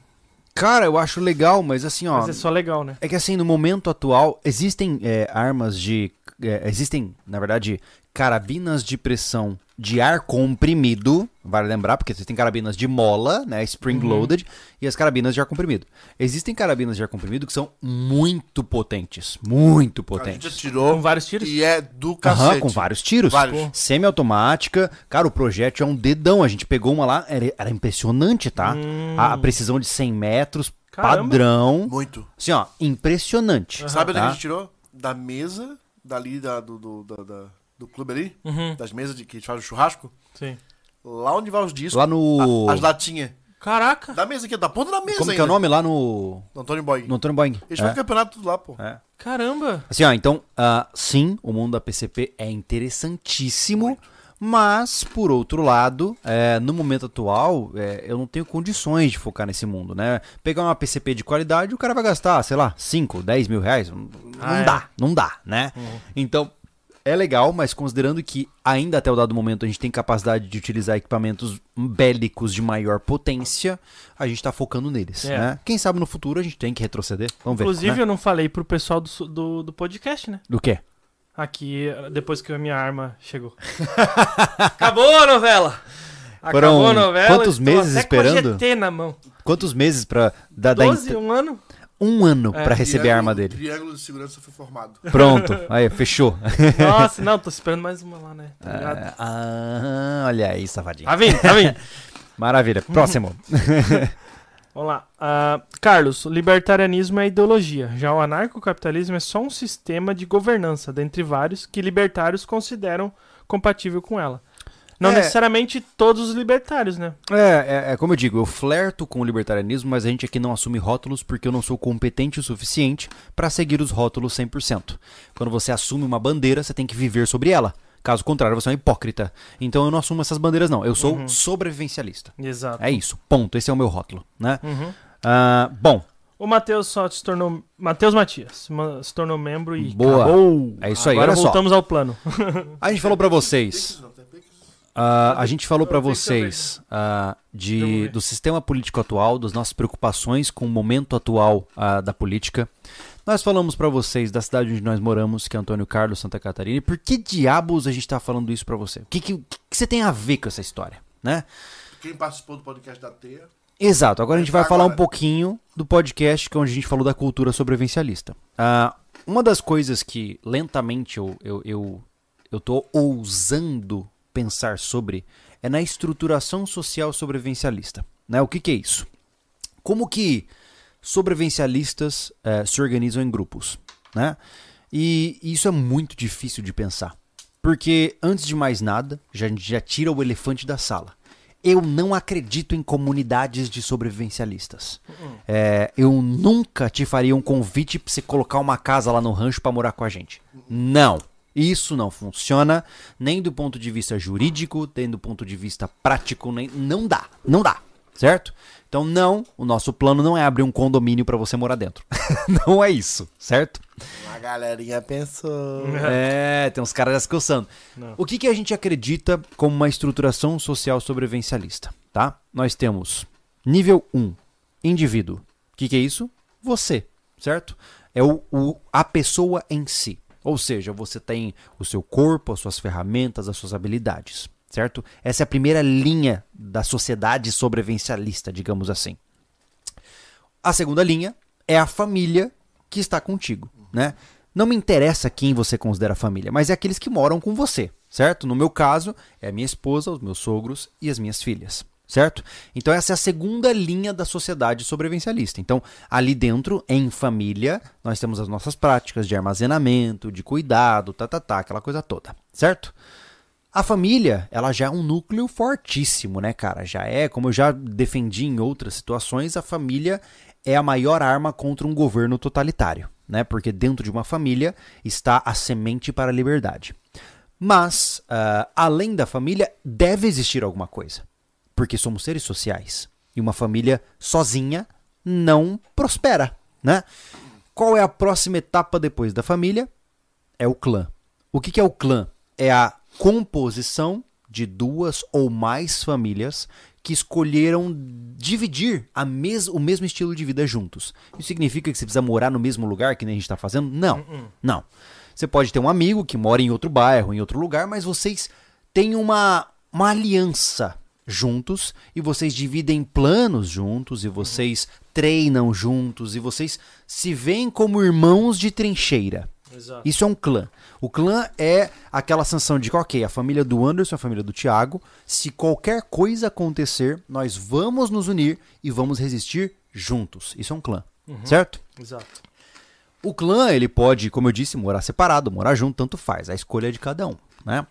Cara, eu acho legal, mas assim, ó. Mas é só legal, né? É que assim, no momento atual, existem é, armas de. é, existem, na verdade, carabinas de pressão de ar comprimido. Vale lembrar, porque você tem carabinas de mola, né? Spring Uhum. loaded, e as carabinas de ar comprimido. Existem carabinas de ar comprimido que são muito potentes. Muito A gente potentes. atirou Com vários tiros? e é do Aham, cacete. com vários tiros. Vários. Semi-automática. Cara, o projétil é um dedão. A gente pegou uma lá, era, era impressionante, tá? Hum, A, a precisão de 100 metros, Caramba. padrão. Muito. Assim, ó, impressionante. Aham. Sabe onde Tá. a gente tirou? Da mesa, dali da, do, do, da- da- do clube ali, Uhum, das mesas de que a gente faz o churrasco. sim. Lá onde vai os discos, Lá no. a- as latinhas. Caraca! Da mesa aqui, da ponta da mesa Como que é ainda. o nome? Lá no. Do Antônio Boy. No Antônio Boeing. Eles É, fazem campeonato tudo lá, pô. é. Caramba! Assim, ó, então, ah, sim, o mundo da PCP é interessantíssimo, mas, por outro lado, é, no momento atual, é, eu não tenho condições de focar nesse mundo, né? Pegar uma PCP de qualidade, o cara vai gastar, sei lá, 5, 10 mil reais. Não, Ah, não é. dá, não dá, né? Então, é legal, mas considerando que ainda até o dado momento a gente tem capacidade de utilizar equipamentos bélicos de maior potência, a gente tá focando neles, É. né? Quem sabe no futuro a gente tem que retroceder. Vamos Inclusive, ver. né? eu não falei pro pessoal do, do, do podcast, né? Do quê? Aqui, depois que a minha arma chegou. Acabou a novela! Foram Acabou a novela. quantos meses até com a esperando? GT na mão. Quantos meses pra dar, dar 12, ent- um ano? Um ano É. pra receber a arma dele? Triângulo de segurança foi formado. Pronto, aí fechou. Nossa, não, tô esperando mais uma lá, né? Tá ligado? Ah, olha aí, safadinho. Tá vindo, tá vindo. Maravilha. Próximo. Vamos lá. Ah, Carlos, o libertarianismo é ideologia. Já o anarcocapitalismo é só um sistema de governança, dentre vários, que libertários consideram compatível com ela. Não É. necessariamente todos os libertários, né? É, é, é como eu digo, eu flerto com o libertarianismo, mas a gente aqui não assume rótulos porque eu não sou competente o suficiente pra seguir os rótulos 100%. Quando você assume uma bandeira, você tem que viver sobre ela. Caso contrário, você é um hipócrita. Então eu não assumo essas bandeiras, não. Eu sou Uhum. sobrevivencialista. Exato. É isso. Ponto. Esse é o meu rótulo, né? Uhum. Ah, bom, O Matheus só se tornou. Matheus Matias ma- se tornou membro e. Boa. Acabou. É isso aí, Agora olha só. voltamos ao plano. a gente falou pra vocês. Ah, a gente falou para vocês Vamos de, ver. do sistema político atual, das nossas preocupações com o momento atual ah, da política. Nós falamos para vocês da cidade onde nós moramos, que é Antônio Carlos, Santa Catarina. E por que diabos a gente tá falando isso para você? O que, que, que você tem a ver com essa história, né? Quem participou do podcast da Teia. Exato. Agora a gente vai falar um pouquinho do podcast, que é onde a gente falou da cultura sobrevivencialista. Uma das coisas que lentamente eu, eu, eu, eu tô ousando pensar sobre é na estruturação social sobrevivencialista. Né? O que, que é isso? Como que sobrevivencialistas eh, se organizam em grupos? Né? E isso é muito difícil de pensar. Porque, antes de mais nada, já, a gente já tira o elefante da sala. Eu não acredito em comunidades de sobrevivencialistas. É, eu nunca te faria um convite pra você colocar uma casa lá no rancho pra morar com a gente. Não. Isso não funciona, nem do ponto de vista jurídico, nem do ponto de vista prático, nem não dá. Não dá, certo? Então não, o nosso plano não é abrir um condomínio pra você morar dentro. não é isso, certo? A galerinha pensou. É, tem uns caras já se coçando. O que, que a gente acredita como uma estruturação social sobrevivencialista, tá? Nós temos nível 1, indivíduo. O que, que é isso? Você, certo? É o, o- a pessoa em si. Ou seja, você tem o seu corpo, as suas ferramentas, as suas habilidades, certo? Essa é a primeira linha da sociedade sobrevivencialista, digamos assim. A segunda linha é a família que está contigo, né? Não me interessa quem você considera família, mas é aqueles que moram com você, certo? No meu caso, é a minha esposa, os meus sogros e as minhas filhas, certo? Então essa é a segunda linha da sociedade sobrevivencialista. Então, ali dentro, em família, nós temos as nossas práticas de armazenamento, de cuidado, tá, tá, tá, aquela coisa toda, certo? A família, ela já é um núcleo fortíssimo, né, cara? Já é, como eu já defendi em outras situações, a família é a maior arma contra um governo totalitário, né? Porque dentro de uma família está a semente para a liberdade. Mas, ah, além da família, deve existir alguma coisa. Porque somos seres sociais. E uma família sozinha não prospera, né? Qual é a próxima etapa depois da família? É o clã. O que, que é o clã? É a composição de duas ou mais famílias que escolheram dividir a mes o mesmo estilo de vida juntos. Isso significa que você precisa morar no mesmo lugar que nem a gente está fazendo? Não. Não. Você pode ter um amigo que mora em outro bairro, em outro lugar, mas vocês têm uma, uma aliança juntos e vocês dividem planos juntos e vocês treinam juntos e vocês se veem como irmãos de trincheira. Exato. Isso é um clã. O clã é aquela sensação de que, ok, a família do Anderson, a família do Thiago, se qualquer coisa acontecer, nós vamos nos unir e vamos resistir juntos. Isso é um clã, certo? Exato. O clã, ele pode, como eu disse, morar separado, morar junto, tanto faz. A escolha é de cada um, né?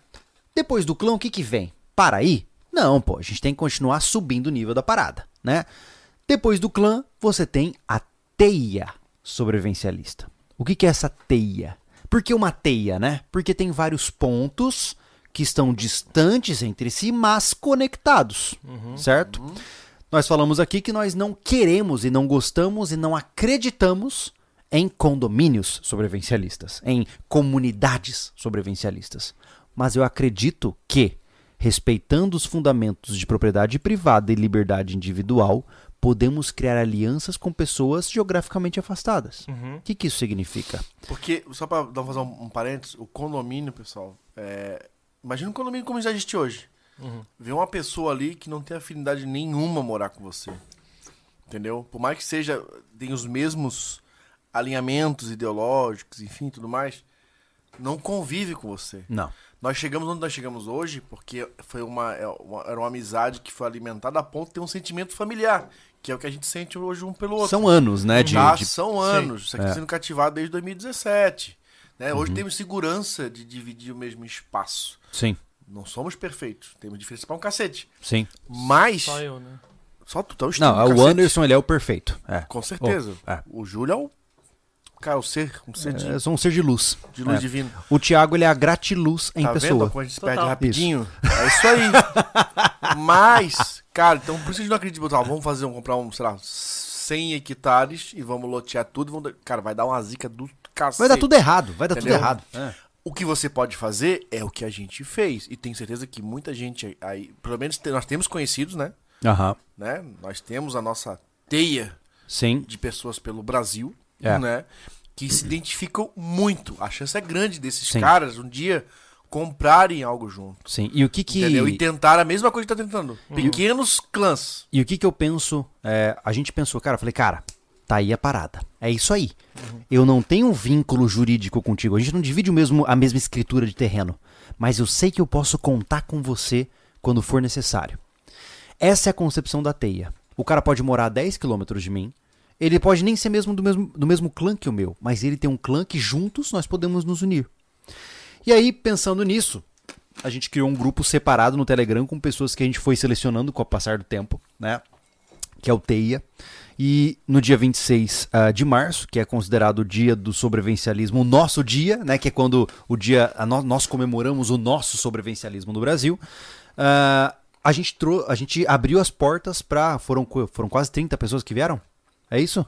Depois do clã, o que que vem? Para aí? Não, pô, a gente tem que continuar subindo o nível da parada, né? Depois do clã, você tem a teia sobrevivencialista. O que que é essa teia? Por que uma teia, né? Porque tem vários pontos que estão distantes entre si, mas conectados, certo? Nós falamos aqui que nós não queremos e não gostamos e não acreditamos em condomínios sobrevivencialistas, em comunidades sobrevivencialistas. Mas eu acredito que, respeitando os fundamentos de propriedade privada e liberdade individual, podemos criar alianças com pessoas geograficamente afastadas. O que, que isso significa? Porque, só pra dar- fazer um, um parênteses, o condomínio, pessoal, é... imagina um condomínio como já existe hoje. Vê uma pessoa ali que não tem afinidade nenhuma morar com você. Entendeu? Por mais que seja, tem os mesmos alinhamentos ideológicos, enfim, tudo mais, não convive com você. Não. Nós chegamos onde nós chegamos hoje porque foi uma, é uma- era uma amizade que foi alimentada a ponto de ter um sentimento familiar, que é o que a gente sente hoje um pelo outro. São anos, né? De, Já de- são anos. Isso aqui É. sendo cativado desde 2017. Né? Uhum. Hoje temos segurança de dividir o mesmo espaço. Sim, Não somos perfeitos. Temos diferença pra um cacete. sim. Mas. Só eu, né? Só tu tá o Não, o Anderson, ele é o perfeito. É. Com certeza. Oh, é. O Júlio é o. Cara, o ser. Um ser de, É, sou um ser de luz. de luz É. divino. O Thiago, ele é a gratiluz em tá vendo pessoa. como a gente se Total. perde rapidinho? É isso aí. Mas, cara, então por isso a gente não acredita. botar, Vamos fazer, um, comprar um, sei lá, 100 hectares e vamos lotear tudo. Vamos, cara, vai dar uma zica do cacete. Vai dar tudo errado, vai dar Entendeu? tudo errado. É. O que você pode fazer é o que a gente fez. E tenho certeza que muita gente aí, pelo menos nós temos conhecidos, né? Aham. né? Nós temos a nossa teia Sim. de pessoas pelo Brasil, É. né? Que se identificam muito. A chance é grande desses Sim. caras um dia comprarem algo junto. Sim. E o que que. Entendeu? E tentar a mesma coisa que tá tentando. Pequenos clãs. E o que que eu penso? é, a gente pensou, cara, eu falei, cara, tá aí a parada. É isso aí. Eu não tenho um vínculo jurídico contigo. A gente não divide o mesmo, a mesma escritura de terreno. Mas eu sei que eu posso contar com você quando for necessário. Essa é a concepção da teia. O cara pode morar a 10 quilômetros de mim. Ele pode nem ser mesmo do, mesmo do mesmo clã que o meu. Mas ele tem um clã que juntos nós podemos nos unir. E aí, pensando nisso, a gente criou um grupo separado no Telegram com pessoas que a gente foi selecionando com o passar do tempo, né? Que é o Teia. E no dia 26 ah, de março, que é considerado o dia do sobrevivencialismo, o nosso dia, né? Que é quando o dia no- nós comemoramos o nosso sobrevivencialismo no Brasil. ah, a gente trou a gente abriu as portas para foram foram quase 30 pessoas que vieram. É isso?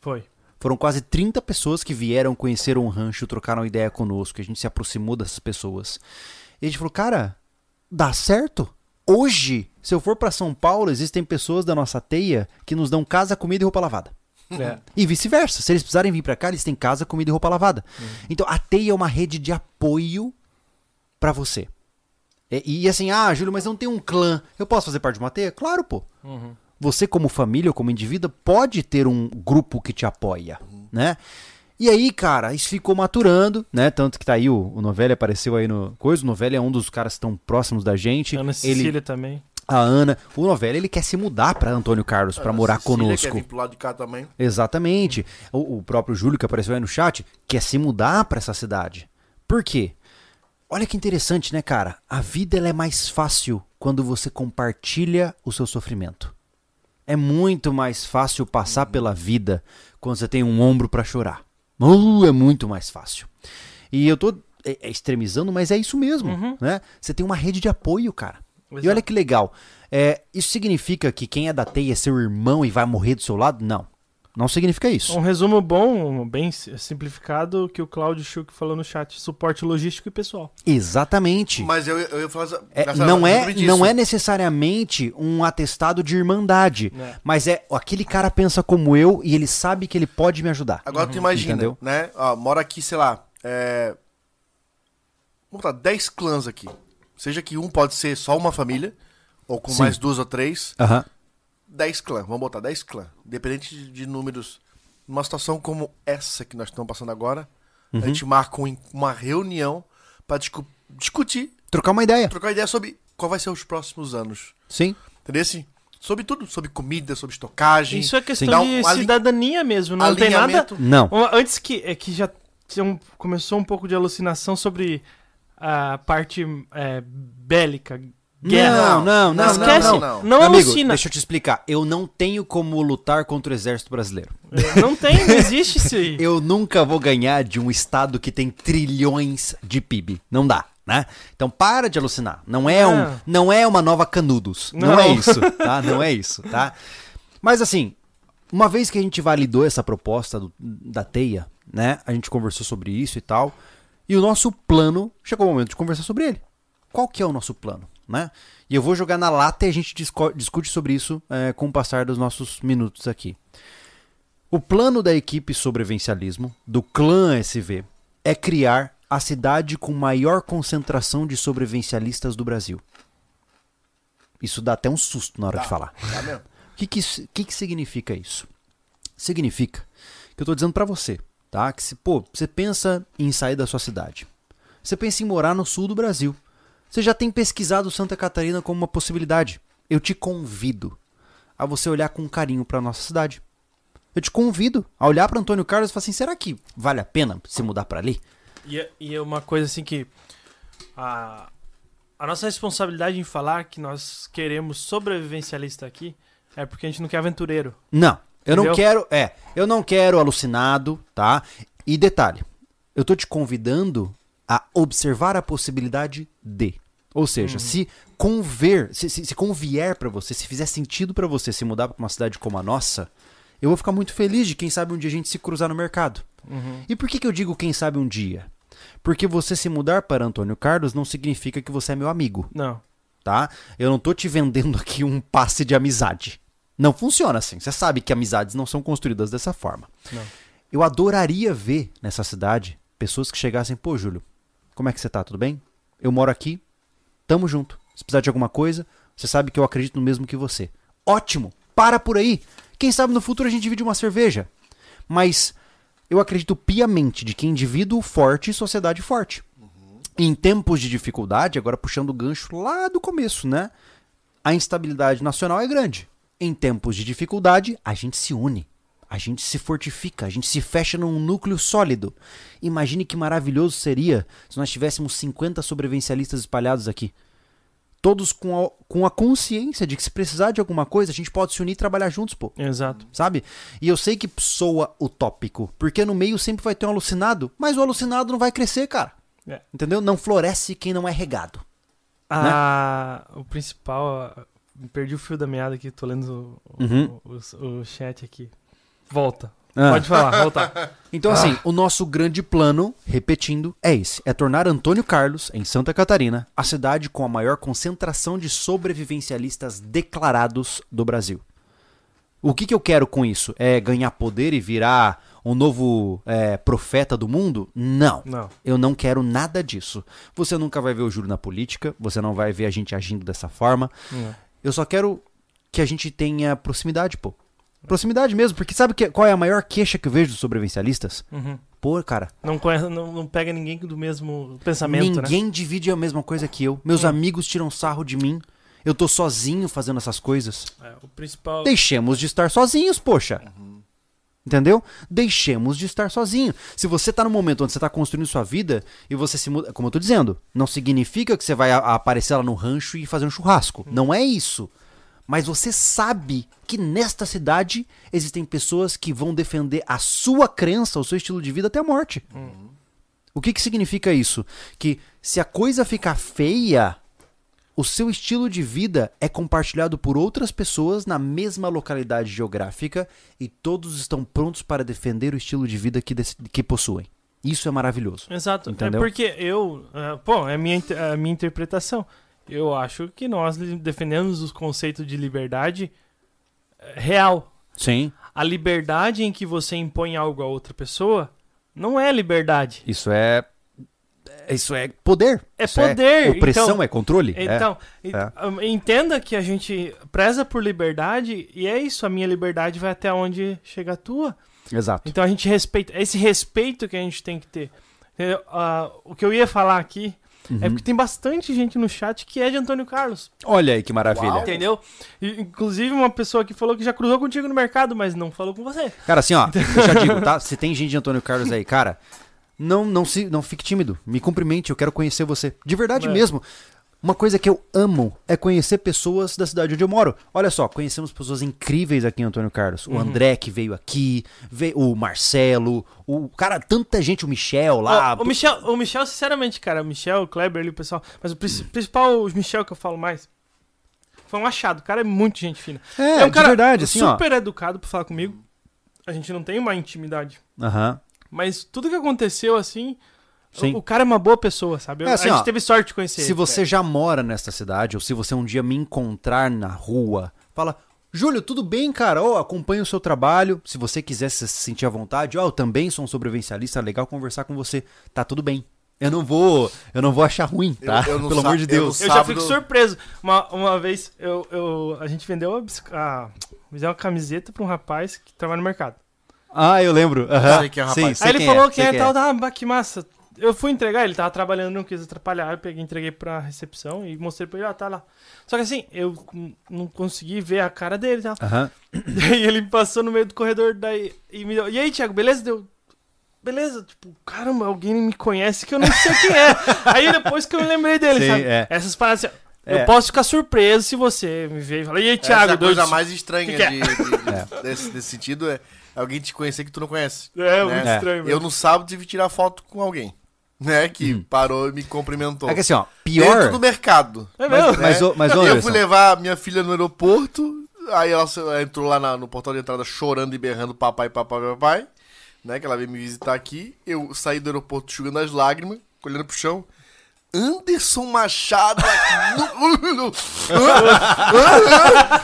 Foi. Foram quase 30 pessoas que vieram, conheceram o rancho, trocaram ideia conosco, a gente se aproximou dessas pessoas. E a gente falou, cara, dá certo? Hoje, se eu for pra São Paulo, existem pessoas da nossa teia que nos dão casa, comida e roupa lavada. É. E vice-versa. Se eles precisarem vir pra cá, eles têm casa, comida e roupa lavada. Então a teia é uma rede de apoio pra você. E, e assim, ah, Júlio, mas não tem um clã. Eu posso fazer parte de uma teia? Claro, pô. Uhum. Você, como família ou como indivíduo, pode ter um grupo que te apoia, né? E aí, cara, isso ficou maturando, né? Tanto que tá aí, o, o Novelli apareceu aí no coisa. O Novelli é um dos caras que estão próximos da gente. Ana ele, Cecília também. a Ana. O Novelli, ele quer se mudar pra Antônio Carlos, pra morar Cecília conosco. Quer vir pro lado de cá também. Exatamente. O, o próprio Júlio, que apareceu aí no chat, quer se mudar pra essa cidade. Por quê? Olha que interessante, né, cara? A vida ela é mais fácil quando você compartilha o seu sofrimento. É muito mais fácil passar pela vida quando você tem um ombro pra chorar. Uh, é muito mais fácil. E eu tô é, é, extremizando, mas é isso mesmo, né? Você tem uma rede de apoio, cara. E Exato. olha que legal. É, isso significa que quem é da teia é seu irmão e vai morrer do seu lado? Não. Não significa isso. Um resumo bom, bem si- simplificado, que o Claudio Schuch falou no chat. Suporte logístico e pessoal. Exatamente. Mas eu, eu ia falar. essa- É, essa- não, é, não é necessariamente um atestado de irmandade, É. mas é aquele cara pensa como eu e ele sabe que ele pode me ajudar. Agora tu imagina, Entendeu? né? Ó, mora aqui, sei lá, é... Vamos botar 10 clãs aqui. Seja que um pode ser só uma família, ou com Sim. mais duas ou três. Aham. 10 clãs, vamos botar 10 clãs. Independente de, de números. Numa situação como essa que nós estamos passando agora, Uhum. a gente marca um- uma reunião pra discu- discutir, Trocar uma ideia. trocar ideia sobre qual vai ser os próximos anos. Sim. Entendeu? Assim, sobre tudo, sobre comida, sobre estocagem. Isso é questão de cidadania mesmo. Não tem nada. Não. Antes que, é que já um- começou um pouco de alucinação sobre a parte é, bélica, guerra. Não, não, não, Esquece. não, não. Não Meu amigo, alucina. deixa eu te explicar. Eu não tenho como lutar contra o exército brasileiro. É, Não tem, não existe isso aí. Eu nunca vou ganhar de um estado que tem trilhões de PIB. Não dá, né? Então para de alucinar. Não é, um, Não. não é uma nova Canudos. Não, Não. é isso, tá? Não é isso, tá? Mas assim, uma vez que a gente validou essa proposta do- da teia, né? A gente conversou sobre isso e tal. E o nosso plano, chegou o momento de conversar sobre ele. Qual que é o nosso plano, né? E eu vou jogar na lata e a gente discute sobre isso é, com o passar dos nossos minutos aqui. O plano da equipe sobrevivencialismo, do clã SV, é criar a cidade com maior concentração de sobrevivencialistas do Brasil. Isso dá até um susto na hora de falar. Tá? O que que, isso- que que significa isso? Significa que eu tô dizendo pra você, tá? Que se, pô, você pensa em sair da sua cidade. Você pensa em morar no sul do Brasil. Você já tem pesquisado Santa Catarina como uma possibilidade. Eu te convido a você olhar com carinho pra nossa cidade. Eu te convido a olhar pra Antônio Carlos e falar assim: será que vale a pena se mudar pra ali? E, é- e é uma coisa assim que. A, a nossa responsabilidade em falar que nós queremos sobrevivencialista aqui é porque a gente não quer aventureiro. Não, eu não Entendeu? quero, é, eu não quero alucinado, tá? E detalhe, eu tô te convidando a observar a possibilidade de. Ou seja, se conver, se, se, se convier pra você, se fizer sentido pra você se mudar pra uma cidade como a nossa, eu vou ficar muito feliz de quem sabe um dia a gente se cruzar no mercado. E por que, que eu digo quem sabe um dia? Porque você se mudar para Antônio Carlos não significa que você é meu amigo, Não. tá? Eu não tô te vendendo aqui um passe de amizade. Não funciona assim. Você sabe que amizades não são construídas dessa forma. Não. Eu adoraria ver nessa cidade pessoas que chegassem, pô, Júlio, como é que você tá? Tudo bem? Eu moro aqui, tamo junto. Se precisar de alguma coisa, você sabe que eu acredito no mesmo que você. Ótimo! Para por aí! Quem sabe no futuro a gente divide uma cerveja. Mas eu acredito piamente de que indivíduo forte, sociedade forte. Em tempos de dificuldade, agora puxando o gancho lá do começo, né? A instabilidade nacional é grande. Em tempos de dificuldade, a gente se une. A gente se fortifica, a gente se fecha num núcleo sólido. Imagine que maravilhoso seria se nós tivéssemos 50 sobrevivencialistas espalhados aqui. Todos com a, com a consciência de que se precisar de alguma coisa, a gente pode se unir e trabalhar juntos, pô Exato. sabe? E eu sei que soa utópico, porque no meio sempre vai ter um alucinado, mas o alucinado não vai crescer, cara. É. Entendeu? Não floresce quem não é regado. Ah, o principal. ah, Perdi o fio da meada aqui, tô lendo o, Uhum. o, o- o chat aqui. Volta. Ah. Pode falar, voltar. Então, assim, o nosso grande plano, repetindo, é esse: é tornar Antônio Carlos, em Santa Catarina, a cidade com a maior concentração de sobrevivencialistas declarados do Brasil. O que, que eu quero com isso? É ganhar poder e virar um novo é, profeta do mundo? Não. Não. Eu não quero nada disso. Você nunca vai ver o Júlio na política, você não vai ver a gente agindo dessa forma. não. Eu só quero que a gente tenha proximidade, pô. Proximidade mesmo, porque sabe que, qual é a maior queixa que eu vejo dos sobrevivencialistas? Uhum. Pô, cara, Não, conhece, não, não pega ninguém do mesmo pensamento, né? ninguém divide a mesma coisa que eu. Meus Hum. amigos tiram sarro de mim. Eu tô sozinho fazendo essas coisas. É, o principal. Deixemos de estar sozinhos, poxa. Uhum. Entendeu? Deixemos de estar sozinho. Se você tá no momento onde você tá construindo sua vida e você se muda, como eu tô dizendo, não significa que você vai a- aparecer lá no rancho e fazer um churrasco. Uhum. Não é isso. Mas você sabe que nesta cidade existem pessoas que vão defender a sua crença, o seu estilo de vida até a morte. Uhum. O que, que significa isso? Que se a coisa ficar feia, o seu estilo de vida é compartilhado por outras pessoas na mesma localidade geográfica e todos estão prontos para defender o estilo de vida que, que possuem. Isso é maravilhoso. Exato. Entendeu? É porque eu. é, pô, é a minha, inter- a minha interpretação. Eu acho que nós defendemos o conceito de liberdade é, real. Sim. A liberdade em que você impõe algo a outra pessoa não é liberdade. Isso é. Isso é poder. É Isso poder. opressão, então, é controle. é. Então, é. entenda que a gente preza por liberdade e é isso, a minha liberdade vai até onde chega a tua. Exato. Então a gente respeita, é esse respeito que a gente tem que ter. Ah, o que eu ia falar aqui é Uhum. porque tem bastante gente no chat que é de Antônio Carlos, Olha aí que maravilha. Uau. entendeu? E, inclusive uma pessoa que falou que já cruzou contigo no mercado, mas não falou com você. Cara, assim, ó, eu já digo, tá? Se tem gente de Antônio Carlos aí, cara, não, não, se, não fique tímido. Me cumprimente, eu quero conhecer você. De verdade É. mesmo. Uma coisa que eu amo é conhecer pessoas da cidade onde eu moro. Olha só, conhecemos pessoas incríveis aqui em Antônio Carlos. O Uhum. André, que veio aqui, veio, o Marcelo, o cara, tanta gente, o Michel lá. Ó, o, Michel, o Michel, sinceramente, cara, o Michel, o Kleber ali, o pessoal. Mas o princi- principal, o Michel que eu falo mais. Foi um achado, o cara é muito gente fina. É, um de cara verdade, assim, ó. super educado pra falar comigo. A gente não tem uma intimidade. Aham. Mas tudo que aconteceu, assim, Sim. o, cara é uma boa pessoa, sabe? É, assim, a gente ó, teve sorte de conhecer Se ele. você já mora nesta cidade, ou se você um dia me encontrar na rua, fala. Júlio, tudo bem, cara? Ó, acompanho o seu trabalho. Se você quiser se sentir à vontade, ó, eu também sou um sobrevivencialista, é legal conversar com você. Tá tudo bem. Eu não vou, eu não vou achar ruim, tá? Eu- eu Pelo amor de eu Deus. não Eu já Sábado- fico surpreso. Uma, uma vez, eu, eu, a gente vendeu a, uma camiseta pra um rapaz que trabalha no mercado. Ah, eu lembro. Aham. Sei quem é Sim, rapaz. sei Aí ele falou é, que sei é tal, ah, bah, que massa. Eu fui entregar, ele tava trabalhando, não quis atrapalhar, eu peguei, entreguei pra recepção e mostrei pra ele, ah, tá lá. Só que assim, eu não consegui ver a cara dele e tal. Aham. Daí ele passou no meio do corredor daí, e me deu, e aí, Thiago, beleza? Deu, beleza, tipo, caramba, alguém me conhece que eu não sei quem é. aí depois que eu me lembrei dele, Sim, sabe? é. Essas paradas assim, É. eu posso ficar surpreso se você me ver e falar, e aí, Essa é Thiago, a coisa doido? mais estranha que que é? de, de- de- desse, desse sentido é alguém te conhecer que tu não conhece. É, né? muito É. estranho, Eu velho. no sábado tive que tirar foto com alguém, né? Que parou e me cumprimentou. É que assim, ó, Dentro pior. do mercado. É mesmo? Mas, ô- mas, ô, E eu fui levar minha filha no aeroporto, aí ela entrou lá na- no portão de entrada chorando e berrando papai, papai, papai. né? Que ela veio me visitar aqui. Eu saí do aeroporto chugando as lágrimas, olhando pro chão. Anderson Machado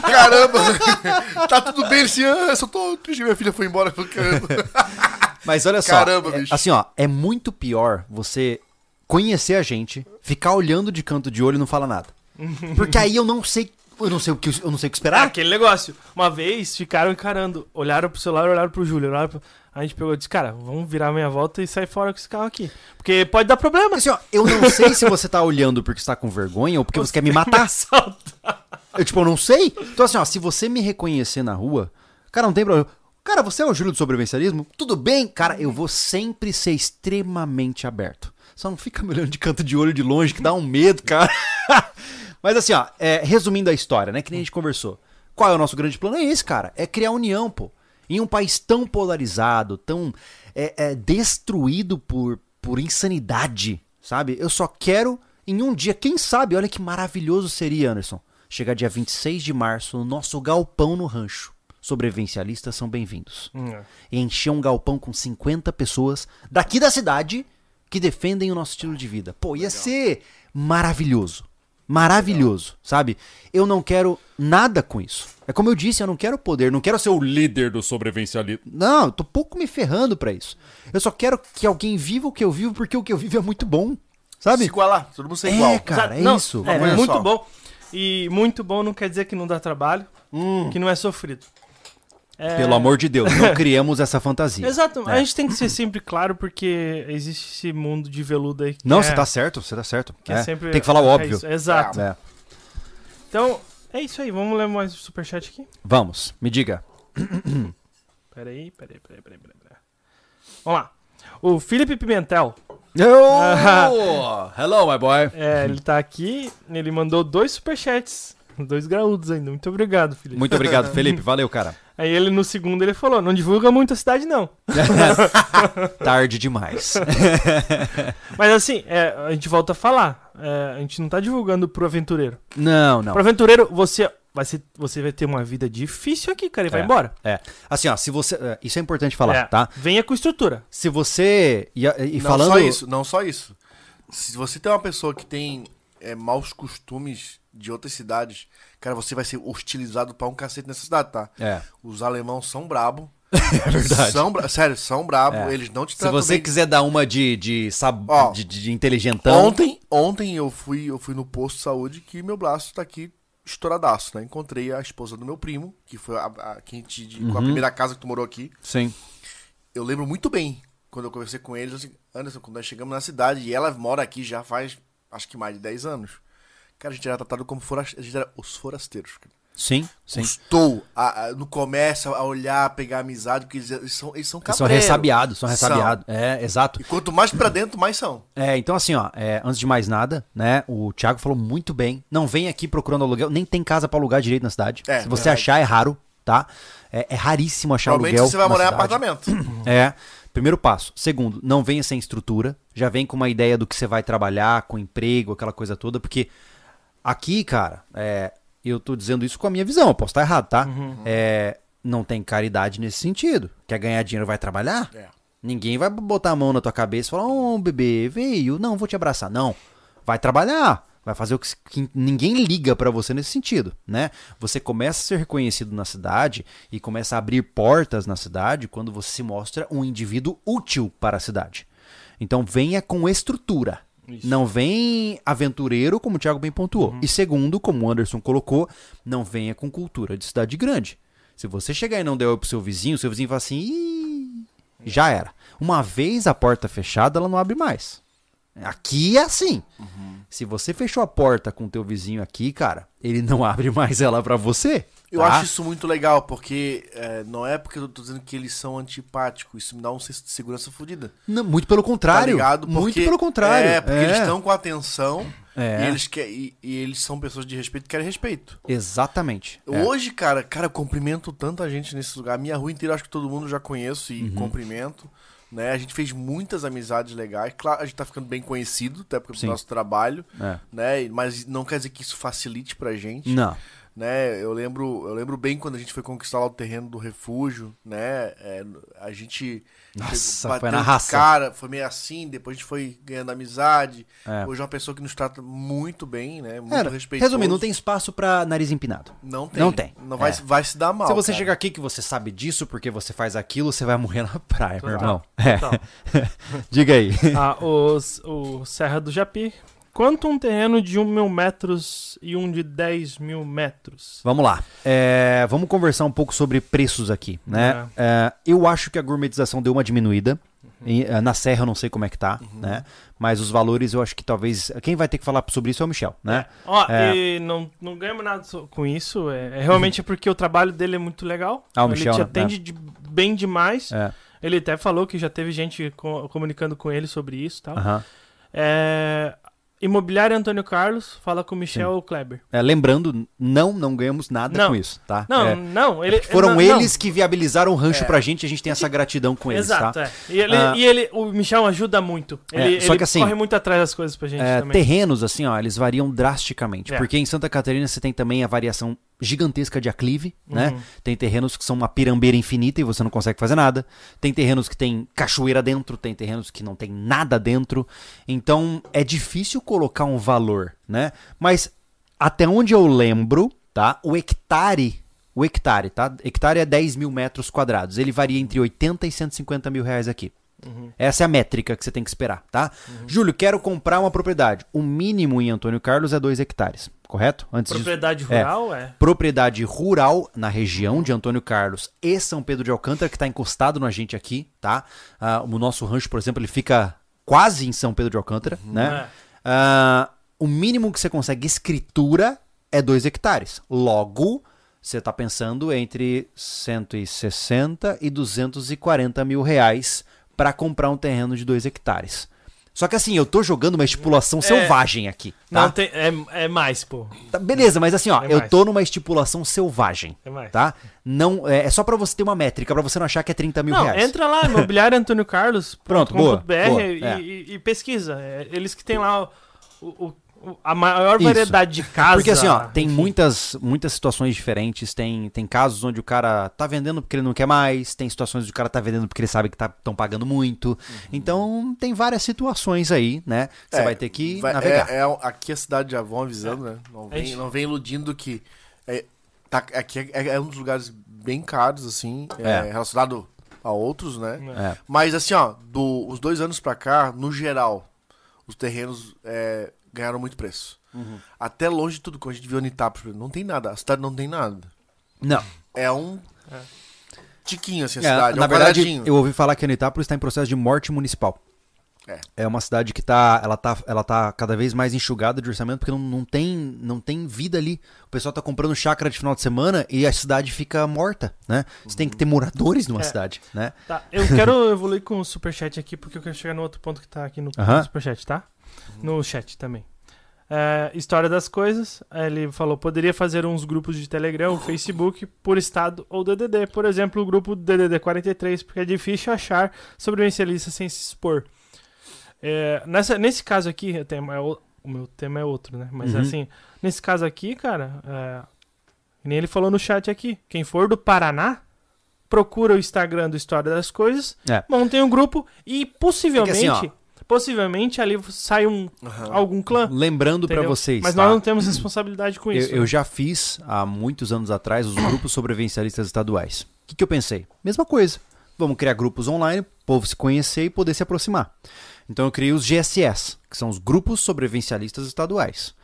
Caramba! Tá tudo bem ano? Eu só tô triste. Minha filha foi embora. Caramba. Mas olha só, Caramba, é- bicho. assim, ó, é muito pior você conhecer a gente, ficar olhando de canto de olho e não falar nada. Porque aí eu não sei, eu não sei o que eu não sei o que Ah, esperar. aquele negócio. Uma vez ficaram encarando, olharam pro celular, olharam pro Júlio, olharam pro... A gente pegou e disse, cara, vamos virar a meia volta e sair fora com esse carro aqui. Porque pode dar problema. Assim, ó, eu não sei se você tá olhando porque você tá com vergonha ou porque você quer me matar. Assaltar. Eu, tipo, eu não sei. Então, assim, ó, se você me reconhecer na rua, cara, não tem problema. Cara, você é o Júlio do sobrevivencialismo? Tudo bem? Cara, eu vou sempre ser extremamente aberto. Só não fica me olhando de canto de olho de longe, que dá um medo, cara. Mas assim, ó, é, resumindo a história, né? Que nem a gente conversou. Qual é o nosso grande plano? É esse, cara. É criar união, pô. Em um país tão polarizado, tão é, é, destruído por, por insanidade, sabe? Eu só quero, em um dia, quem sabe, olha que maravilhoso seria, Anderson. Chegar dia 26 de março no nosso galpão no rancho. Sobrevivencialistas são bem-vindos. Hum, é. E encher um galpão com 50 pessoas daqui da cidade que defendem o nosso estilo de vida. Pô, ia ser maravilhoso. Maravilhoso, sabe? Eu não quero nada com isso. É como eu disse, eu não quero poder, não quero ser o líder do sobrevivencialismo. Não, eu tô pouco me ferrando pra isso. Eu só quero que alguém viva o que eu vivo, porque o que eu vivo é muito bom, Se sabe? igualar, todo mundo ser É, igual. cara, é Não, isso. É, Olha muito só. bom. E muito bom não quer dizer que não dá trabalho, Hum. que não é sofrido. É- Pelo amor de Deus, não criemos essa fantasia. Exato, É. a gente tem que ser sempre claro porque existe esse mundo de veludo aí. que Não, é- você tá certo, você tá certo. que é É, sempre- Tem que falar o é óbvio. Exato. É. Então, é isso aí. Vamos ler mais superchat aqui? Vamos, me diga. Peraí, peraí, peraí, peraí, peraí. peraí. Vamos lá. O Felipe Pimentel, Oh, hello, my boy. é, ele tá aqui, ele mandou dois superchats. Dois graúdos ainda. Muito obrigado, Felipe. Muito obrigado, Felipe. Valeu, cara. Aí ele, no segundo, ele falou, não divulga muito a cidade, não. Tarde demais. Mas assim, é, a gente volta a falar. é, a gente não tá divulgando pro aventureiro. Não, não. Pro aventureiro, você vai, ser, você vai ter uma vida difícil aqui, cara, e vai É. embora. É. Assim, ó, se você. é, Isso é importante falar, É, tá? Venha com estrutura. Se você. E, e não falando. só isso, não só isso. Se você tem uma pessoa que tem é, maus costumes de outras cidades, cara, você vai ser hostilizado pra um cacete nessa cidade, tá? É. Os alemãos são brabo. É verdade. São, bra- sério, são brabo. É. Eles não te Se tratam você bem. quiser dar uma de, de, sab... Ó, de, de inteligentão. Ontem, ontem eu fui, eu fui no posto de saúde que meu braço tá aqui estouradaço, né? Encontrei a esposa do meu primo, que foi a, a, quem te, de- com a Uhum. primeira casa que tu morou aqui. Sim. Eu lembro muito bem quando eu conversei com eles, assim, Anderson, quando nós chegamos na cidade e ela mora aqui já faz, acho que mais de 10 anos. Cara, a gente era tratado como forasteiros, a gente era os forasteiros. cara. Sim, sim. Custou a- a- no comércio a olhar, a pegar amizade, porque eles, eles são, eles são Eles são cabreiros. ressabiados, são ressabiados. É, exato. E quanto mais pra dentro, mais são. É, então assim, ó, é, antes de mais nada, né, o Thiago falou muito bem. Não vem aqui procurando aluguel, nem tem casa pra alugar direito na cidade. É, Se você achar, é raro, tá? É, é raríssimo achar Provavelmente aluguel. você vai morar em apartamento. É. Primeiro passo. Segundo, não venha sem estrutura. Já vem com uma ideia do que você vai trabalhar, com emprego, aquela coisa toda, porque aqui, cara, é, eu tô dizendo isso com a minha visão, eu posso estar errado, tá? É, não tem caridade nesse sentido. Quer ganhar dinheiro, vai trabalhar? É. Ninguém vai botar a mão na tua cabeça e falar, ô bebê, veio, não, vou te abraçar. Não. Vai trabalhar. Vai fazer o que, que ninguém liga pra você nesse sentido, né? Você começa a ser reconhecido na cidade e começa a abrir portas na cidade quando você se mostra um indivíduo útil para a cidade. Então venha com estrutura. Isso. Não vem aventureiro, como o Thiago bem pontuou. E segundo, como o Anderson colocou, não venha com cultura de cidade grande. Se você chegar e não der oi pro seu vizinho, seu vizinho fala assim, Ih, já era. Uma vez a porta fechada, ela não abre mais. Aqui é assim. Se você fechou a porta com o teu vizinho aqui, cara, ele não abre mais ela pra você. Eu tá? acho isso muito legal, porque é, não é porque eu tô dizendo que eles são antipáticos, isso me dá um senso de segurança fodida. Não, muito pelo Tá contrário. muito Porque- pelo contrário. É, porque eles estão com atenção É. e, eles quer, e, e eles são pessoas de respeito e querem respeito. Exatamente. É. Hoje, cara, cara, eu cumprimento tanta gente nesse lugar. A minha rua inteira, acho que todo mundo já conheço Uhum. e cumprimento. Né? A gente fez muitas amizades legais. Claro, a gente tá ficando bem conhecido, até porque do nosso trabalho, É. né? Mas não quer dizer que isso facilite pra gente. Não. Né? Eu lembro, eu lembro bem quando a gente foi conquistar lá o terreno do refúgio, né? É, a gente Nossa, bateu foi na raça. cara, foi meio assim, depois a gente foi ganhando amizade. É. Hoje é uma pessoa que nos trata muito bem, né? Muito Cara, respeitoso. resumindo, não tem espaço pra nariz empinado. Não tem. Não tem. Não vai, É. vai se dar mal. Se você cara. chegar aqui que você sabe disso porque você faz aquilo, você vai morrer na praia, meu Total. irmão. É. Diga aí. ah, os, o Serra do Japi. Quanto um terreno de 1 mil metros e um de 10 mil metros? Vamos lá. É, vamos conversar um pouco sobre preços aqui, né? É, eu acho que a gourmetização deu uma diminuída. E, eh, na Serra eu não sei como é que tá, né? Mas os valores eu acho que talvez. Quem vai ter que falar sobre isso é o Michel, né? Ó, É. e não, não ganhamos nada com isso. É, é realmente porque o trabalho dele é muito legal. Ah, o ele Michel, te né? atende de- bem demais. É. Ele até falou que já teve gente co- comunicando com ele sobre isso e tal. aham. É, Imobiliário Antônio Carlos, fala com o Michel Kleber. É, lembrando, não, não ganhamos nada Não. com isso, tá? Não, É, não, ele. foram não, eles que viabilizaram o rancho É. pra gente e a gente tem essa gratidão com não. eles, Exato, tá? é. E ele, Ah. e ele, o Michel ajuda muito. É, Ele, só ele que assim, corre muito atrás das coisas pra gente É, também. terrenos, assim, ó, eles variam drasticamente. É. Porque em Santa Catarina você tem também a variação gigantesca de aclive, né? Uhum. Tem terrenos que são uma pirambeira infinita e você não consegue fazer nada. Tem terrenos que tem cachoeira dentro, tem terrenos que não tem nada dentro. Então é difícil colocar um valor, né? Mas até onde eu lembro, tá? O hectare. O hectare, tá? Hectare é 10 mil metros quadrados. Ele varia entre 80 e 150 mil reais aqui. Uhum. Essa é a métrica que você tem que esperar, tá? Júlio, quero comprar uma propriedade. O mínimo em Antônio Carlos é 2 hectares, correto? Antes disso, Propriedade É. rural, é. propriedade rural na região de Antônio Carlos e São Pedro de Alcântara, que está encostado na gente aqui, tá? Ah, o nosso rancho, por exemplo, ele fica quase em São Pedro de Alcântara, né? É. Ah, o mínimo que você consegue escritura é 2 hectares. Logo, você está pensando entre 160 e 240 mil reais para comprar um terreno de 2 hectares. Só que assim, eu tô jogando uma estipulação selvagem aqui, tá? Não, tem, é, é mais, pô. Tá, Beleza, mas assim, ó, É eu mais. tô numa estipulação selvagem, É mais. tá? Não, é, é só pra você ter uma métrica, pra você não achar que é 30 mil Não, reais. entra lá, imobiliário Antônio Carlos. Pronto, boa, boa, e, é. e- e pesquisa. É, eles que têm lá o- o- a maior Isso. variedade de casas. Porque assim, ó, tem enfim. muitas, muitas situações diferentes. Tem, tem casos onde o cara tá vendendo porque ele não quer mais. Tem situações onde o cara tá vendendo porque ele sabe que estão pagando muito. Uhum. Então, tem várias situações aí, né? Você É, vai ter que Vai- navegar. É, é- aqui a cidade já vão avisando, né? Não vem, não vem iludindo que. É, tá, aqui é, é um dos lugares bem caros, assim, é, É. relacionado a outros, né? É. Mas assim, ó, do, os dois anos pra cá, no geral, os terrenos é, ganharam muito preço. Uhum. Até longe de tudo, quando a gente viu exemplo, não tem nada. A cidade não tem nada. Não. É um É. tiquinho, assim, a É, cidade. é na um verdade, quadradinho. eu ouvi falar que Anitápolis está em processo de morte municipal. É. uma cidade que tá, ela tá, ela tá cada vez mais enxugada de orçamento porque não, não, tem, não tem vida ali. O pessoal tá comprando chácara de final de semana e a cidade fica morta, né? Você tem que ter moradores numa É. cidade, né? Tá, eu quero evoluir com o superchat aqui, porque eu quero chegar no outro ponto que tá aqui no, no superchat, tá? No chat também. É, história das coisas, ele falou, poderia fazer uns grupos de Telegram, Facebook, por estado ou DDD. Por exemplo, o grupo DDD 43, porque é difícil achar sobrevivencialista sem se expor. É, nessa, nesse caso aqui, o, tema é o, o meu tema é outro, né? Mas Uhum. assim, nesse caso aqui, cara, é, nem ele falou no chat aqui, quem for do Paraná, procura o Instagram do História das Coisas, É. montem um grupo e possivelmente, assim, ó. Possivelmente ali sai um, Aham. algum clã. Lembrando pra entendeu? vocês, Mas tá? nós não temos responsabilidade com eu, isso. eu né? já fiz há muitos anos atrás os grupos sobrevivencialistas estaduais. O que, que eu pensei? Mesma coisa. Vamos criar grupos online, o povo se conhecer e poder se aproximar. Então eu criei os GSS, que são os grupos sobrevivencialistas estaduais.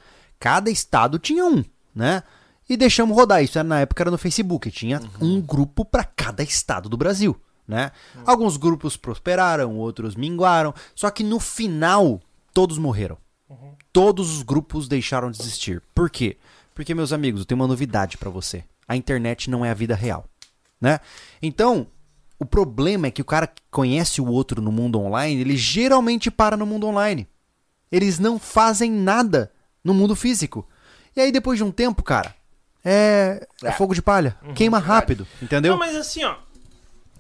Cada estado tinha um, né? E deixamos rodar. Isso era, na época era no Facebook. Tinha um grupo para cada estado do Brasil, né? Alguns grupos prosperaram, outros minguaram. Só que no final, todos morreram. Todos os grupos deixaram de existir. Por quê? Porque, meus amigos, eu tenho uma novidade para você. A internet não é a vida real, né? Então, o problema é que o cara que conhece o outro no mundo online, ele geralmente para no mundo online. Eles não fazem nada no mundo físico. E aí, depois de um tempo, cara, é, é É. fogo de palha. Queima rápido, entendeu? Não, mas assim, ó.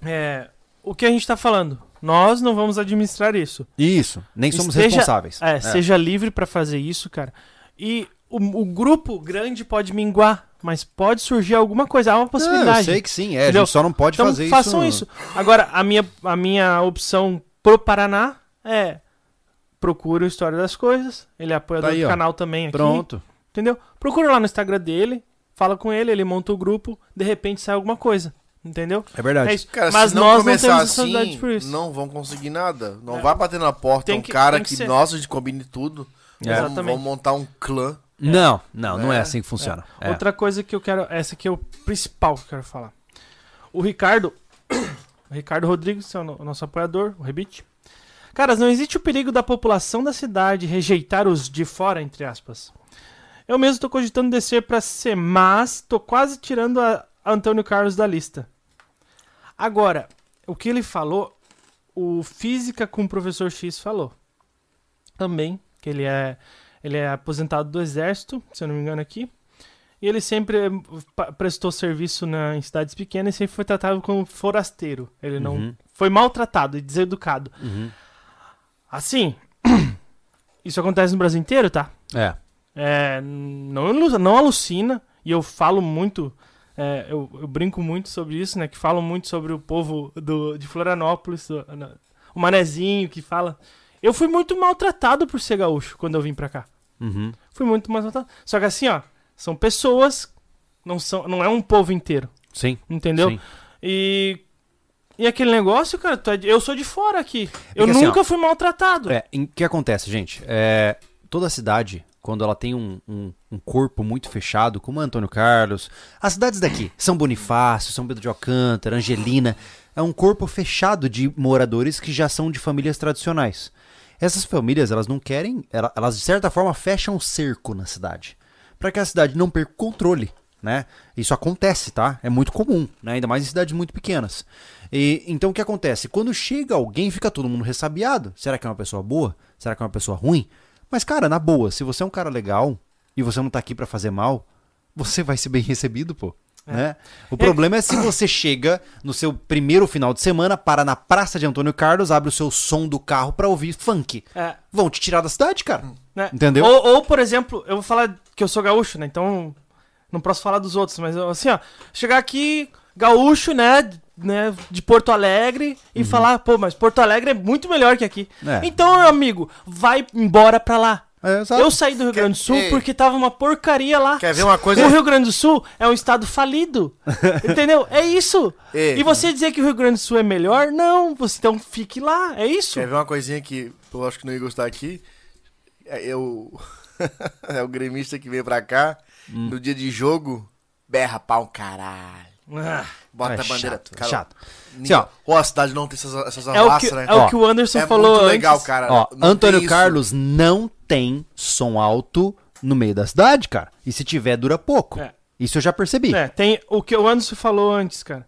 É, o que a gente tá falando? Nós não vamos administrar isso. Isso. Nem somos Esteja- responsáveis. É, seja livre pra fazer isso, cara. E o, o grupo grande pode minguar, mas pode surgir alguma coisa, há uma possibilidade. eu sei que sim, é, a gente só não pode então fazer façam isso. isso. Agora, a minha, a minha opção pro Paraná é procure o História das Coisas. Ele é apoiador Tá aí, do ó. canal também aqui. Pronto. Entendeu? Procura lá no Instagram dele, fala com ele, ele monta o grupo, de repente sai alguma coisa. Entendeu? É verdade. É isso. Cara, Mas se não nós não começar temos assim, por isso. não vão conseguir nada. Não É. vai bater na porta Tem um que- cara tem que, que ser. nossa, a gente combine tudo. É. Vamos, vamos montar um clã. Não, não, não é É. assim que funciona. É. Outra coisa que eu quero, essa aqui é o principal que eu quero falar. O Ricardo, o Ricardo Rodrigues, é o no- o nosso apoiador, o Rebite. Caras, não existe o perigo da população da cidade rejeitar os de fora, entre aspas. Eu mesmo tô cogitando descer pra ser, mas tô quase tirando a Antônio Carlos da lista. Agora, o que ele falou, o Física com o Professor X falou. Também, que ele é, ele é aposentado do Exército, se eu não me engano aqui. E ele sempre prestou serviço na, em cidades pequenas e sempre foi tratado como forasteiro. Ele não Uhum. foi maltratado e deseducado. Uhum. Assim, isso acontece no Brasil inteiro, tá? É. É, não, não alucina, e eu falo muito, é, eu, eu brinco muito sobre isso, né? Que falam muito sobre o povo do, de Florianópolis, do- na- o manezinho que fala. Eu fui muito maltratado por ser gaúcho quando eu vim pra cá. Uhum. Fui muito maltratado. Só que assim, ó, são pessoas, não, são, não é um povo inteiro, Sim. entendeu? Sim. E. E aquele negócio, cara, é eu sou de fora aqui. eu que assim, nunca ó, fui maltratado. É, o que acontece, gente? É, toda cidade, quando ela tem um, um- um corpo muito fechado, como Antônio Carlos, as cidades daqui, São Bonifácio, São Pedro de Alcântara, Angelina, é um corpo fechado de moradores que já são de famílias tradicionais. Essas famílias, elas não querem, ela- elas de certa forma fecham um cerco na cidade, para que a cidade não perca o controle, né? Isso acontece, tá? É muito comum, né? Ainda mais em cidades muito pequenas. E, então o que acontece? Quando chega alguém, fica todo mundo ressabiado. Será que é uma pessoa boa? Será que é uma pessoa ruim? Mas, cara, na boa, se você é um cara legal e você não tá aqui pra fazer mal, você vai ser bem recebido, pô. Né? O problema é se você chega no seu primeiro final de semana, para na Praça de Antônio Carlos, abre o seu som do carro pra ouvir funk. É, Vão te tirar da cidade, cara. né? Entendeu? Ou, ou, por exemplo, eu vou falar que eu sou gaúcho, né? Então não posso falar dos outros, mas assim, ó, chegar aqui, gaúcho, né? né de Porto Alegre e falar, pô, mas Porto Alegre é muito melhor que aqui. Uhum. É. Então, meu amigo, vai embora pra lá. É. Eu saí do Rio Grande do Sul porque tava uma porcaria lá. Quer ver uma coisa? O Rio Grande do Sul é um estado falido. entendeu? É isso. Ei. E você dizer que o Rio Grande do Sul é melhor? Não, você então fique lá. É isso. Quer ver uma coisinha que eu acho que não ia gostar aqui? É eu. é o gremista que veio pra cá, Hum. no dia de jogo, berra pau caralho. Ah, Bota É a bandeira. chato, cara, chato. Assim, Ó, a cidade não tem essas, essas é o que, arruaças, né? é Ó, o que o Anderson É falou muito legal, antes. cara. Ó, Antônio. Carlos não tem som alto no meio da cidade, cara. E se tiver, dura pouco. É. Isso eu já percebi. É, tem o que o Anderson falou antes, cara.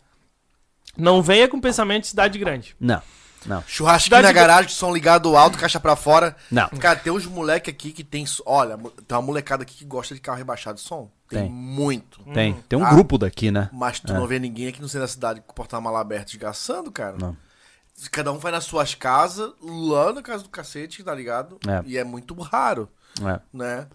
Não venha com pensamento de cidade grande. Não, não, Churrasquinho na de- garagem, som ligado alto, caixa pra fora. não. Cara, tem uns moleque aqui que tem. Olha, tem uma molecada aqui que gosta de carro rebaixado de som. Tem, Tem. muito. Tem. Tem um Ah. grupo daqui, né? Mas tu não vê ninguém aqui no centro da cidade com o porta-mala aberto esgaçando, cara. Não. Cada um vai nas suas casas, lá na casa do cacete, tá ligado? É. E é muito raro, É. né?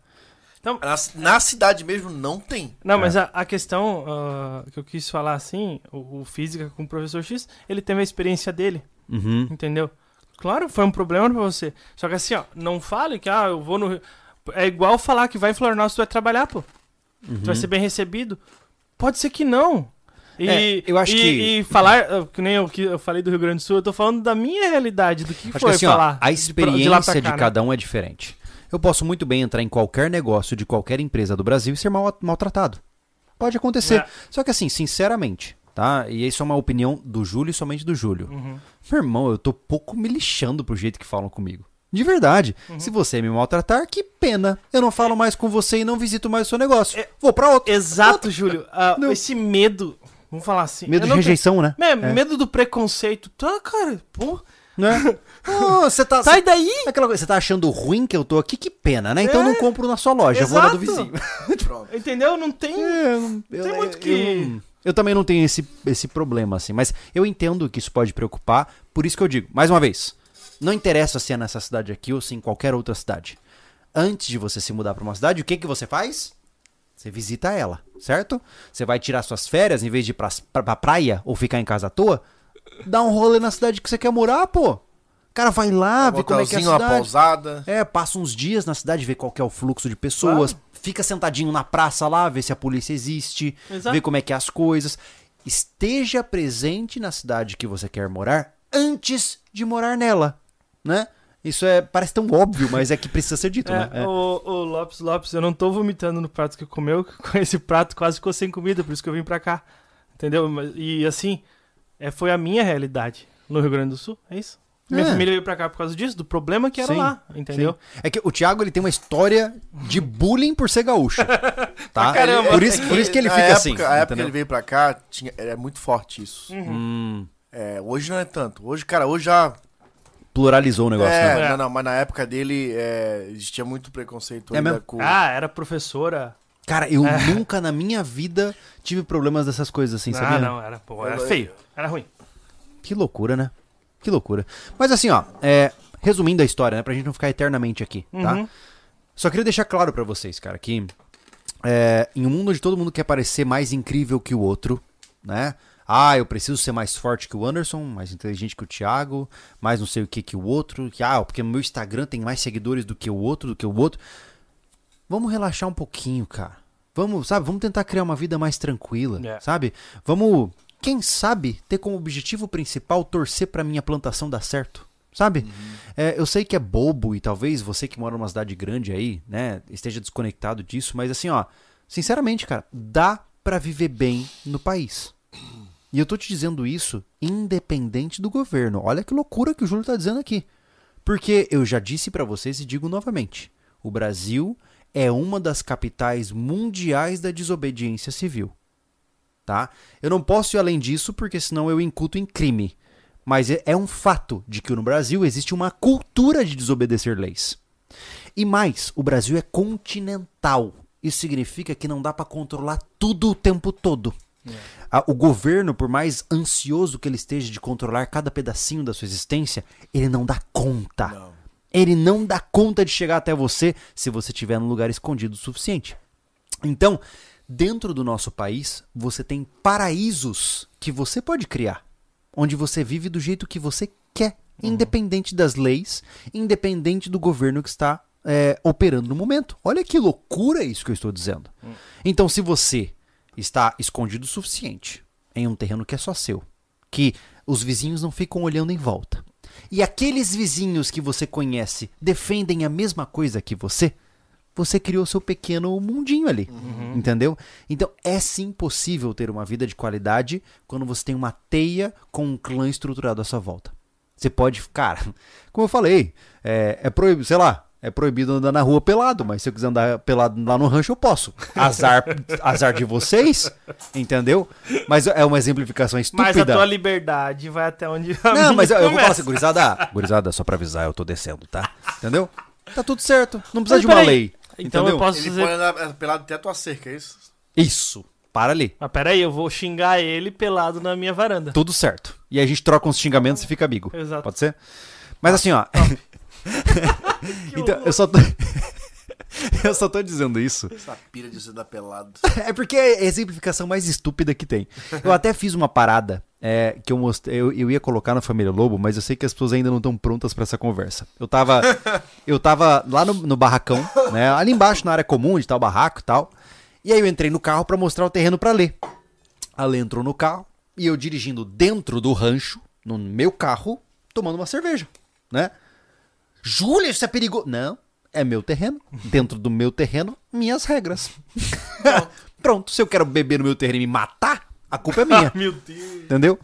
Então- na, na cidade mesmo não tem. Não, É. mas a, a questão ah, que eu quis falar assim, o, o física com o professor X, ele teve a experiência dele, Uhum. entendeu? Claro, foi um problema pra você. Só que assim, ó, não fale que, ah, eu vou no. É igual falar que vai em Florianópolis, tu vai trabalhar, pô. Tu vai ser bem recebido. Pode ser que não. E, Uhum. É, eu acho e- que- E falar, que nem eu, que eu falei do Rio Grande do Sul, eu tô falando da minha realidade, do que Acho foi que assim, ó, falar. a de de lá pra experiência de, cá, né? cada um é diferente. Eu posso muito bem entrar em qualquer negócio de qualquer empresa do Brasil e ser mal, maltratado. Pode acontecer. É. Só que assim, sinceramente, tá? E isso é uma opinião do Júlio e somente do Júlio. Uhum. Meu irmão, eu tô pouco me lixando pro jeito que falam comigo. De verdade. Uhum. Se você me maltratar, que pena. Eu não falo mais com você e não visito mais o seu negócio. É- Vou pra outro. Exato, Júlio. Ah, Não. esse medo, vamos falar assim. Medo de não rejeição, né? tenho- É, medo do preconceito. Tá, cara, pô. Né? Ah, Você tá. Sai daí! É Aquela coisa, você tá achando ruim que eu tô aqui? Que pena, né? Então eu não compro na sua loja, eu vou na do Exato. vizinho. Pronto. Entendeu? Não tem. É, eu, eu- Tem muito eu- que- Eu, eu também não tenho esse, esse problema, assim. Mas eu entendo que isso pode preocupar. Por isso que eu digo, mais uma vez, não interessa se é nessa cidade aqui ou se em qualquer outra cidade. Antes de você se mudar pra uma cidade, o que que você faz? Você visita ela, certo? Você vai tirar suas férias, em vez de ir pra, pra, pra praia ou ficar em casa à toa, dá um rolê na cidade que você quer morar, pô. O cara vai lá, Um vê como é que é a uma cidade. pousada. É, passa uns dias na cidade, vê qual que é o fluxo de pessoas, fica sentadinho na praça lá, vê se a polícia existe, Exato. vê como é que é as coisas. Esteja presente na cidade que você quer morar antes de morar nela, né? Isso é parece tão óbvio, mas é que precisa ser dito, né? É, É. o, o Lopes Lopes, eu não tô vomitando no prato que comeu, com esse prato quase ficou sem comida, por isso que eu vim pra cá. Entendeu? Mas- E assim, é, foi a minha realidade no Rio Grande do Sul, é isso. Minha É. família veio pra cá por causa disso, do problema que era Sim, lá, entendeu? É que o Thiago ele tem uma história de bullying por ser gaúcho, tá? caramba. Por isso, por isso que ele fica época, assim, A época que entendeu? ele veio pra cá, tinha, era muito forte isso. Hum, É, hoje não é tanto. Hoje, cara, hoje já. Pluralizou o negócio, é, né? né? não, não, mas na época dele é, existia muito preconceito É ainda mesmo? com. Ah, era professora. Cara, eu nunca na minha vida tive problemas dessas coisas assim, sabia? ah, não, era, pô, era feio, era ruim. Que loucura, né? Que loucura. Mas assim, ó, é, resumindo a história, né, pra gente não ficar eternamente aqui, tá? Uhum. Só queria deixar claro pra vocês, cara, que é, em um mundo onde todo mundo quer parecer mais incrível que o outro, né? Ah, eu preciso ser mais forte que o Anderson, mais inteligente que o Thiago, mais não sei o que que o outro, que ah, porque meu Instagram tem mais seguidores do que o outro, do que o outro. Vamos relaxar um pouquinho, cara. Vamos, sabe, vamos tentar criar uma vida mais tranquila, É. sabe? Vamos, quem sabe, ter como objetivo principal torcer pra minha plantação dar certo, sabe? É, eu sei que é bobo e talvez você que mora numa cidade grande aí, né, esteja desconectado disso, mas assim, ó, sinceramente, cara, dá pra viver bem no país. E eu tô te dizendo isso independente do governo. Olha que loucura que o Júlio tá dizendo aqui. Porque eu já disse pra vocês e digo novamente: o Brasil é uma das capitais mundiais da desobediência civil. Tá? Eu não posso ir além disso porque senão eu incuto em crime. Mas é é um fato de que no Brasil existe uma cultura de desobedecer leis. E mais, o Brasil é continental. Isso significa que não dá pra controlar tudo o tempo todo. O governo, por mais ansioso que ele esteja de controlar cada pedacinho da sua existência, ele não dá conta. Não. Ele não dá conta de chegar até você se você estiver num lugar escondido o suficiente. Então, dentro do nosso país, você tem paraísos que você pode criar, onde você vive do jeito que você quer, independente das leis, independente do governo que está é, operando no momento. Olha que loucura isso que eu estou dizendo. Então, se você está escondido o suficiente em um terreno que é só seu, que os vizinhos não ficam olhando em volta, e aqueles vizinhos que você conhece defendem a mesma coisa que você, você criou seu pequeno mundinho ali, entendeu? Então é sim possível ter uma vida de qualidade quando você tem uma teia com um clã estruturado à sua volta. Você pode, cara, como eu falei, é, é proibido, sei lá, é proibido andar na rua pelado, mas se eu quiser andar pelado lá no rancho eu posso. Azar, azar de vocês, entendeu? Mas é uma exemplificação estúpida. Mas a tua liberdade vai até onde a Não, mas eu, eu vou falar assim, gurizada, gurizada, só pra avisar, eu tô descendo, tá? Entendeu? Tá tudo certo, não precisa Mas de uma peraí, lei. Então entendeu? eu posso Ele dizer... pode andar pelado até a tua cerca, é isso? Isso, para ali. Mas peraí, eu vou xingar ele pelado na minha varanda. Tudo certo. E a gente troca uns xingamentos e fica amigo. Exato. Pode ser? Mas assim, ó. então, eu só tô. eu só tô dizendo isso. Essa pira de você andar pelado. É porque é a exemplificação mais estúpida que tem. Eu até fiz uma parada é, que eu mostrei. Eu, eu ia colocar na família Lobo, mas eu sei que as pessoas ainda não estão prontas pra essa conversa. Eu tava. Eu tava lá no, no barracão, né? Ali embaixo, na área comum, tá o barraco e tal. E aí eu entrei no carro pra mostrar o terreno pra Lê. A Lê entrou no carro e eu dirigindo dentro do rancho, no meu carro, tomando uma cerveja, né? Júlia, isso é perigoso. Não, é meu terreno. Dentro do meu terreno, minhas regras. Pronto, se eu quero beber no meu terreno e me matar, a culpa é minha. Meu Deus. Entendeu?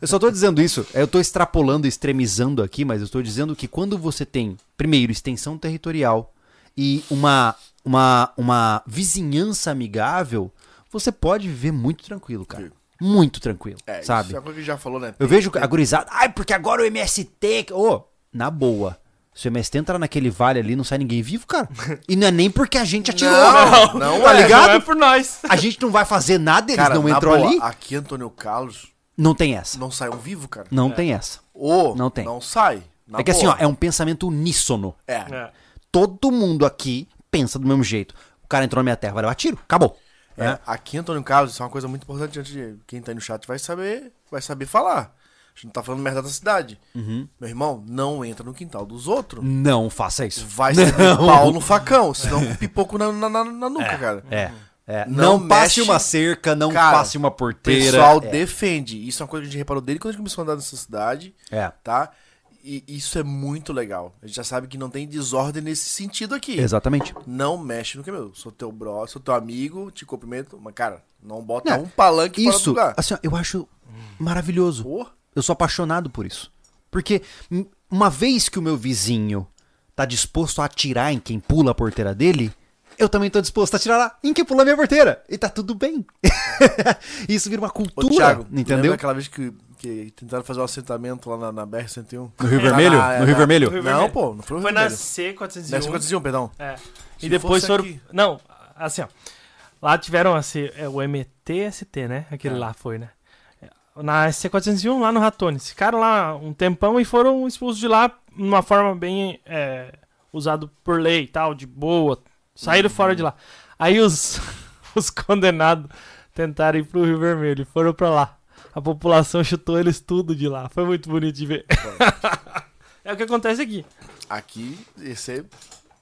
Eu só tô dizendo isso. Eu tô extrapolando, extremizando aqui, mas eu estou dizendo que quando você tem, primeiro, extensão territorial e uma, uma, uma vizinhança amigável, você pode viver muito tranquilo, cara. Muito tranquilo, É, sabe? isso é coisa que já falou, né? Eu vejo a gurizada, ai, porque agora o MST. Ô, na boa. Se o MST entrar naquele vale ali, não sai ninguém vivo, cara. E não é nem porque a gente atirou. Não, não tá é, ligado? Não é por nós. A gente não vai fazer nada, eles Cara, não entrou boa, ali. Aqui, Antônio Carlos, Não tem essa. não saiu vivo, cara. Não tem essa. Ou Não tem. Não sai. Na é que assim, boa. ó, é um pensamento uníssono. É. É. todo mundo aqui pensa do mesmo jeito. O cara entrou na minha terra, vai levar tiro, acabou. É, né? aqui, Antônio Carlos, isso é uma coisa muito importante antes de quem tá aí no chat vai saber, vai saber falar. A gente não tá falando merda da cidade. Uhum. Meu irmão, não entra no quintal dos outros. Não faça isso. Vai ser pau no facão, senão pipoco na, na, na, na nuca, cara. É. é. Não, Não passe uma cerca, não Cara, passe uma O porteira. pessoal é. defende. Isso é uma coisa que a gente reparou desde quando a gente começou a andar nessa cidade, É. tá? E isso é muito legal. A gente já sabe que não tem desordem nesse sentido aqui. Exatamente. Não mexe no que é meu. Sou teu bro, sou teu amigo, te cumprimento. Mas, cara, não bota É, um palanque fora do Isso, lugar. assim, eu acho maravilhoso. Pô, Eu sou apaixonado por isso. Porque uma vez que o meu vizinho tá disposto a atirar em quem pula a porteira dele, eu também tô disposto a atirar lá em quem pula a minha porteira. E tá tudo bem. isso vira uma Ô, cultura, Thiago, entendeu? lembra aquela vez que, que tentaram fazer um assentamento lá na, na BR-101? No Rio Vermelho? Ah, é, No Rio na- Vermelho? No Rio Não, Vermelho. pô, não foi no Foi Rio na Vermelho. C401. Deve ser 401, perdão. É. E depois foram. aqui. Não, assim, ó. Lá tiveram assim, é, o MTST, né? Aquele É. lá foi, né? Na C401, lá no Ratones. Ficaram lá um tempão e foram expulsos de lá de uma forma bem é, usado por lei e tal, de boa. Saíram fora de lá. Aí os, os condenados tentaram ir pro Rio Vermelho e foram pra lá. A população chutou eles tudo de lá. Foi muito bonito de ver. é o que acontece aqui. Aqui ia ser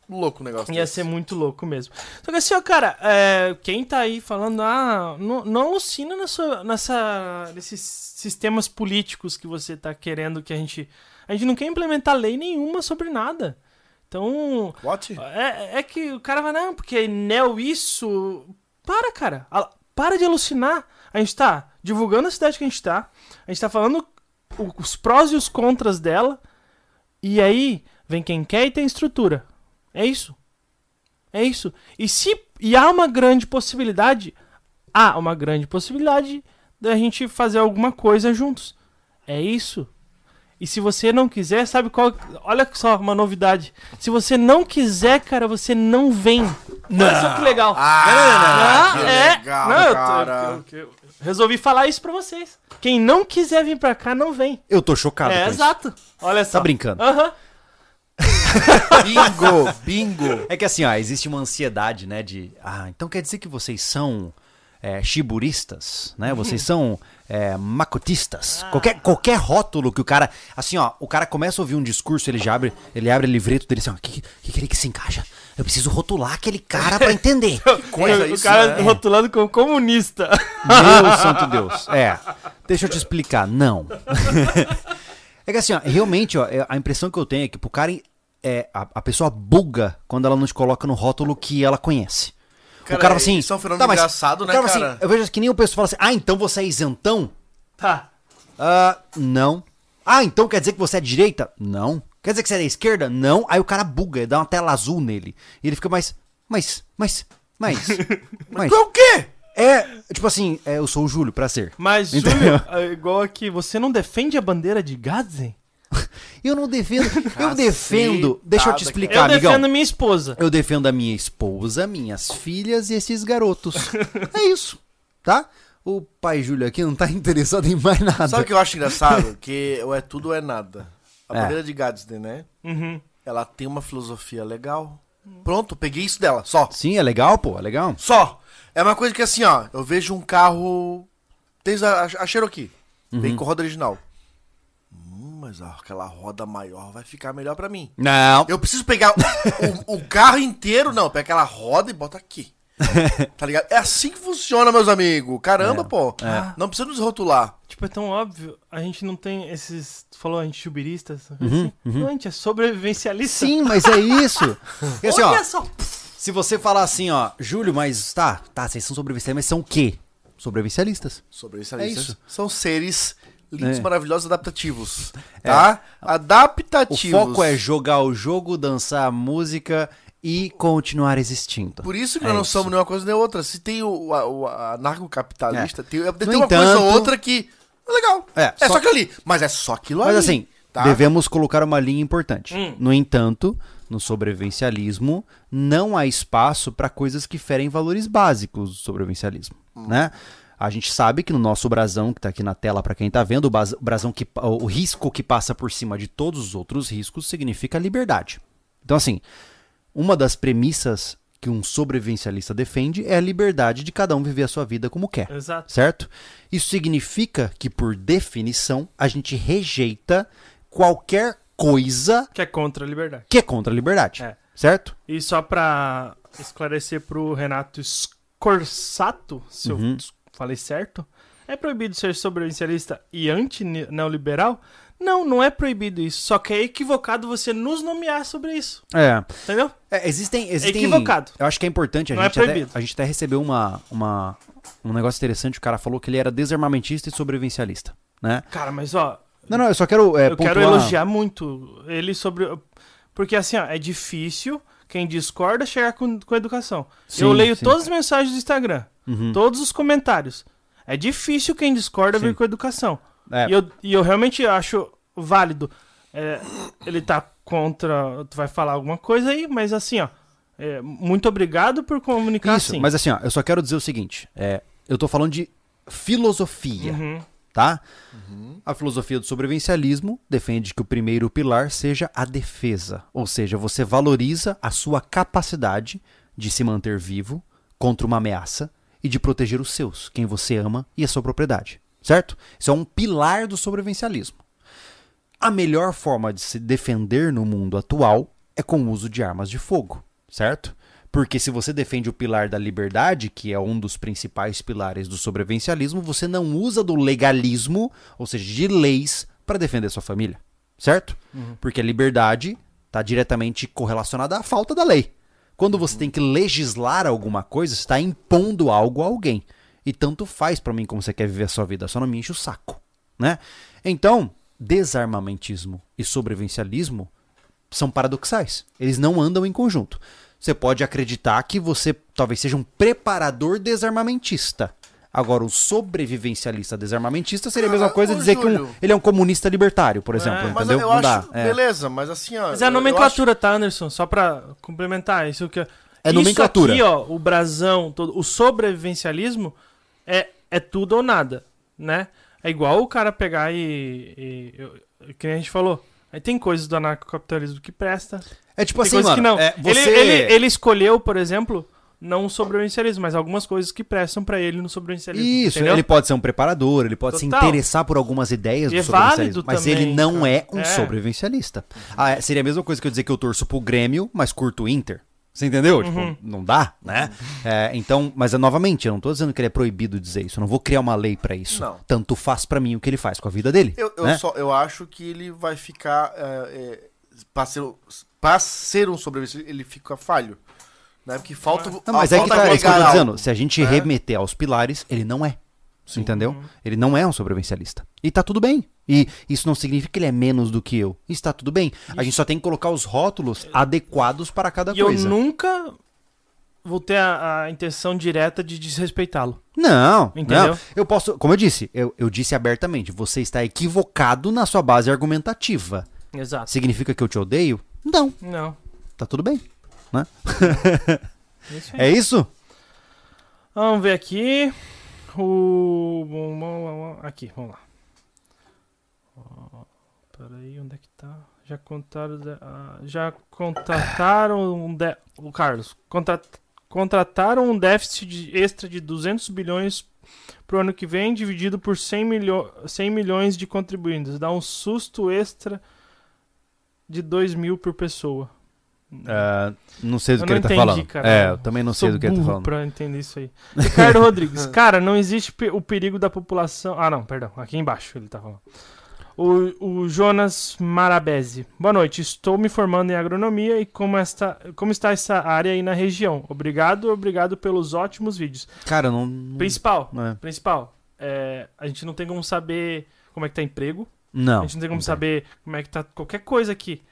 louco o negócio. Ia desse. ser muito louco mesmo. Só que assim, ó, cara, é, quem tá aí falando, ah, não, não alucina nessa, nessa, nesses sistemas políticos que você tá querendo que a gente. A gente não quer implementar lei nenhuma sobre nada. Então. What? É, é que o cara vai, não, porque Neo isso. Para, cara. Para de alucinar. A gente tá divulgando a cidade que a gente tá. A gente tá falando os prós e os contras dela. E aí, vem quem quer e tem estrutura. É isso. É isso. E se. E há uma grande possibilidade. Há uma grande possibilidade da gente fazer alguma coisa juntos. É isso. E se você não quiser, sabe qual. Olha só uma novidade. Se você não quiser, cara, você não vem. Olha só que legal. Ah, que é. legal, Não, eu tô- cara. eu- eu resolvi falar isso pra vocês. Quem não quiser vir pra cá, não vem. Eu tô chocado é, com isso. exato. Olha só. Tá brincando. Aham. Bingo, bingo. É que assim, ó, existe uma ansiedade, né, de... Ah, então quer dizer que vocês são é, shiburistas, né? Vocês são é, macotistas. Qualquer, qualquer rótulo que o cara... Assim, ó, o cara começa a ouvir um discurso, ele já abre, ele abre o livreto dele assim, ó, que, que, que ele que se encaixa? Eu preciso rotular aquele cara pra entender. coisa o isso, cara né? rotulando como comunista. Deus, santo Deus. É. Deixa eu te explicar. Não. É que assim, ó, realmente, ó, é- a impressão que eu tenho é que pro cara. É, a, a pessoa buga quando ela não te coloca no rótulo que ela conhece. Cara, o cara fala assim. isso é um fenômeno tá, mas- engraçado, o né, fala assim, cara? eu vejo que nem o pessoal fala assim: ah, então você é isentão? Tá. Ah, não. Ah, então quer dizer que você é de direita? Não. Quer dizer que você é da esquerda? Não. Aí o cara buga, dá uma tela azul nele. E ele fica mais. Mas, mas, mas. mas. É o quê? É, tipo assim, é, eu sou o Júlio pra ser. Mas, Entendeu? Júlio, é igual aqui, você não defende a bandeira de Gadsden? Eu não defendo. Eu defendo. Deixa eu te explicar, Eu amigão. defendo minha esposa. Eu defendo a minha esposa, minhas filhas e esses garotos. é isso, tá? O pai Júlio aqui não tá interessado em mais nada. Sabe o que eu acho engraçado? que ou é tudo ou é nada. A É. bandeira de Gadsden, né? Uhum. Ela tem uma filosofia legal. Pronto, peguei isso dela, só. Sim, é legal, pô, é legal. Só. É uma coisa que assim, ó, eu vejo um carro. Tem a, a Cherokee. Uhum. Vem com roda original. Hum, mas ó, aquela roda maior vai ficar melhor pra mim. Não. Eu preciso pegar o, o carro inteiro, não. Pega aquela roda e bota aqui. Tá ligado? É assim que funciona, meus amigos. Caramba, É, pô. Não precisa nos rotular. Tipo, é tão óbvio. A gente não tem esses. Tu falou a gente chubirista? essa Uhum, assim? Não, a gente é sobrevivencialista. Sim, mas é isso. Assim, ó, Olha só. Se você falar assim, ó, Júlio, mas tá, tá, vocês são sobrevivencialistas, mas são o quê? Sobrevivencialistas. Sobrevivencialistas É isso. são seres lindos, É. maravilhosos, adaptativos. Tá? O Adaptativos. foco é jogar o jogo, dançar a música e continuar existindo. Por isso que É nós não isso. somos nenhuma coisa nem outra. Se tem o, a- o anarcocapitalista, tem, tem No uma coisa ou entanto- outra que. É legal. É, É, só- só... aquilo ali. Mas é só aquilo ali. Mas assim, tá? devemos colocar uma linha importante. Hum. No entanto, no sobrevivencialismo, não há espaço para coisas que ferem valores básicos do sobrevivencialismo, né? A gente sabe que no nosso brasão, que tá aqui na tela para quem tá vendo, o brasão que o risco que passa por cima de todos os outros riscos significa liberdade. Então assim, uma das premissas que um sobrevivencialista defende é a liberdade de cada um viver a sua vida como quer, Exato. certo? Isso significa que, por definição, a gente rejeita qualquer coisa Que é contra a liberdade. que é contra a liberdade, É. certo? E só pra esclarecer pro Renato Scorsato, se Uhum. eu falei certo, é proibido ser sobrevivencialista e anti-neoliberal? Não, não é proibido isso. Só que é equivocado você nos nomear sobre isso. É. Entendeu? É, existem, existem. Equivocado. Eu acho que é importante. A, Não é gente, até, proibido. a gente até recebeu uma, uma, um negócio interessante. O cara falou que ele era desarmamentista e sobrevivencialista. Né? Cara, mas ó, Não, não, eu só quero. É, eu quero pontuar- elogiar muito ele sobre. Porque assim, ó, é difícil quem discorda chegar com, com educação. Sim, eu leio sim. todas as mensagens do Instagram, Uhum. todos os comentários. É difícil quem discorda Sim. vir com educação. É, E, eu, e eu realmente acho válido. É, ele tá contra. Tu vai falar alguma coisa aí, mas assim, ó. é, muito obrigado por comunicar Isso, assim. mas assim, ó, eu só quero dizer o seguinte: é, eu tô falando de filosofia, Uhum. Tá? A filosofia do sobrevivencialismo defende que o primeiro pilar seja a defesa, ou seja, você valoriza a sua capacidade de se manter vivo contra uma ameaça e de proteger os seus, quem você ama e a sua propriedade, certo? Isso é um pilar do sobrevivencialismo. A melhor forma de se defender no mundo atual é com o uso de armas de fogo, certo? Porque se você defende o pilar da liberdade, que é um dos principais pilares do sobrevivencialismo, você não usa do legalismo, ou seja, de leis, para defender sua família, certo? Porque a liberdade está diretamente correlacionada à falta da lei. Quando você tem que legislar alguma coisa, você está impondo algo a alguém. E tanto faz para mim como você quer viver a sua vida, só não me enche o saco, né? Então, desarmamentismo e sobrevivencialismo são paradoxais. Eles não andam em conjunto. Você pode acreditar que você talvez seja um preparador desarmamentista. Agora, o sobrevivencialista desarmamentista seria a mesma Ah, coisa dizer que um, Júlio. ele é um comunista libertário, por exemplo. É, Mas entendeu? eu não acho. dá. É. Beleza, mas assim, ó. Mas é a nomenclatura, tá, Anderson? Só pra complementar. Isso que... É nomenclatura. Isso aqui, ó, o brasão, todo, o sobrevivencialismo é, é tudo ou nada, né? É igual o cara pegar e... e eu- que nem a gente falou. Aí tem coisas do anarcocapitalismo que presta, É tipo tem assim, coisas mano. que não. é, Ele- você... ele, ele, escolheu, por exemplo, não o sobrevivencialismo, mas algumas coisas que prestam pra ele no sobrevivencialismo. Isso, entendeu? ele pode ser um preparador, ele pode se Total. interessar por algumas ideias E do é sobrevivencialismo, mas também, ele não cara. é um É. sobrevivencialista. Ah, é, seria a mesma coisa que eu dizer que eu torço pro Grêmio, mas curto o Inter. Você entendeu? Tipo, Uhum. não dá, né? É, então, mas é, novamente, eu não tô dizendo que ele é proibido dizer isso, eu não vou criar uma lei pra isso. Não. Tanto faz pra mim o que ele faz com a vida dele. Eu, eu, né? só, eu acho que ele vai ficar. É, é, ser, pra ser um sobrevivente, ele fica falho. Né? Porque falta. Não, mas é que tá, é isso que eu tô dizendo. algo, Se a gente né? remeter aos pilares, ele não é. Entendeu? Uhum. Ele não é um sobrevivencialista. E tá tudo bem. E isso não significa que ele é menos do que eu. Isso tá tudo bem. A gente só tem que colocar os rótulos adequados para cada E eu coisa. nunca vou ter a, a intenção direta de desrespeitá-lo. Não, Entendeu? não. Eu posso, como eu disse, eu, eu disse abertamente, você está equivocado na sua base argumentativa. Exato. Significa que eu te odeio? Não, Não. tá tudo bem. É isso. É isso? Vamos ver aqui. O. Aqui, vamos lá. Peraí, onde é que tá? Já contaram. ah, Já contrataram um. De... O Carlos. Contra... Contrataram um déficit de- extra de 200 bilhões pro ano que vem, dividido por 100, milho... 100 milhões de contribuintes. Dá um susto extra de 2 mil por pessoa. Ah, não sei do Eu que ele tá entendi, falando. cara. É, eu também não sei do que ele tá falando. pra entender isso aí. Ricardo Rodrigues. Cara, não existe o perigo da população... Ah, não, perdão. Aqui embaixo ele tá falando. O, o Jonas Marabese. Boa noite. Estou me formando em agronomia e como, esta, como está essa área aí na região? Obrigado, obrigado pelos ótimos vídeos. Cara, não. não- Principal, não é. principal. é, a gente não tem como saber como é que tá emprego. Não. a gente não tem como saber como é que tá qualquer coisa aqui.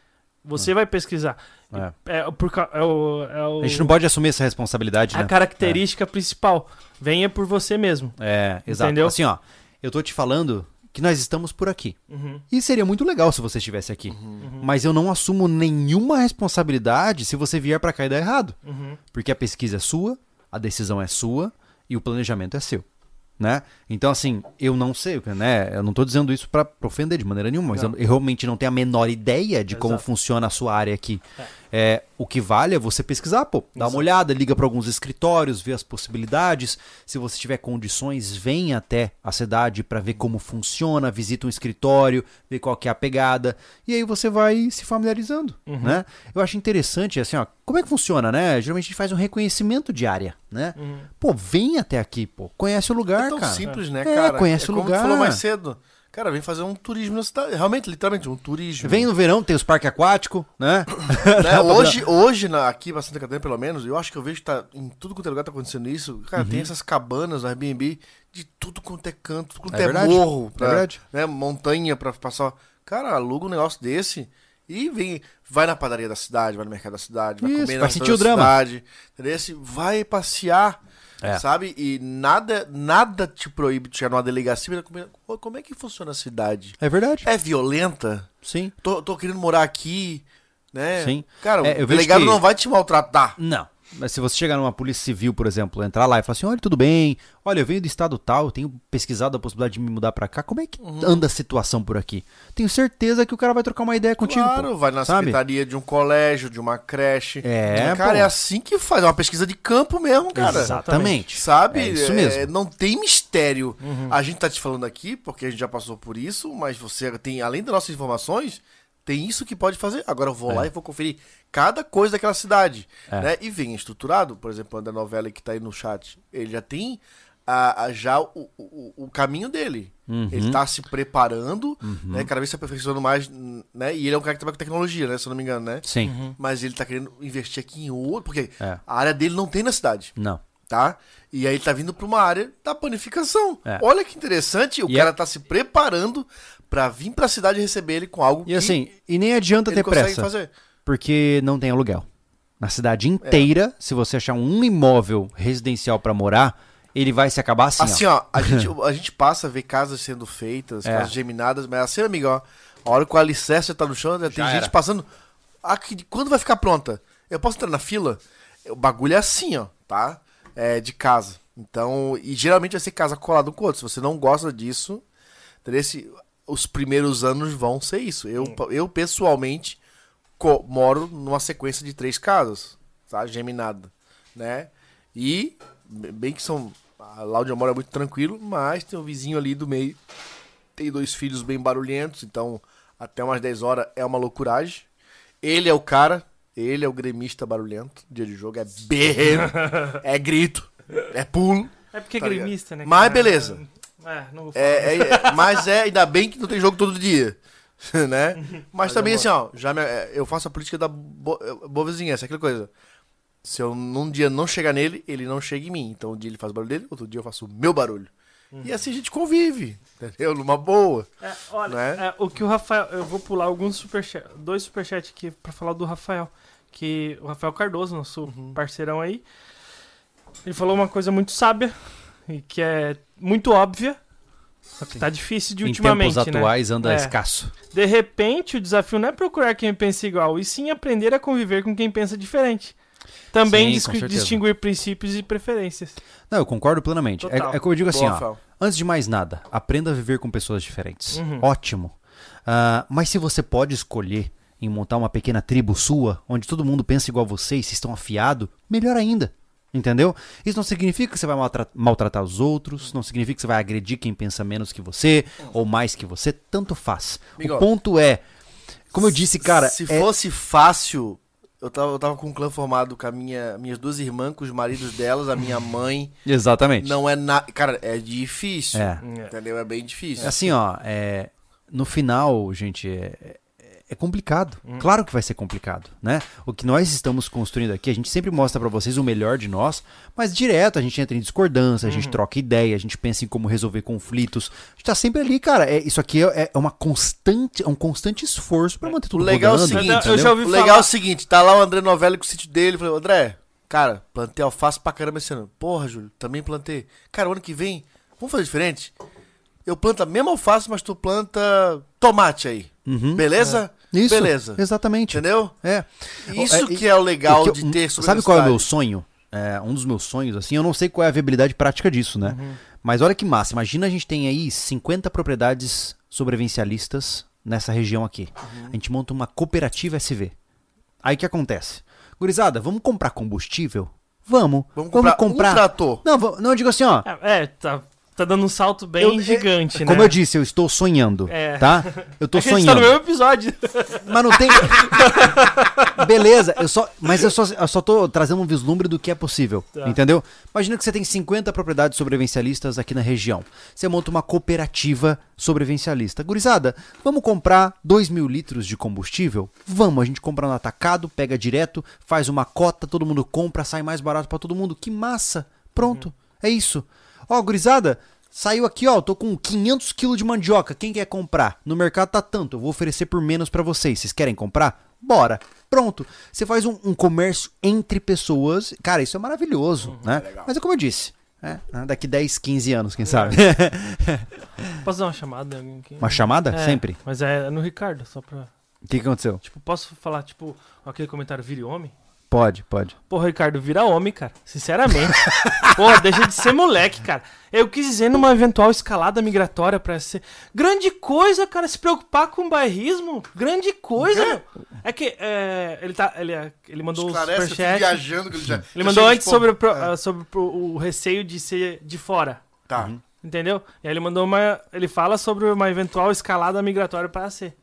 Você vai pesquisar. É. É, por, ca- é o, é o- A gente não pode assumir essa responsabilidade, a né? característica principal. Venha por você mesmo. É, exato. Entendeu? Assim, ó, eu tô te falando que nós estamos por aqui. Uhum, E seria muito legal se você estivesse aqui. uhum, Mas eu não assumo nenhuma responsabilidade se você vier pra cá e dar errado. uhum. Porque a pesquisa é sua, a decisão é sua e o planejamento é seu. Né? Então, assim, eu não sei, né? Eu não tô dizendo isso pra ofender de maneira nenhuma, mas eu, eu realmente não tenho a menor ideia de como Exato. funciona a sua área aqui. É, o que vale é você pesquisar, pô. Dá uma olhada, liga para alguns escritórios, vê as possibilidades. Se você tiver condições, vem até a cidade para ver como funciona, visita um escritório, vê qual que é a pegada. E aí você vai se familiarizando, Uhum. né? Eu acho interessante, assim, ó, como é que funciona, né? Geralmente a gente faz um reconhecimento de área, né? Uhum. Pô, vem até aqui, pô. Conhece o lugar, É tão cara. simples, né, É, cara? conhece o como lugar. tu falou mais cedo. Cara, vem fazer um turismo na cidade. Realmente, literalmente, um turismo. Vem no verão, tem os parques aquáticos, né? Né? Hoje, hoje na, aqui na Santa Catarina, pelo menos, eu acho que eu vejo que tá, em tudo quanto é lugar tá acontecendo isso. Cara, Uhum. tem essas cabanas, Airbnb, de tudo quanto é canto, tudo quanto É é, verdade, morro, é pra, verdade. né, montanha pra passar. Cara, aluga um negócio desse e vem, vai na padaria da cidade, vai no mercado da cidade, vai Isso, comer na vai sentir o drama. cidade, entendeu? Vai passear. É. Sabe? E nada, nada te proíbe de chegar numa delegacia e Como é que funciona a cidade? É verdade. É violenta? Sim. Tô, tô querendo morar aqui, né? Sim. Cara, É, o delegado que- não vai te maltratar. Não. Mas se você chegar numa polícia civil, por exemplo, entrar lá e falar assim: olha, tudo bem, olha, eu venho do estado tal, tenho pesquisado a possibilidade de me mudar pra cá, como é que Uhum. anda a situação por aqui? Tenho certeza que o cara vai trocar uma ideia contigo. claro, pô, vai na sabe? secretaria de um colégio, de uma creche. É, Cara, pô. é assim que faz. É uma pesquisa de campo mesmo, cara. Exatamente. Sabe? É isso É, mesmo. não tem mistério. Uhum. A gente tá te falando aqui, porque a gente já passou por isso, mas você tem, além das nossas informações, tem isso que pode fazer. Agora eu vou lá e vou conferir cada coisa daquela cidade. É. Né? E vem estruturado, por exemplo, da novela que tá aí no chat. Ele já tem a, a- já o, o, o caminho dele. Uhum. Ele tá se preparando, né? Cada vez se aperfeiçoando mais, né? E ele é um cara que trabalha com tecnologia, né? Se eu não me engano, né? Sim. Uhum. Mas ele tá querendo investir aqui em outro, porque É. a área dele não tem na cidade, Não. tá? E aí ele tá vindo pra uma área da panificação. É. Olha que interessante, o E cara é- tá se preparando pra vir pra cidade e receber ele com algo E assim, e nem adianta ele ter pressa, fazer. Porque não tem aluguel. Na cidade inteira, se você achar um imóvel residencial pra morar, ele vai se acabar assim, Assim, ó. ó, a, gente, a gente passa a ver casas sendo feitas, É. casas geminadas, mas assim, amigo, ó, a hora que o alicerce tá no chão, já tem Já gente era. passando. Ah, quando vai ficar pronta? Eu posso entrar na fila? O bagulho é assim, ó, tá? É de casa. Então, e geralmente vai ser casa colada um com o outro. Se você não gosta disso? Esse- os primeiros anos vão ser isso. Eu, eu pessoalmente, moro numa sequência de três casas, tá? Geminada, né? E, bem que são. Lá onde eu moro é muito tranquilo, mas tem um vizinho ali do meio. Tem dois filhos bem barulhentos, então até umas 10 horas é uma loucuragem. Ele é o cara, ele é o gremista barulhento. Dia de jogo é berreiro, é grito, é pulo. É porque é Tá ligado? gremista, né? Mas cara? beleza. É, não vou falar. É, é- é- mas é, ainda bem que não tem jogo todo dia. Né? Mas Mas também, eu assim, ó, já me- é, eu faço a política da bo- é, boa vizinhança, aquela coisa. Se eu num dia não chegar nele, ele não chega em mim. Então um dia ele faz o barulho dele, outro dia eu faço o meu barulho. E assim a gente convive, entendeu? Numa boa. É, olha, Né? é, o que o Rafael. Eu vou pular alguns superchat, dois superchats aqui pra falar do Rafael. Que o Rafael Cardoso, nosso Uhum. parceirão aí, ele falou uma coisa muito sábia e que é muito óbvia. Só que tá difícil de em ultimamente, tempos né? atuais anda É. escasso. De repente, o desafio não é procurar quem pensa igual, e sim aprender a conviver com quem pensa diferente. Também Sim, distinguir princípios e preferências. Não, eu concordo plenamente. É, é como eu digo assim, boa, ó. Rafael. Antes de mais nada, aprenda a viver com pessoas diferentes. Uhum. Ótimo. Ah, mas se você pode escolher em montar uma pequena tribo sua, onde todo mundo pensa igual a você e se estão afiado, melhor ainda. Entendeu? Isso não significa que você vai maltra- maltratar os outros, não significa que você vai agredir quem pensa menos que você ou mais que você, tanto faz. O ponto é, como eu disse, cara, Se é- fosse fácil, eu tava, eu tava com um clã formado com a minha, minhas duas irmãs, com os maridos delas, a minha mãe. exatamente. Não é nada. Cara, é difícil. É. Entendeu? É bem difícil. É assim, ó, é, no final, gente, é, é- é complicado. Hum. Claro que vai ser complicado, né? O que nós estamos construindo aqui, a gente sempre mostra pra vocês o melhor de nós, mas direto a gente entra em discordância, a Uhum. gente troca ideia, a gente pensa em como resolver conflitos. A gente tá sempre ali, cara. É, isso aqui é, é uma constante, é um constante esforço pra manter tudo legal é o rodando. seguinte, Eu entendeu? já ouvi O legal falar- é o seguinte, tá lá o André Novelli com o sítio dele, falei, André, cara, plantei alface pra caramba esse ano. Porra, Júlio, também plantei. Cara, o ano que vem, vamos fazer diferente? Eu planto a mesma alface, mas tu planta tomate aí. Uhum. Beleza? Isso, Beleza. exatamente. Entendeu? É. Isso É, que é o legal que eu- de ter Sabe qual é o meu sonho? É, um dos meus sonhos, assim, eu não sei qual é a viabilidade prática disso, né? Uhum. Mas olha que massa, imagina a gente tem aí 50 propriedades sobrevivencialistas nessa região aqui. Uhum. A gente monta uma cooperativa SV. Aí que acontece? Gurizada, vamos comprar combustível? Vamos. Vamos comprar um trator. Não, não, eu digo assim, ó. É, é, tá, tá dando um salto bem eu- gigante, né? Como eu disse, eu estou sonhando, É. tá? Eu tô É que a gente sonhando. tá no mesmo episódio. Mas não tem. Beleza, eu só, mas eu só, eu só tô trazendo um vislumbre do que é possível, Tá. entendeu? Imagina que você tem 50 propriedades sobrevivencialistas aqui na região. Você monta uma cooperativa sobrevivencialista. Gurizada, vamos comprar 2 mil litros de combustível? Vamos, a gente compra no atacado, pega direto, faz uma cota, todo mundo compra, sai mais barato pra todo mundo. Que massa! Pronto, é isso. Ó, gurizada, saiu aqui, ó, tô com 500 quilos de mandioca. Quem quer comprar? No mercado tá tanto, eu vou oferecer por menos pra vocês. Vocês querem comprar? Bora. Pronto. Você faz um, um comércio entre pessoas. Cara, isso é maravilhoso, né? Mas é como eu disse. né? Daqui 10, 15 anos, quem sabe? Posso dar uma chamada? Uma chamada? É, Sempre. Mas é no Ricardo, só pra. O que, que aconteceu? Tipo, posso falar, tipo, aquele comentário vire homem? Pode, pode. Porra, Ricardo, vira homem, cara. Sinceramente. Porra, deixa de ser moleque, cara. Eu quis dizer numa eventual escalada migratória pra ser. Grande coisa, cara, se preocupar com bairrismo. Grande coisa, meu. É que é, ele, tá, ele, é- ele mandou o Esclarece, eu tô superchat. viajando que ele já. Ele já mandou antes sobre, o pro- ah, sobre o o receio de ser de fora. Tá. Entendeu? E aí ele mandou uma. Ele fala sobre uma eventual escalada migratória pra ser.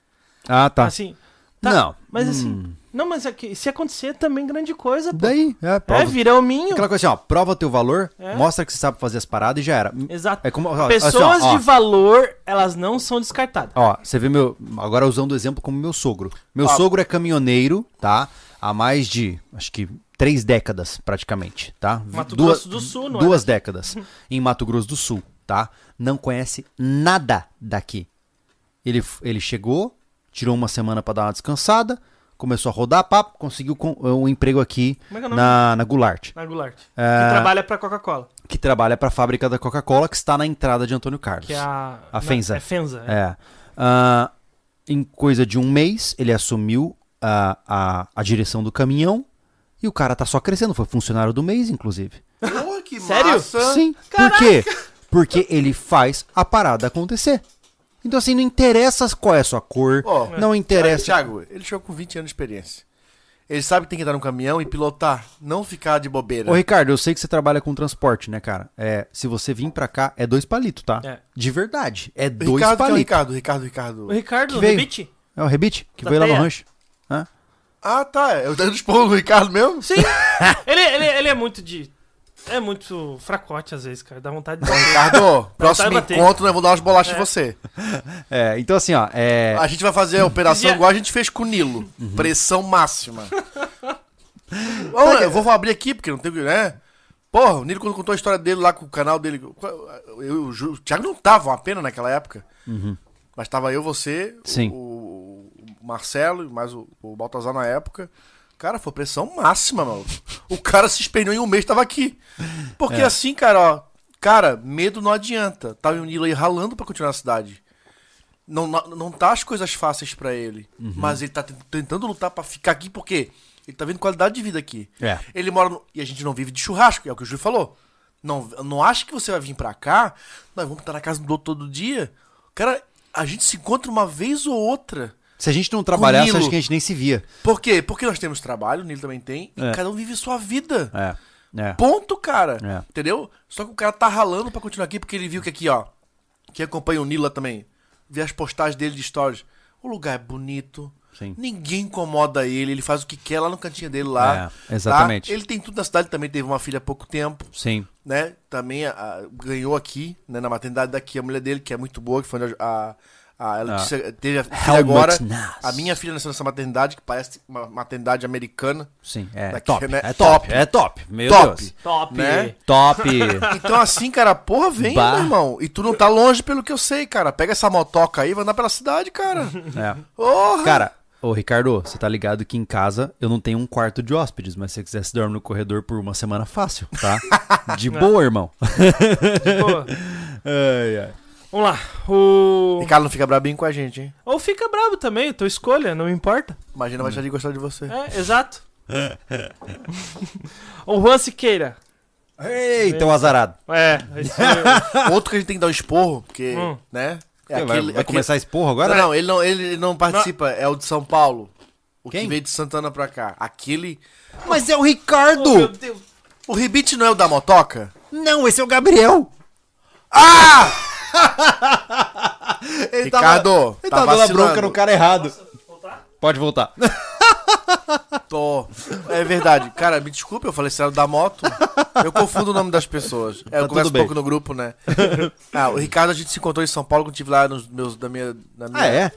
Ah, tá. Assim. tá, Não. Mas Hum. Assim. Não, mas é que, se acontecer também grande coisa, pô. Daí, é, É, prova. vira hominho. Aquela coisa assim, ó, prova teu valor, É. mostra que você sabe fazer as paradas e já era. Exato. É como, ó, Pessoas assim, ó, ó, de valor, elas não são descartadas. Ó, você vê meu. Agora usando o exemplo como meu sogro. Meu Ó. sogro é caminhoneiro, tá? Há mais de, acho que, três décadas, praticamente, tá? Mato Duas- Grosso do Sul, não é Duas daqui? décadas. em Mato Grosso do Sul, tá? Não conhece nada daqui. Ele, ele chegou, tirou uma semana pra dar uma descansada, começou a rodar papo, conseguiu com- um emprego aqui é é na, na Goulart, Na Goulart. É. Que trabalha pra Coca-Cola. que trabalha pra fábrica da Coca-Cola, que está na entrada de Antônio Carlos. Que é a. A na- Fenza. É Fenza. é. É. Ah, em coisa de um mês, ele assumiu a, a, a direção do caminhão e o cara tá só crescendo. Foi funcionário do mês, inclusive. Pô, que Sério? massa. Sim. Por quê? Porque ele faz a parada acontecer. Então, assim, não interessa qual é a sua cor, Ó, não interessa. Thiago, ele chegou com 20 anos de experiência. Ele sabe que tem que estar no caminhão e pilotar, não ficar de bobeira. Ô, Ricardo, eu sei que você trabalha com transporte, né, cara? É, se você vir pra cá, é dois palitos, tá? É. De verdade. É dois Ricardo, que é o palitos. Ricardo, Ricardo, Ricardo. O Ricardo, o? Rebite? É o Rebite, que Da veio lá no rancho. Hã? Ah, tá. Eu dando esporro no Ricardo mesmo? Sim. ele, ele, ele é muito de. É muito fracote às vezes, cara. Dá vontade de. Ricardo, próximo encontro nós vamos dar umas bolachas É. em você. É, então assim, ó, é... A gente vai fazer a operação igual a gente fez com o Nilo. Uhum. Pressão máxima. Vamos, eu vou abrir aqui, porque não tem. né? Porra, o Nilo quando contou a história dele lá com o canal dele. Eu, eu, o Thiago não tava uma pena naquela época. Mas tava eu, você, Uhum. Sim. O, o Marcelo e mais o, o Baltazar na época. Cara, foi pressão máxima, mano. O cara se espelhou em um mês tava aqui. Porque É. assim, cara, ó. Cara, medo não adianta. Tava o Nilo aí ralando pra continuar na cidade. Não, não, não tá as coisas fáceis pra ele. Uhum. Mas ele tá tent- tentando lutar pra ficar aqui porque ele tá vendo qualidade de vida aqui. É. Ele mora no... E a gente não vive de churrasco, é o que o Júlio falou. Não, não acha que você vai vir pra cá, nós vamos estar na casa do outro todo dia. Cara, a gente se encontra uma vez ou outra. Se a gente não trabalhasse, acho que a gente nem se via. Por quê? Porque nós temos trabalho, o Nilo também tem, e É. cada um vive sua vida. É, é. Ponto, cara. É. Entendeu? Só que o cara tá ralando pra continuar aqui porque ele viu que aqui, ó. Quem acompanha o Nilo lá também, vê as postagens dele de stories. O lugar é bonito. Sim. Ninguém incomoda ele, ele faz o que quer lá no cantinho dele lá. É, exatamente. tá? Ele tem tudo na cidade, também teve uma filha há pouco tempo, Sim. né? Também a- a- ganhou aqui, né? Na maternidade daqui, a mulher dele, que é muito boa, que foi a. a, a ela Ah. disse- teve a filha agora. A minha filha nasceu nessa maternidade, que parece uma maternidade americana. Sim, é Daqui, top, né? é top, Top. é top, meu Top. Deus. Top. Né? Top. Então, assim, cara, porra, vem, Bah. meu irmão. E tu não tá longe pelo que eu sei, cara. Pega essa motoca aí e vai andar pela cidade, cara. É. Porra! Cara, ô Ricardo, você tá ligado que em casa eu não tenho um quarto de hóspedes, mas se você quiser se dormir no corredor por uma semana fácil, tá? De boa, irmão. Pô, Ai, ai. Vamos lá. O. Ricardo não fica brabinho com a gente, hein? Ou fica bravo também, tua escolha, não importa. Imagina, vai deixar de gostar de você. É, exato. o Juan Siqueira. Eita, o azarado. É, esse foi- Outro que a gente tem que dar um esporro, porque, Hum. né? É vai aquele, vai aquele- começar esse porra agora? Não, não, ele não, ele não participa, é o de São Paulo. O Quem? que veio de Santana pra cá. Aquele. Mas é o Ricardo! Oh, meu Deus. O Ribit não é o da motoca? Não, esse é o Gabriel! Ah! Ele Ricardo, ele tá tá dando bronca no cara errado. Voltar? Pode voltar. Tô. É verdade. Cara, me desculpe, eu falei se era da moto. Eu confundo o nome das pessoas. É, eu Tá converso bem. pouco no grupo, né? Ah, o Ricardo a gente se encontrou em São Paulo quando eu estive lá nos meus, da minha, na minha. Ah, é?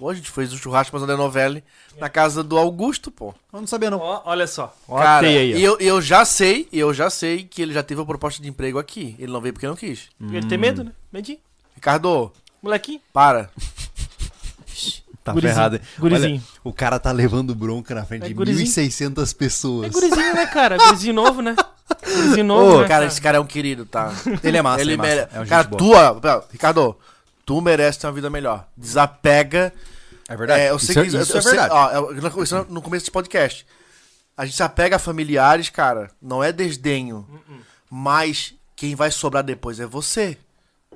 Hoje a gente fez o churrasco mas da novela na casa do Augusto, pô. Eu não sabia, não. Ó, olha só. Ó, Cara, aí, ó. e eu, eu já sei, eu já sei que ele já teve uma proposta de emprego aqui. Ele não veio porque não quis. Porque Ele tem medo, né? Medinho. Ricardo, Molequinho. para. Tá Gurizinho, ferrado. hein? gurizinho. Olha, o cara tá levando bronca na frente É de gurizinho. 1.600 É pessoas. gurizinho, né, cara? Gurizinho novo, né? Gurizinho novo, Ô, né, Cara, esse cara é um querido, tá? Ele é massa, ele ele é massa. mere- É um gente Cara, boa. tu, ó, Ricardo, tu merece ter uma vida melhor. Desapega. É verdade. É, eu sei isso, que é, isso eu é sei- verdade. ó, eu- eu- isso no começo desse podcast. A gente se apega a familiares, cara. Não é desdenho. Uh-uh. Mas quem vai sobrar depois é você,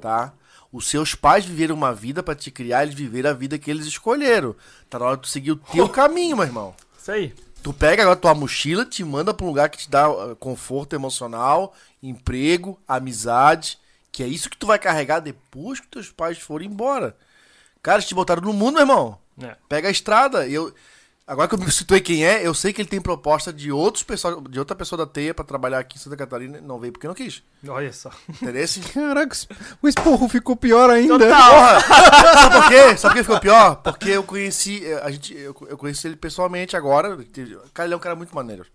tá? Os seus pais viveram uma vida pra te criar, eles viveram a vida que eles escolheram. Tá na hora de tu seguir o teu caminho, meu irmão. Isso aí. Tu pega agora tua mochila, te manda pra um lugar que te dá uh, conforto emocional, emprego, amizade, que é isso que tu vai carregar depois que teus pais forem embora. Cara, eles te botaram no mundo, meu irmão. É. Pega a estrada. Eu agora que eu me situei quem é, eu sei que ele tem proposta de outros pessoal, de outra pessoa da teia pra trabalhar aqui em Santa Catarina, e não veio porque não quis. Olha só. Interesse? Caraca, o esporro ficou pior ainda. Porra! Sabe por quê? Sabe por que ficou pior? Porque eu conheci, eh, a gente, eu, eu conheci ele pessoalmente agora. Cara, ele é um cara muito maneiro.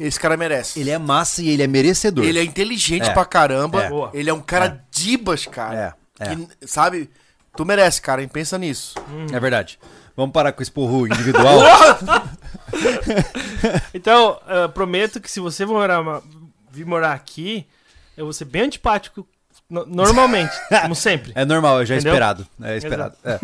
Esse cara merece. Ele é massa e ele é merecedor. Ele é inteligente É. pra caramba. É. Boa. Ele é um cara dibas, cara. É, é. Que, sabe? Tu merece, cara, hein? Pensa nisso. É verdade. Vamos parar com o esporro individual. Então, eu prometo que se você morar, ma- vir morar aqui, eu vou ser bem antipático no- normalmente, como sempre. é normal, já é esperado. É esperado. é.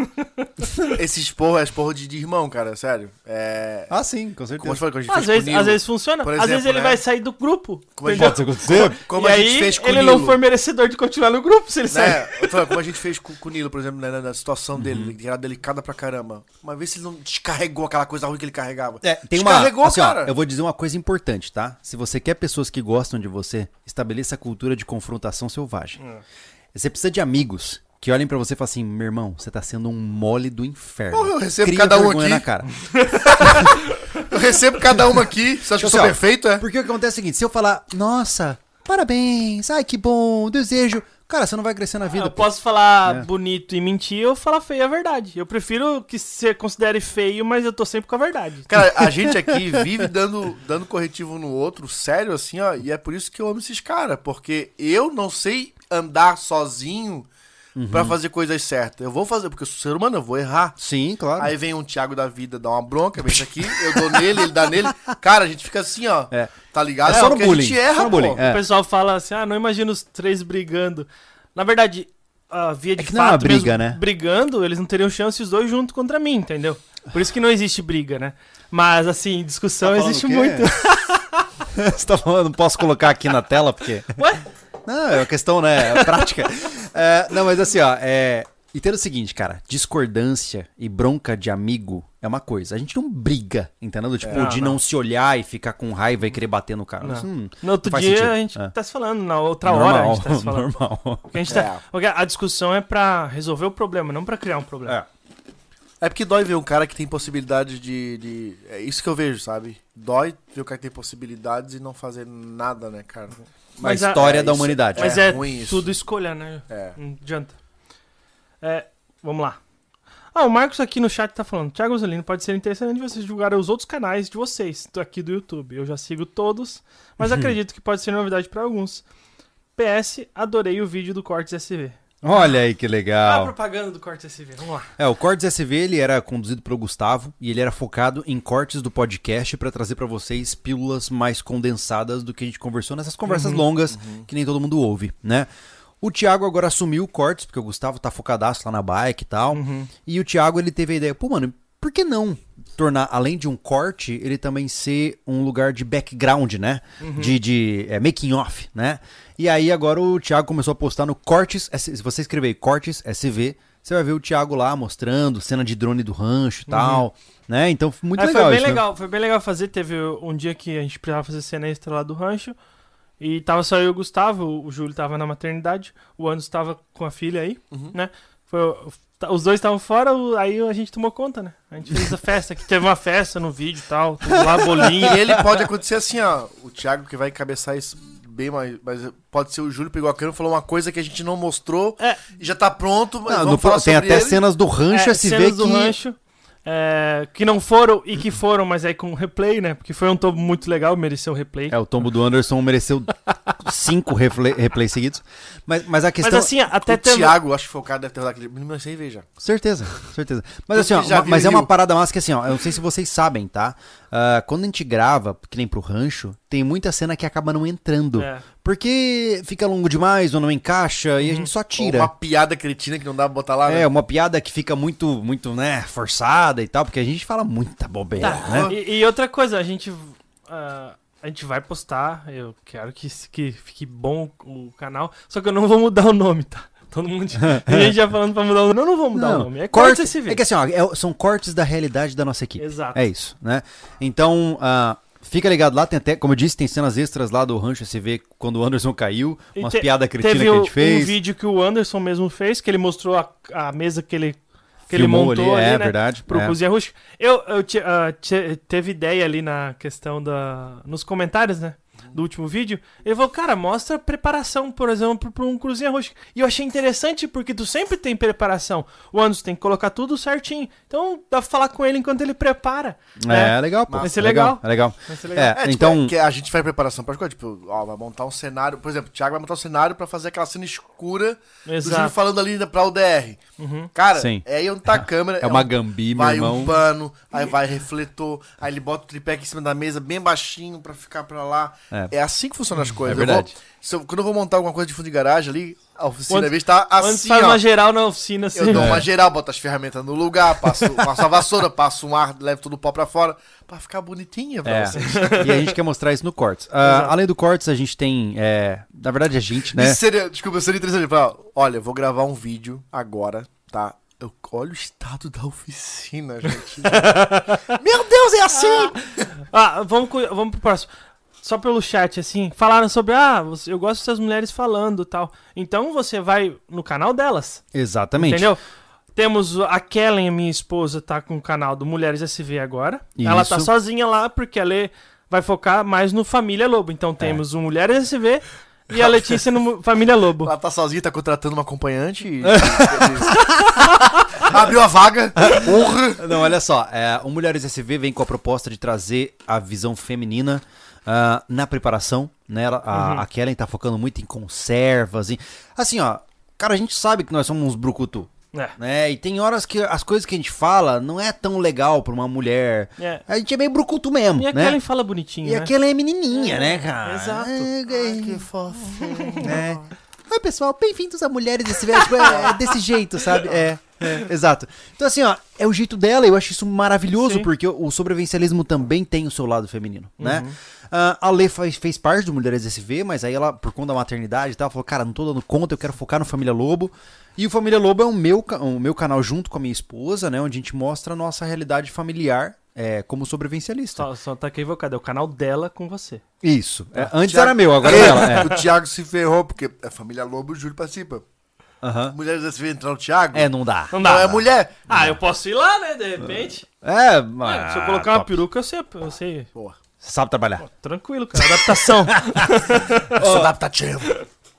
Esse esporro é esporro de, de irmão, cara, sério. É. Ah, sim, com certeza. te falei, quando a gente Às vezes, Nilo, às vezes funciona. por às vezes exemplo, ele né? vai sair do grupo. Como a gente- entendeu? Pode acontecer. Como e a aí, gente fez com o ele Nilo. não for merecedor de continuar no grupo, se ele sair. né? Falando, Como a gente fez com, com o Nilo, por exemplo, né, na, situação Uhum. dele, que era delicada pra caramba. Uma vez ele não descarregou aquela coisa ruim que ele carregava. É, tem uma. Descarregou, assim, ó, cara. eu vou dizer uma coisa importante, tá? Se você quer pessoas que gostam de você, estabeleça a cultura de confrontação selvagem. É. Você precisa de amigos que olhem pra você e falem assim: meu irmão, você tá sendo um mole do inferno. Porra, eu recebo Cria cada um aqui. na cara. Eu recebo cada uma aqui. Você acha que eu Assim, sou ó, perfeito, é? Porque o que acontece é o seguinte: se eu falar, nossa, parabéns, ai que bom, desejo. Cara, você não vai crescer na vida. eu pô. posso falar É. bonito e mentir ou falar feio a verdade. Eu prefiro que você considere feio, mas eu tô sempre com a verdade. Cara, a gente aqui vive dando, dando corretivo no outro, sério, assim, ó. E é por isso que eu amo esses caras. Porque eu não sei andar sozinho Uhum. pra fazer coisas certas. Eu vou fazer, porque eu sou ser humano, eu vou errar. Sim, claro. Aí vem um Thiago da vida, dá uma bronca, vem isso aqui, eu dou nele, ele dá nele. Cara, a gente fica assim, ó. É. Tá ligado? É só no bullying, A gente erra, só no bullying, é. O pessoal fala assim: ah, não imagina os três brigando. Na verdade, a via de que não é fato, briga, mesmo né? brigando, eles não teriam chance os dois juntos contra mim, entendeu? Por isso que não existe briga, né? Mas, assim, discussão Tá existe muito. Você tá falando, não posso colocar aqui na tela, porque. Ué? Não, é uma questão, né? É prática. É, não, mas assim, ó, é. Entenda o seguinte, cara, discordância e bronca de amigo é uma coisa. A gente não briga, entendeu? Tipo, Não, de não. não. se olhar e ficar com raiva e querer bater no cara. Não. No outro dia sentido. a gente É. tá se falando, na outra hora a gente tá se falando. normal. Porque a, gente tá- É. porque a discussão é pra resolver o problema, não pra criar um problema. É. É porque dói ver um cara que tem possibilidade de, de- É isso que eu vejo, sabe? Dói ver o cara que tem possibilidades e não fazer nada, né, cara? Mas a- história é da isso. humanidade. Mas É é, ruim isso. tudo escolha, né? É. Não adianta. É, vamos lá. Ah, o Marcos aqui no chat tá falando. Thiago Rosalino, pode ser interessante vocês divulgarem os outros canais de vocês, do- aqui do YouTube. Eu já sigo todos, mas acredito que pode ser novidade pra alguns. PS, adorei o vídeo do Cortes SV. Olha aí que Ah, a legal. propaganda do Cortes SV, vamos lá. É, o Cortes SV ele era conduzido pelo Gustavo e ele era focado em cortes do podcast pra trazer pra vocês pílulas mais condensadas do que a gente conversou nessas conversas longas que nem todo mundo ouve, né? O Thiago agora assumiu o cortes, porque o Gustavo tá focadaço lá na bike e tal. E o Thiago ele teve a ideia, pô, mano, por que não tornar, além de um corte, ele também ser um lugar de background, né? De, de é, making off, né? E aí agora o Thiago começou a postar no Cortes, se você escrever aí, Cortes SV, Você vai ver o Thiago lá mostrando cena de drone do rancho e tal, né? Então, muito É, legal foi bem isso, né? legal, foi bem legal fazer. Teve um dia que a gente precisava fazer cena extra lá do rancho. E tava só eu e o Gustavo, o Júlio tava na maternidade, o Anderson tava com a filha aí, Uhum. né? Foi, os dois estavam fora, aí a gente tomou conta, né? A gente fez a festa, que teve uma festa no vídeo e tal, tudo lá, bolinho. E ele pode acontecer assim, ó. O Thiago que vai cabeçar isso bem mais. Mas pode ser o Júlio pegou a câmera e falou uma coisa que a gente não mostrou É. e já tá pronto. Mas Não, vamos no- falar tem sobre até ele. cenas do rancho É, se vê do que rancho, é, que não foram e que foram, mas aí com replay, né? Porque foi um tombo muito legal, mereceu replay. É, o tombo do Anderson mereceu cinco replay- replays seguidos. Mas, mas a questão. Mas assim, até O tem. Thiago, acho que foi o cara deve ter rodado aquele. Ver já. Certeza, certeza. Mas assim, ó, mas é uma parada massa que assim, ó, eu não sei se vocês sabem, tá? Ah, quando a gente grava, que nem pro rancho, tem muita cena que acaba não entrando. É. Porque fica longo demais ou não encaixa e a gente só Ou tira. Uma piada cretina que não dá pra botar lá, É, né? uma piada que fica muito, muito, né, forçada e tal, porque a gente fala muita bobeira, Tá, né? E, e outra coisa, a gente. ah, a gente vai postar, eu quero que, que fique bom o canal, só que eu não vou mudar o nome, tá? Todo mundo. Tem gente já falando pra mudar o nome. Eu não vou mudar o nome. É corte esse é que assim, ó, é- são cortes da realidade da nossa equipe. Exato. É isso, né? Então, ah, fica ligado lá, tem até, como eu disse, tem cenas extras lá do Rancho SV quando o Anderson caiu, umas te- piadas cretinas que a gente fez. um vídeo que o Anderson mesmo fez, que ele mostrou a, a mesa que ele, que ele Filmou montou ali, é né? verdade. Pro é. Cozinha Rústica. Eu, eu te- ah, te- teve ideia ali na questão da. nos comentários, né? Do último vídeo. Ele falou, cara, mostra a preparação, por exemplo, pra um Cozinha Rústica. E eu achei interessante porque tu sempre tem preparação. O Anderson tem que colocar tudo certinho. Então dá pra falar com ele enquanto ele prepara. né? É, legal, pô. Vai ser É legal. É legal. Vai ser legal. É, É, tipo, então. é que a gente faz preparação pra coisa, tipo, ó, vai montar um cenário, por exemplo, o Thiago vai montar um cenário pra fazer aquela cena escura do Júlio Exato. falando ali pra UDR. Uhum. Cara, Sim. é aí onde tá a câmera. É uma um- gambi, meu Vai irmão. um pano, aí vai refletor, aí ele bota o tripé aqui em cima da mesa bem baixinho pra ficar pra lá. É. É, assim que funcionam as coisas. É verdade. Eu vou- se eu- quando eu vou montar alguma coisa de fundo de garagem ali, a oficina, Quando- às vezes tá Antes assim, faz ó. uma geral na oficina, assim. Eu dou É. uma geral, boto as ferramentas no lugar, passo, passo a vassoura, passo um ar, levo tudo o pó pra fora, pra ficar bonitinha pra É. vocês. e a gente quer mostrar isso no Cortes. Ah, Exato. além do Cortes, a gente tem. é, na verdade, a gente, né? Isso seria, desculpa, seria interessante falar, olha, eu vou gravar um vídeo agora, tá? Eu, olha o estado da oficina, gente. Meu Deus, é assim! Ah, vamos, cu- vamos pro próximo. Só pelo chat, assim, falaram sobre, ah, eu gosto dessas mulheres falando e tal. Então você vai no canal delas, Exatamente. entendeu? Temos a Kellen, minha esposa, tá com o canal do Mulheres SV agora. Ela tá Isso. sozinha lá porque ela é- vai focar mais no Família Lobo. Então É. temos o Mulheres SV e a Letícia no Família Lobo. Ela tá sozinha, tá contratando uma acompanhante e... Abriu a vaga. Porra! Não, olha só. É, o Mulheres SV vem com a proposta de trazer a visão feminina ah, na preparação. Né? A, Uhum. a Kellen tá focando muito em conservas. Em... Assim, ó. Cara, a gente sabe que nós somos uns brucutu. É. Né? E tem horas que as coisas que a gente fala não é tão legal pra uma mulher. É. A gente é meio brucutu mesmo. E a né? Kellen fala bonitinho, E né? aquela é menininha, né, cara? exato. É, Que fofinho. é. Oi, pessoal, bem-vindos a Mulheres desse tipo, é, é desse jeito, sabe? É, é, exato. Então, assim, ó, é o jeito dela, eu acho isso maravilhoso, Sim. porque o, sobrevivencialismo também tem o seu lado feminino, né? Uhum. Ah, a Lê faz, fez parte do Mulheres SV, mas aí ela, por conta da maternidade e tal, falou, cara, não tô dando conta, eu quero focar no Família Lobo. E o Família Lobo é o meu, o meu canal junto com a minha esposa, né? Onde a gente mostra a nossa realidade familiar é, como sobrevivencialista. Só, só tá equivocado, é o canal dela com você. Isso. É, antes Thiago- era meu, agora é dela. É. O Thiago se ferrou, porque a família Lobo, o Júlio participa. Aham. Mulheres desse vídeo entrar no Thiago. É, não dá. Não Não dá. é mulher. Ah, eu posso ir lá, né, de repente. É, É, mas. se eu colocar uma peruca, eu sei, eu sei. Boa. Você sabe trabalhar. Tranquilo, cara. Adaptação. Eu sou adaptativo.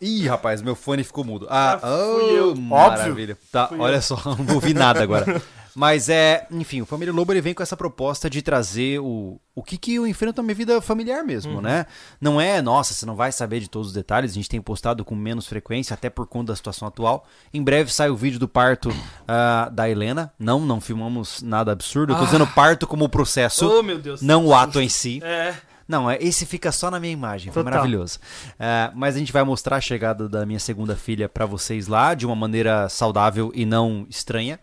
Ih, rapaz, meu fone ficou mudo. Ah, Ah, fui eu. oh, maravilha. Tá, Fui olha eu. só, não vou ouvir nada agora. Mas é, enfim, o Família Lobo ele vem com essa proposta de trazer o, o que, que eu enfrento na minha vida familiar mesmo, né? Não é, nossa, você não vai saber de todos os detalhes, a gente tem postado com menos frequência, até por conta da situação atual. Em breve sai o vídeo do parto ah, da Helena. Não, não filmamos nada absurdo. Eu tô dizendo parto como o processo, oh, meu Deus. não o ato em si. É. Não, é- esse fica só na minha imagem, foi Total. maravilhoso. É, mas a gente vai mostrar a chegada da minha segunda filha pra vocês lá, de uma maneira saudável e não estranha.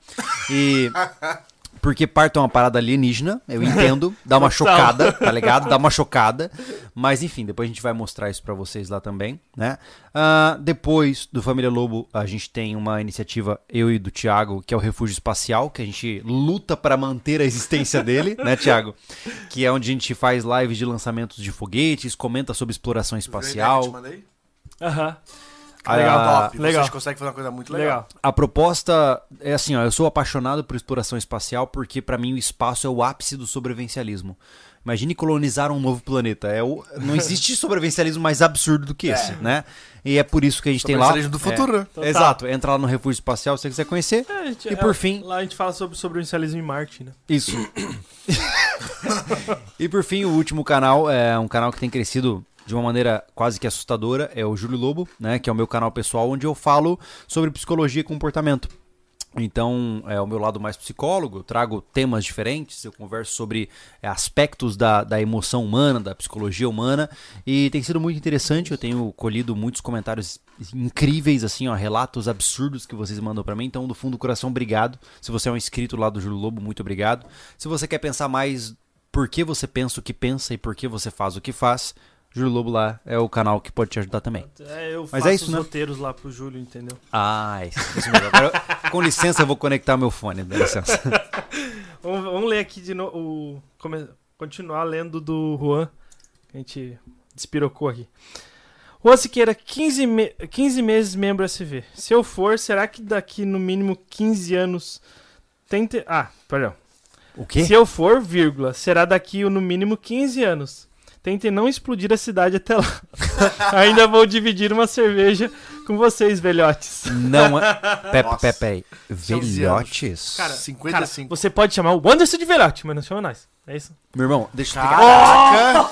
E Porque parto é uma parada alienígena, eu entendo, dá uma chocada, tá ligado? Dá uma chocada. Mas enfim, depois a gente vai mostrar isso pra vocês lá também, né? Ah, depois do Família Lobo, a gente tem uma iniciativa, eu e do Thiago, que é o Refúgio Espacial, que a gente luta pra manter a existência dele, né, Thiago? Que é onde a gente faz lives de lançamentos de foguetes, comenta sobre exploração espacial. Aham. Ah, Legal, Top. legal. Vocês conseguem fazer uma coisa muito legal. Legal. A proposta é assim, ó, eu sou apaixonado por exploração espacial porque pra mim o espaço é o ápice do sobrevivencialismo. Imagine colonizar um novo planeta. É o, não existe sobrevivencialismo mais absurdo do que esse, né? E é por isso que a gente tem lá. Sobrevivencialismo do futuro, né? É, Total. exato. Entra lá no Refúgio Espacial se você quiser conhecer. É, gente- E é, por fim- Lá a gente fala sobre, sobre o inicialismo em Marte, né? Isso. e por fim, o último canal é um canal que tem crescido de uma maneira quase que assustadora, é o Júlio Lobo, né, que é o meu canal pessoal onde eu falo sobre psicologia e comportamento. Então, é o meu lado mais psicólogo, eu trago temas diferentes, eu converso sobre é, aspectos da, da emoção humana, da psicologia humana, e tem sido muito interessante, eu tenho colhido muitos comentários incríveis, assim, ó, relatos absurdos que vocês mandam pra mim, então, do fundo do coração, obrigado. Se você é um inscrito lá do Júlio Lobo, muito obrigado. Se você quer pensar mais por que você pensa o que pensa e por que você faz o que faz, Júlio Lobo lá é o canal que pode te ajudar também. É, eu Mas faço é isso, os né? roteiros lá pro Júlio, entendeu? Ah, isso, isso mesmo. Agora, com licença, eu vou conectar meu fone, dá licença. Vamos, vamos ler aqui de novo. Continuar lendo do Juan. A gente despirocou aqui. Juan Siqueira, 15, me... 15 meses membro SV. Se eu for, será que daqui no mínimo 15 anos. Tente... Ah, perdão. O quê? Se eu for, vírgula, será daqui no mínimo 15 anos. Tentem não explodir a cidade até lá. Ainda vou dividir uma cerveja com vocês, velhotes. Não é. Pepe. Pepe, aí. 11 anos. velhotes? Cara, 55. Cara, você pode chamar o Anderson de velhote, mas não chama nós. É isso? Meu irmão, deixa eu Caraca!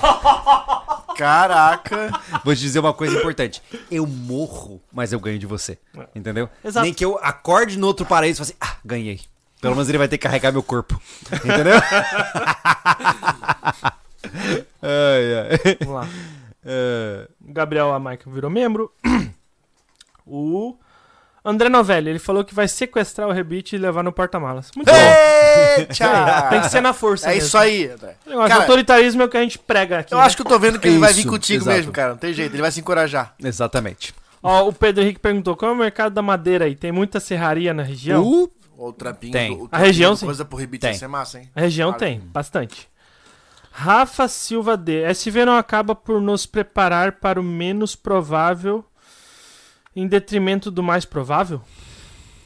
Caraca! Vou te dizer uma coisa importante. Eu morro, mas eu ganho de você. Entendeu? Exato. Nem que eu acorde no outro paraíso e fale assim, ah, ganhei. Pelo menos ele vai ter que carregar meu corpo. Entendeu? ai, ai. Vamos lá. É, Gabriel Amaica virou membro. O André Novelli, ele falou que vai sequestrar o Rebite e levar no porta-malas. Muito bom. Eita! Tem que ser na força. É mesmo. isso aí, André. Negócio, Cara, autoritarismo é o que a gente prega aqui. Eu né? acho que eu tô vendo que ele vai vir Isso, contigo exato. mesmo, cara. Não tem jeito, ele vai se encorajar. exatamente. Ó, o Pedro Henrique perguntou: qual é o mercado da madeira aí? Tem muita serraria na região? Uh, Ou o trampinho. Tem. do- o A região, sim. Coisa pro rebite Tem. ser massa, hein? A região tem, bastante. Rafa Silva D. SV não acaba por nos preparar para o menos provável em detrimento do mais provável?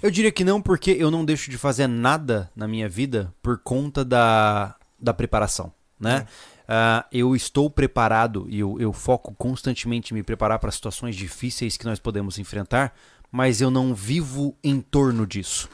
Eu diria que não, porque eu não deixo de fazer nada na minha vida por conta da, da preparação, né? Ah, eu estou preparado e eu, eu foco constantemente em me preparar para situações difíceis que nós podemos enfrentar, mas eu não vivo em torno disso.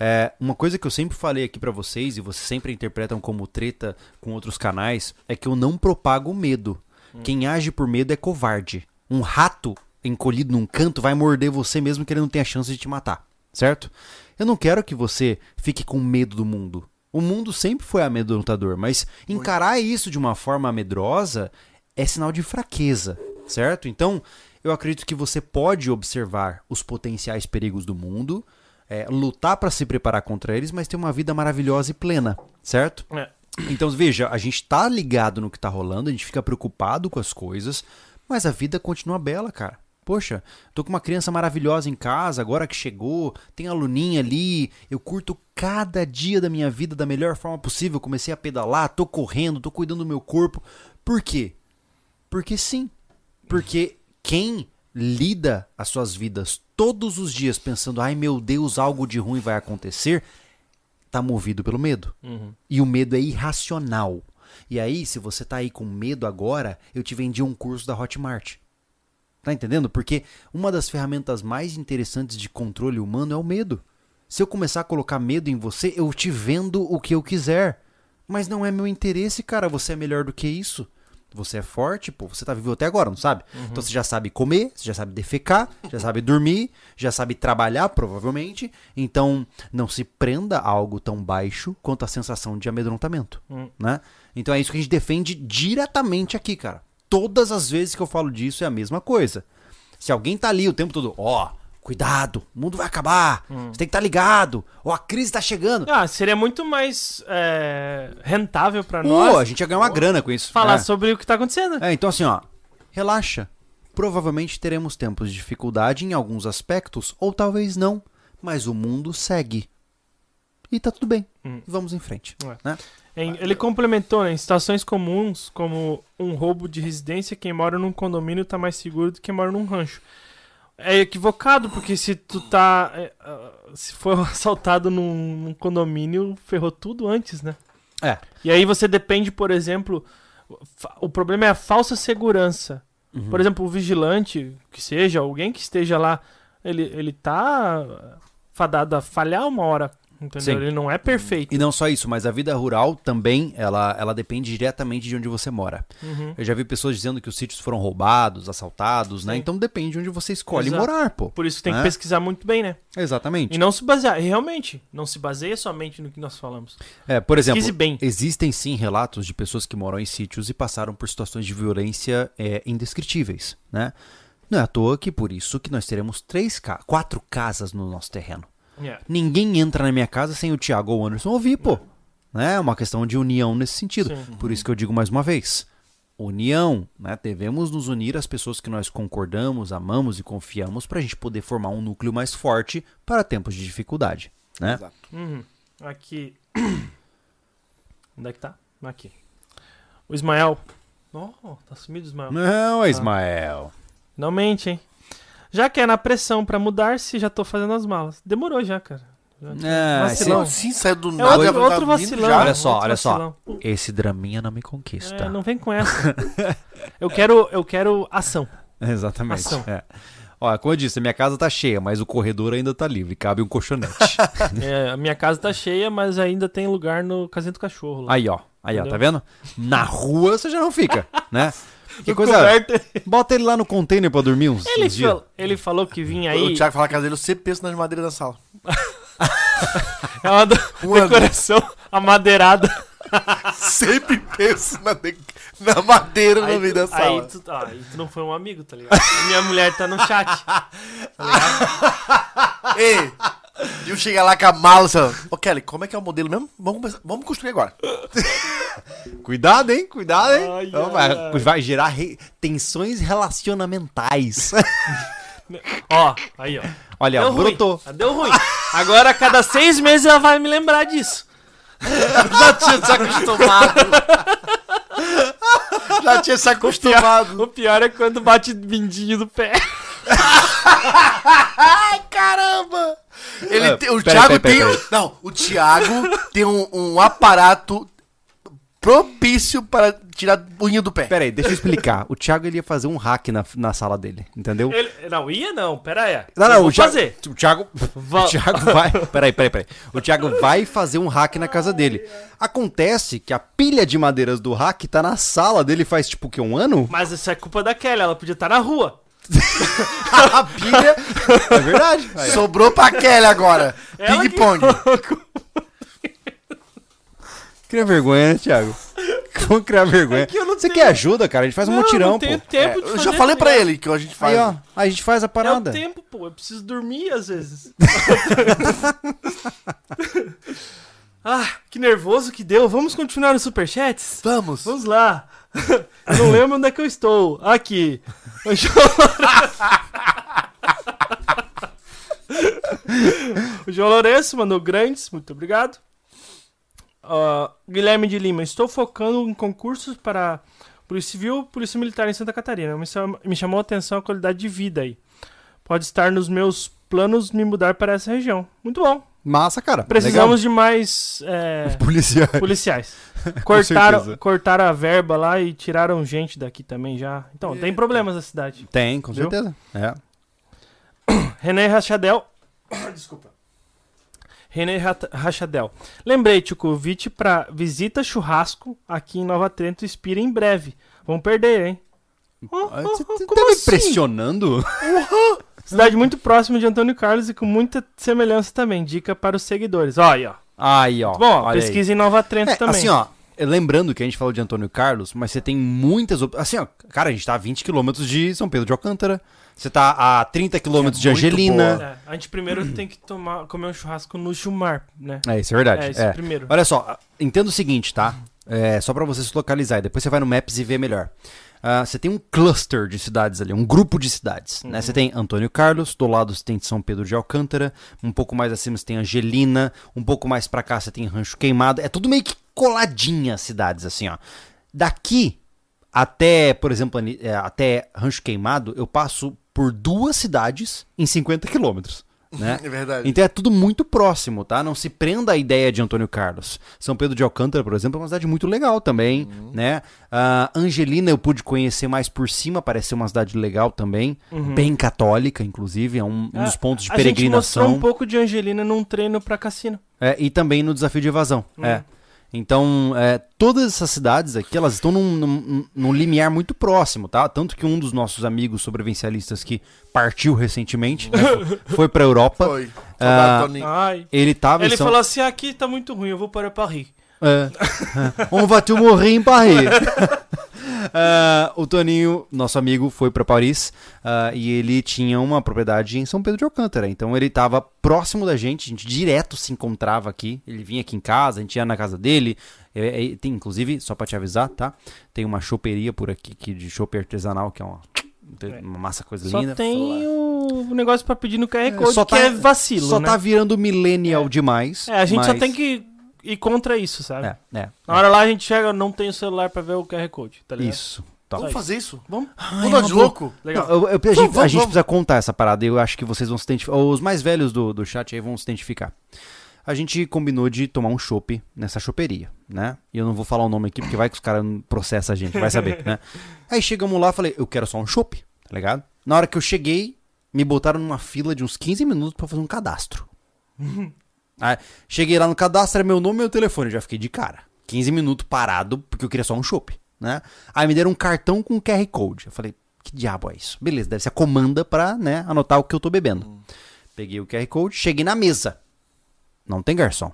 É, uma coisa que eu sempre falei aqui pra vocês, e vocês sempre interpretam como treta com outros canais, é que eu não propago medo. Quem age por medo é covarde. Um rato encolhido num canto vai morder você mesmo que ele não tenha chance de te matar, certo? Eu não quero que você fique com medo do mundo. O mundo sempre foi amedrontador, mas encarar isso de uma forma medrosa é sinal de fraqueza, certo? Então, eu acredito que você pode observar os potenciais perigos do mundo, é, lutar para se preparar contra eles, mas ter uma vida maravilhosa e plena, certo? É. Então, veja, a gente tá ligado no que tá rolando, a gente fica preocupado com as coisas, mas a vida continua bela, cara. Poxa, tô com uma criança maravilhosa em casa, agora que chegou, tem a Luninha ali, eu curto cada dia da minha vida da melhor forma possível, comecei a pedalar, tô correndo, tô cuidando do meu corpo. Por quê? Porque sim. Porque quem lida as suas vidas todos os dias pensando, ai meu Deus, algo de ruim vai acontecer, tá movido pelo medo. E o medo é irracional. E aí, se você tá aí com medo agora, eu te vendi um curso da Hotmart. Tá entendendo? Porque uma das ferramentas mais interessantes de controle humano é o medo. Se eu começar a colocar medo em você, eu te vendo o que eu quiser. Mas não é meu interesse, cara. Você é melhor do que isso. Você é forte, pô. Você tá vivo até agora, não sabe? Então você já sabe comer, você já sabe defecar, já sabe dormir, já sabe trabalhar, provavelmente. Então não se prenda a algo tão baixo quanto a sensação de amedrontamento, né? Então é isso que a gente defende diretamente aqui, cara. Todas as vezes que eu falo disso é a mesma coisa. Se alguém tá ali o tempo todo, ó, cuidado, o mundo vai acabar, Hum. você tem que estar ligado, ou a crise tá chegando. Ah, seria muito mais é, rentável Pô, nós a gente ia ganhar uma grana com isso. falar é. sobre o que tá acontecendo. É, então assim, ó, relaxa. Provavelmente teremos tempos de dificuldade em alguns aspectos, ou talvez não, mas o mundo segue. E tá tudo bem. Hum. Vamos em frente. É. Né? Ele complementou, né, em situações comuns, como um roubo de residência, quem mora num condomínio tá mais seguro do que quem mora num rancho. É equivocado, porque se tu tá. é, ah, se for assaltado num, num condomínio, ferrou tudo antes, né? É. E aí você depende, por exemplo. O problema é a falsa segurança. Uhum. Por exemplo, o vigilante, que seja, alguém que esteja lá, ele, ele tá fadado a falhar uma hora. Entendeu? Sim. Ele não é perfeito. E não só isso, mas a vida rural também, ela, ela depende diretamente de onde você mora. Uhum. Eu já vi pessoas dizendo que os sítios foram roubados, assaltados, né? Sim. Então depende de onde você escolhe Exato. morar, pô. Por isso tem que É. pesquisar muito bem, né? Exatamente. E não se basear, e realmente, não se baseia somente no que nós falamos. É, por exemplo, Pesquise bem. existem sim relatos de pessoas que moram em sítios e passaram por situações de violência é, indescritíveis, né? Não é à toa que por isso que nós teremos três, quatro casas no nosso terreno. Yeah. Ninguém entra na minha casa sem o Thiago ou o Anderson ouvir, pô. Né? É uma questão de união nesse sentido. Sim. Por isso que eu digo mais uma vez. União, né? Devemos nos unir às pessoas que nós concordamos, amamos e confiamos para a gente poder formar um núcleo mais forte para tempos de dificuldade, né? Exato. Uhum. Aqui. Onde é que tá? Aqui. O Ismael. Oh, tá sumido o Ismael. Não, Ismael. Não mente, hein? Já que é na pressão pra mudar-se, já tô fazendo as malas. Demorou já, cara. É, vacilão. Assim? Saiu do É nada outro, tá outro vacilão. já? Olha só, outro olha só. Esse draminha não me conquista. É, não vem com essa. eu quero, eu quero ação. Exatamente. Ação. É. Ó, como eu disse, a minha casa tá cheia, mas o corredor ainda tá livre, cabe um colchonete. É, a minha casa tá cheia, mas ainda tem lugar no casinho do cachorro. Lá. aí, ó. Aí, ó, tá vendo? Na rua você já não fica, né? Que coisa. coberto. Bota ele lá no container pra dormir uns, Ele, uns ele falou que vinha O aí. Thiago fala que a casa dele, eu sempre penso nas madeiras da sala. É uma do- decoração amadeirada. sempre penso na, de- na madeira no meio da aí, sala. tu, ah, aí tu não foi um amigo, tá ligado? Minha mulher tá no chat. Tá ligado? Ei! E eu chegar lá com a mala, assim, ó, ô Kelly, como é que é o modelo mesmo? Vamos, começar- vamos construir agora. Cuidado, hein? Cuidado, hein? Ai, Então, ai, vai, ai. vai gerar re- tensões relacionamentais. Ó, aí, ó. Olha, Deu ruim. brotou. Ah, Deu ruim. Agora, a cada seis meses, ela vai me lembrar disso. Já tinha se acostumado. Já tinha se acostumado. O pior é quando bate mindinho do pé. Caramba! Ele Ah, tem- o peraí, Thiago peraí, tem. peraí, um- Não, o Thiago tem um, um aparato propício para tirar unha do pé. Pera aí, deixa eu explicar. O Thiago ele ia fazer um hack na, na sala dele, entendeu? Ele- não, ia não, pera aí. Não, não, o Thiago, fazer. O Thiago, Va- o Thiago vai. Peraí, peraí, peraí. O Thiago vai fazer um hack na casa dele. Acontece que a pilha de madeiras do hack tá na sala dele faz tipo o que? Um ano? Mas isso é culpa da Kelly, ela podia estar na rua. A pilha É verdade. Aí, sobrou pra Kelly agora. Ela que Ping-pong. Cria vergonha, né, Thiago? Como criar vergonha? que eu não Você tenho- quer ajuda, cara? A gente faz um Não, mutirão, não tenho pô. tempo de Eu fazer, já falei pra ele que a gente faz. Aí, ó. A gente faz a É o parada. tempo, pô. Eu preciso dormir às vezes. ah, que nervoso que deu. Vamos continuar nos superchats? Vamos. Vamos lá. Não lembro onde é que eu estou. Aqui. O João Lourenço mandou grandes, muito obrigado. Ó, Guilherme de Lima, estou focando em concursos para Polícia Civil Polícia Militar em Santa Catarina. Me, me chamou a atenção a qualidade de vida aí. Pode estar nos meus planos me mudar para essa região. Muito bom. Massa, cara. Precisamos de mais é, Legal. policiais. policiais. Cortaram, cortaram a verba lá e tiraram gente daqui também já. Então, tem problemas na cidade. Tem, com Viu? certeza. É. René Rachadel. Desculpa. René Rachadel. Lembrei, o convite para visita churrasco aqui em Nova Trento expira em breve. Vamos perder, hein? Oh, oh, Você oh, você como tá me assim? pressionando? Cidade muito próxima de Antônio Carlos e com muita semelhança também. Dica para os seguidores. Ó, aí, ó. Aí, ó. Bom, olha aí. pesquisa em Nova Trento É, também. Assim, ó, lembrando que a gente falou de Antônio Carlos, mas você tem muitas Assim, ó, cara, a gente tá a 20 quilômetros de São Pedro de Alcântara. Você tá a 30 quilômetros de muito Angelina. É, a gente primeiro tem que tomar, comer um churrasco no Chumar, né? É, isso é verdade. É, isso é. primeiro. Olha só, entenda o seguinte, tá? É, só pra você se localizar, e depois você vai no Maps e vê melhor. Ah, você tem um cluster de cidades ali, um grupo de cidades. Né? Você tem Antônio Carlos, do lado você tem São Pedro de Alcântara, um pouco mais acima você tem Angelina, um pouco mais pra cá você tem Rancho Queimado. É tudo meio que coladinha as cidades, assim, ó. Daqui até, por exemplo, é, até Rancho Queimado, eu passo por duas cidades em 50 quilômetros. Né? É verdade. Então é tudo muito próximo, tá? Não se prenda à ideia de Antônio Carlos. São Pedro de Alcântara, por exemplo, é uma cidade muito legal também, né? Ah, Angelina eu pude conhecer mais por cima, parece ser uma cidade legal também, bem católica, inclusive, é um, um dos pontos de Uhum. a gente mostrou peregrinação. um pouco de Angelina num treino pra cassino. É, e também no desafio de evasão. É. Então, é, todas essas cidades aqui, elas estão num, num, num limiar muito próximo, tá? Tanto que um dos nossos amigos sobrevivencialistas que partiu recentemente, né, foi- pra Europa. Foi. Ai. Ele tava Ele São... falou assim: aqui tá muito ruim, eu vou para Paris. É. On va tu morrer em Paris. Ah, o Toninho, nosso amigo, foi pra Paris ah, e ele tinha uma propriedade em São Pedro de Alcântara. Então ele tava próximo da gente, a gente direto se encontrava aqui. Ele vinha aqui em casa, a gente ia na casa dele. É, é, tem, inclusive, só pra te avisar, tá? Tem uma choperia por aqui que de chope artesanal, que é uma, uma massa coisa Só linda. tem o negócio pra pedir no QR Code, só que tá- é vacilo, Só né? tá virando millennial demais. É, a gente só mas- tem que ir contra isso, sabe? É, é. Na hora lá a gente chega, não tem o celular pra ver o QR Code, tá ligado? Isso. Tá. Vamos fazer isso? Vamos? Vamos de louco? Legal. Não, eu- eu- a gente, Vamos, a gente vamos. precisa contar essa parada. Eu acho que vocês vão se identificar. Os mais velhos do, do chat aí vão se identificar. A gente combinou de tomar um chopp nessa choperia, né? E eu não vou falar o nome aqui porque vai que os caras processam a gente, vai saber, né? Aí chegamos lá, falei, eu quero só um chopp, tá ligado? Na hora que eu cheguei, me botaram numa fila de uns 15 minutos pra fazer um cadastro. Aí, cheguei lá no cadastro, era meu nome e meu telefone, já fiquei de cara. 15 minutos parado, porque eu queria só um chopp, né? Aí me deram um cartão com QR Code. Eu falei, que diabo é isso? Beleza, deve ser a comanda pra, né, anotar o que eu tô bebendo. Peguei o QR Code, cheguei na mesa. Não tem garçom.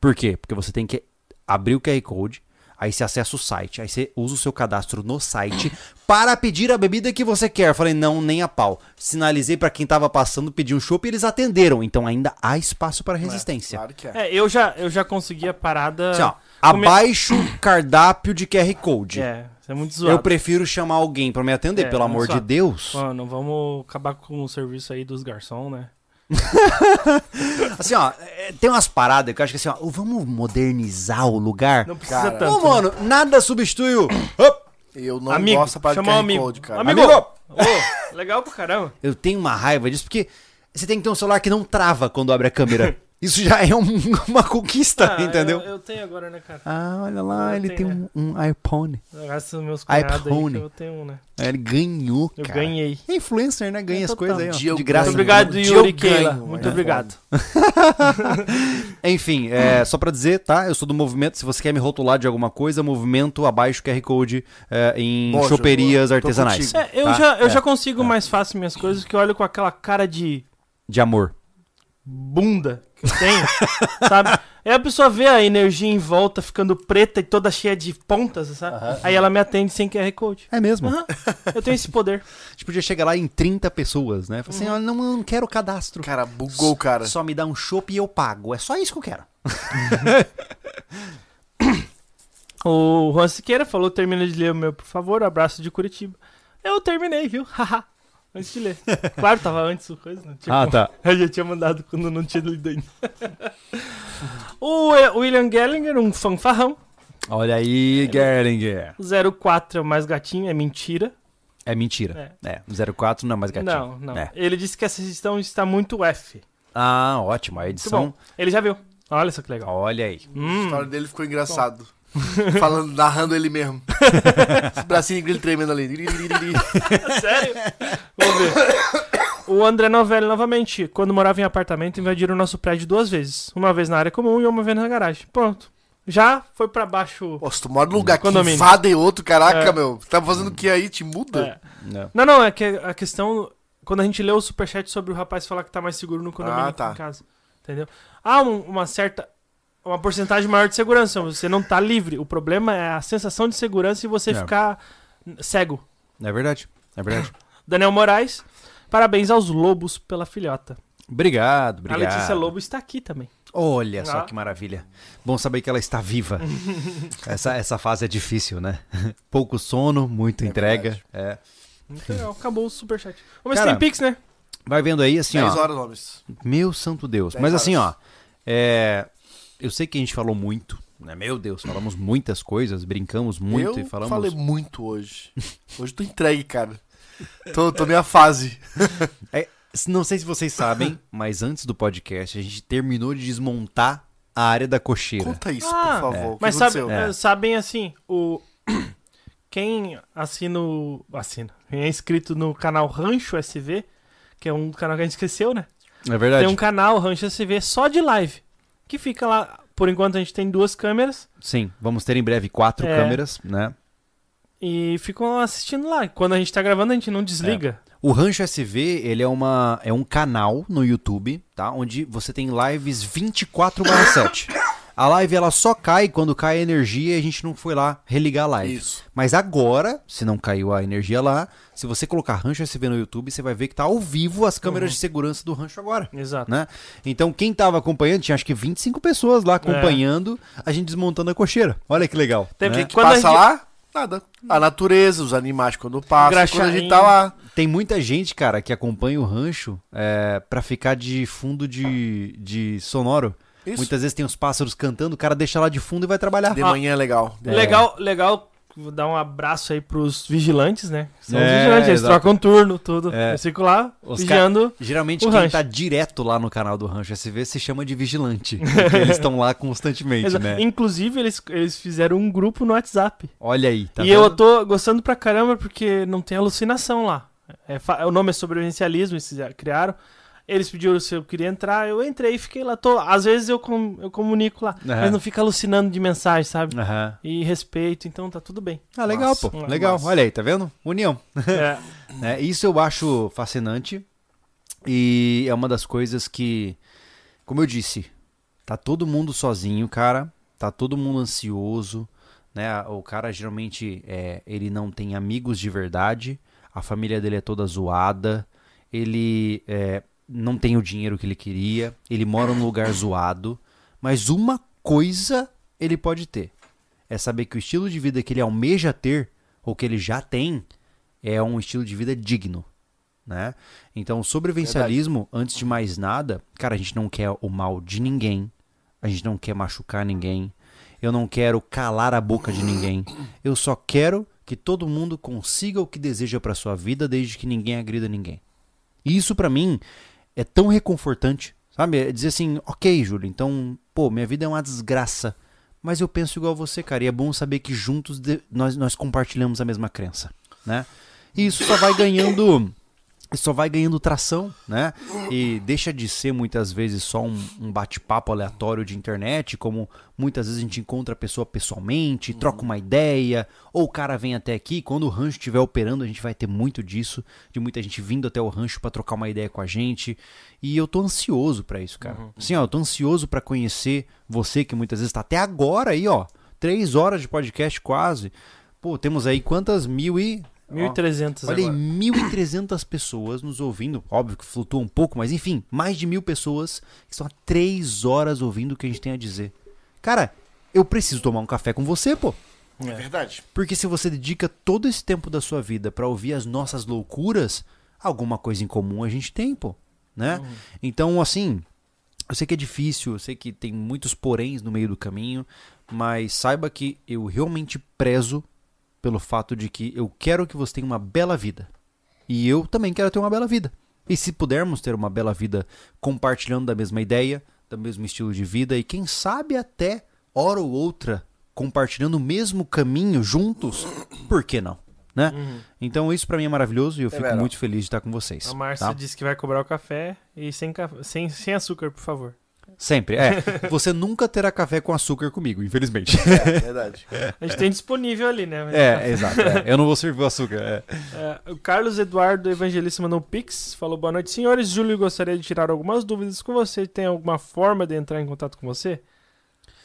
Por quê? Porque você tem que abrir o QR Code, aí você acessa o site, aí você usa o seu cadastro no site para pedir a bebida que você quer. Eu falei, não, nem a pau. Sinalizei pra quem tava passando, pedi um chopp e eles atenderam. Então ainda há espaço para resistência. Claro que é. É, eu já, eu já consegui a parada. Assim, ó, come- abaixo cardápio de QR Code. É, isso é muito Eu zoado. prefiro chamar alguém pra me atender, É, pelo é amor de. Deus. Mano, vamos acabar com o serviço aí dos garçons, né? Assim, ó, é, tem umas paradas que eu acho que assim, ó, vamos modernizar o lugar. Não precisa Cara, tanto. Ô, mano, nada substitui o. Eu não Amigo, gosto para chama o QR amigo. Code, cara. Amigo! Amigo! Ô, legal pra caramba. Eu tenho uma raiva disso porque você tem que ter um celular que não trava quando abre a câmera. Isso já é um- uma conquista, Ah, entendeu? Eu, eu tenho agora, né, cara? Ah, olha lá, Eu ele tenho, tem um, um iPhone. Graças aos meus cunhados aí, iPhone. que eu tenho um, né? É, Ele ganhou, Eu cara. ganhei. É influencer, né? Ganha É, as coisas aí, ó. Dia eu de graça. ganho. Muito obrigado, Yuri eu Keila. Muito é. obrigado. Enfim, é, só pra dizer, tá? Eu sou do movimento. Se você quer me rotular de alguma coisa, movimento abaixo QR Code é, em Boa, choperias artesanais. É, eu Tá? já, eu É. já consigo mais fácil minhas coisas que eu olho com aquela cara de De amor. Bunda que eu tenho, sabe? Aí a pessoa vê a energia em volta ficando preta e toda cheia de pontas, sabe? Aí ela me atende sem QR Code. É mesmo. Aham. Eu tenho esse poder. A gente podia chegar lá em 30 pessoas, né? Falar assim, Uhum. ó, não, eu não quero cadastro. Cara, bugou o cara. Só me dá um chopp e eu pago. É só isso que eu quero. O Juan Siqueira falou: termina de ler o meu, por favor. Abraço de Curitiba. Eu terminei, viu? Haha. Antes de ler. Claro, tava antes o coisa. Não tinha como. tá. Eu já tinha mandado quando não tinha lido ainda. o eh, William Gellinger, um fanfarrão. Olha aí, Gerlinger. 04 é o mais gatinho, é mentira. É mentira. É. 04 não é mais gatinho. Não, não. É. Ele disse que essa edição está muito F. Ah, ótimo. A edição. bom. Ele já viu. Olha só que legal. Olha aí. A Hum, história dele ficou engraçado. Falando, narrando ele mesmo. Esse bracinho dele tremendo ali. sério? Vamos ver. O André Novelli, novamente, quando morava em apartamento, invadiram o nosso prédio duas vezes. Uma vez na área comum e uma vez na garagem. Pronto. Já foi pra baixo. Se tu mora num lugar que Condomínio. invadem outro, caraca, É. meu. Tá fazendo o que aí? Te muda? É. Não. Não, não, é que a questão. Quando a gente leu o superchat sobre o rapaz falar que tá mais seguro no condomínio Ah, que tá. em casa. Entendeu? Há um- uma certa uma porcentagem maior de segurança. Você não tá livre. O problema é a sensação de segurança e você É. ficar cego. É verdade. É verdade. Daniel Moraes, parabéns aos lobos pela filhota. Obrigado, obrigado. A Letícia Lobo está aqui também. Olha só Ah. que maravilha. Bom saber que ela está viva. essa, essa fase é difícil, né? Pouco sono, muita É entrega. É. Muito legal. Acabou o superchat. Se Cara, tem Pix, né? Vai vendo aí, assim, 10 ó. horas, homens. Meu santo Deus. Mas assim, ó. horas. É, eu sei que a gente falou muito, né? Meu Deus, falamos muitas coisas, brincamos muito eu e falamos. falei muito hoje. Hoje tô entregue, cara. Tô, tô minha fase. Não sei se vocês sabem, mas antes do podcast a gente terminou de desmontar a área da cocheira. Conta isso, Ah, por favor. Que Mas sabe? É. eh, sabem assim, o quem assina o assina, quem é inscrito no canal Rancho SV, que é um canal que a gente esqueceu, né? É verdade. Tem um canal Rancho SV só de live, que fica lá, por enquanto a gente tem duas câmeras Sim, vamos ter em breve quatro É. câmeras, né? e ficam assistindo lá. Quando a gente tá gravando, a gente não desliga. O Rancho SV, ele é, uma, é um canal no YouTube, tá? Onde você tem lives 24/7. A live ela só cai quando cai a energia e a gente não foi lá religar a live. Isso. Mas agora, se não caiu a energia lá, se você colocar Rancho SV no YouTube, você vai ver que tá ao vivo as câmeras Uhum. de segurança do Rancho agora. Exato. Né? Então, quem tava acompanhando, tinha acho que 25 pessoas lá acompanhando a gente desmontando a cocheira. Olha que legal. Teve né? que- Quando Passa gente- lá, nada. A natureza, os animais quando passam, quando a Graxaim. gente tá lá. Tem muita gente, cara, que acompanha o rancho é, para ficar de fundo de, de sonoro. Isso. Muitas vezes tem os pássaros cantando, o cara deixa lá de fundo e vai trabalhar. De manhã é legal. É. Legal, legal. Vou dar um abraço aí pros vigilantes, né? São os É, vigilantes, eles exato. trocam turno, tudo. É. Eu fico lá, Os vigiando. Geralmente O quem rancho. tá direto lá no canal do Rancho SV se chama de vigilante. Porque eles estão lá constantemente, Exa- né? Inclusive, eles, eles fizeram um grupo no WhatsApp. Olha aí, tá e vendo? eu tô gostando pra caramba porque não tem alucinação lá. É, o nome é sobrevivencialismo, eles criaram. Eles pediram se eu queria entrar, eu entrei e fiquei lá. Tô, às vezes eu, com- eu comunico lá, Aham. mas não fica alucinando de mensagem, sabe? Aham. E respeito, então tá tudo bem. Ah, legal, Massa, pô. Legal. Olha aí, tá vendo? União. É, né? Isso eu acho fascinante e é uma das coisas que, como eu disse, tá todo mundo sozinho, cara, tá todo mundo ansioso, né? O cara geralmente é, ele não tem amigos de verdade, a família dele é toda zoada, ele é, não tem o dinheiro que ele queria, ele mora num lugar zoado, mas uma coisa ele pode ter, é saber que o estilo de vida que ele almeja ter ou que ele já tem é um estilo de vida digno, né? Então, o sobrevivencialismo, antes de mais nada, cara, a gente não quer o mal de ninguém, a gente não quer machucar ninguém, eu não quero calar a boca de ninguém, eu só quero que todo mundo consiga o que deseja para sua vida, desde que ninguém agrida ninguém. E isso para mim é tão reconfortante, sabe? É dizer assim, ok, Júlio, então, pô, minha vida é uma desgraça, mas eu penso igual você, cara, e é bom saber que juntos de- nós, nós compartilhamos a mesma crença, né? E isso só vai ganhando só vai ganhando tração, né? E deixa de ser muitas vezes só um, um bate-papo aleatório de internet, como muitas vezes a gente encontra a pessoa pessoalmente, troca uma ideia, ou o cara vem até aqui, quando o rancho estiver operando, a gente vai ter muito disso, de muita gente vindo até o rancho pra trocar uma ideia com a gente. E eu tô ansioso pra isso, cara. Assim, ó, eu tô ansioso pra conhecer você que muitas vezes tá até agora aí, ó, três horas de podcast quase. Pô, temos aí quantas mil e 1.300 Olha aí, agora. 1.300 pessoas nos ouvindo. Óbvio que flutua um pouco, mas enfim, mais de mil pessoas que estão há três horas ouvindo o que a gente tem a dizer. Cara, eu preciso tomar um café com você, pô. É verdade. Porque se você dedica todo esse tempo da sua vida pra ouvir as nossas loucuras, alguma coisa em comum a gente tem, pô. Né? Então, assim, eu sei que é difícil, eu sei que tem muitos poréns no meio do caminho, mas saiba que eu realmente prezo pelo fato de que eu quero que você tenha uma bela vida. E eu também quero ter uma bela vida. E se pudermos ter uma bela vida compartilhando da mesma ideia, do mesmo estilo de vida e quem sabe até hora ou outra compartilhando o mesmo caminho juntos, por que não? Né? Uhum. Então isso pra mim é maravilhoso e eu fico verdade. muito feliz de estar com vocês. A Márcia tá? disse que vai cobrar o café e sem, café, sem, sem açúcar, por favor. Sempre. É, você nunca terá café com açúcar comigo, infelizmente. É verdade. A gente tem disponível ali, né? Mas- É, exato. é. Eu não vou servir o açúcar. é. É, o Carlos Eduardo Evangelista mandou um pix, falou boa noite, senhores. Júlio gostaria de tirar algumas dúvidas com você. Tem alguma forma de entrar em contato com você?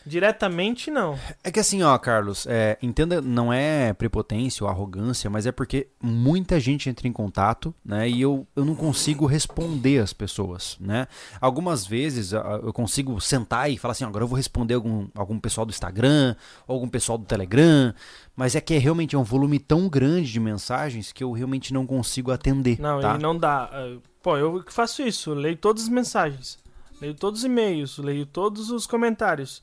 Diretamente, não. É que assim, ó, Carlos, é, entenda, não é prepotência ou arrogância, mas é porque muita gente entra em contato, né? E eu, eu não consigo responder as pessoas, né? Algumas vezes eu consigo sentar e falar assim, agora eu vou responder algum, algum pessoal do Instagram, ou algum pessoal do Telegram, mas é que é realmente é um volume tão grande de mensagens que eu realmente não consigo atender. Não, tá? não dá. Ah, Pô, eu que faço isso, leio todas as mensagens, leio todos os e-mails, leio todos os comentários.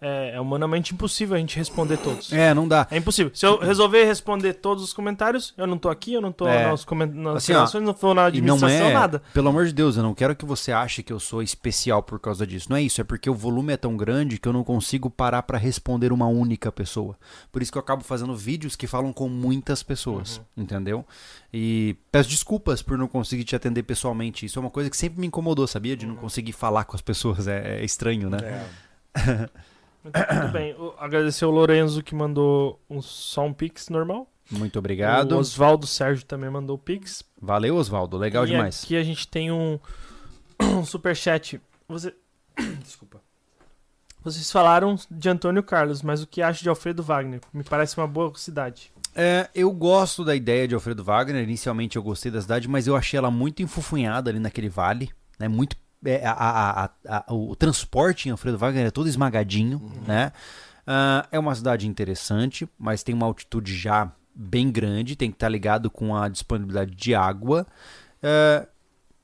É, é humanamente impossível a gente responder todos. É, não dá. É impossível. Se eu resolver responder todos os comentários, eu não tô aqui, eu não tô É. nas, nas Assim, ó, não tô na E não administração, é, nada. pelo amor de Deus, eu não quero que você ache que eu sou especial por causa disso. Não é isso, é porque o volume é tão grande que eu não consigo parar pra responder uma única pessoa. Por isso que eu acabo fazendo vídeos que falam com muitas pessoas, entendeu? E peço desculpas por não conseguir te atender pessoalmente. Isso é uma coisa que sempre me incomodou, sabia? De não conseguir falar com as pessoas. É, é estranho, né? É. Mas tá tudo bem. O- Agradecer o Lorenzo que mandou um, só um pix normal. Muito obrigado. O Oswaldo Sérgio também mandou pix. Valeu, Oswaldo. Legal e demais. Aqui a gente tem um, um superchat. Você... Desculpa. Vocês falaram de Antônio Carlos, mas o que acha de Alfredo Wagner? Me parece uma boa cidade. É, eu gosto da ideia de Alfredo Wagner. Inicialmente eu gostei da cidade, mas eu achei ela muito enfufunhada ali naquele vale. Né? Muito, é, a- a- a- a- o transporte em Alfredo Wagner é todo esmagadinho. Né? Ah, é uma cidade interessante, mas tem uma altitude já bem grande. Tem que estar ligado com a disponibilidade de água. É,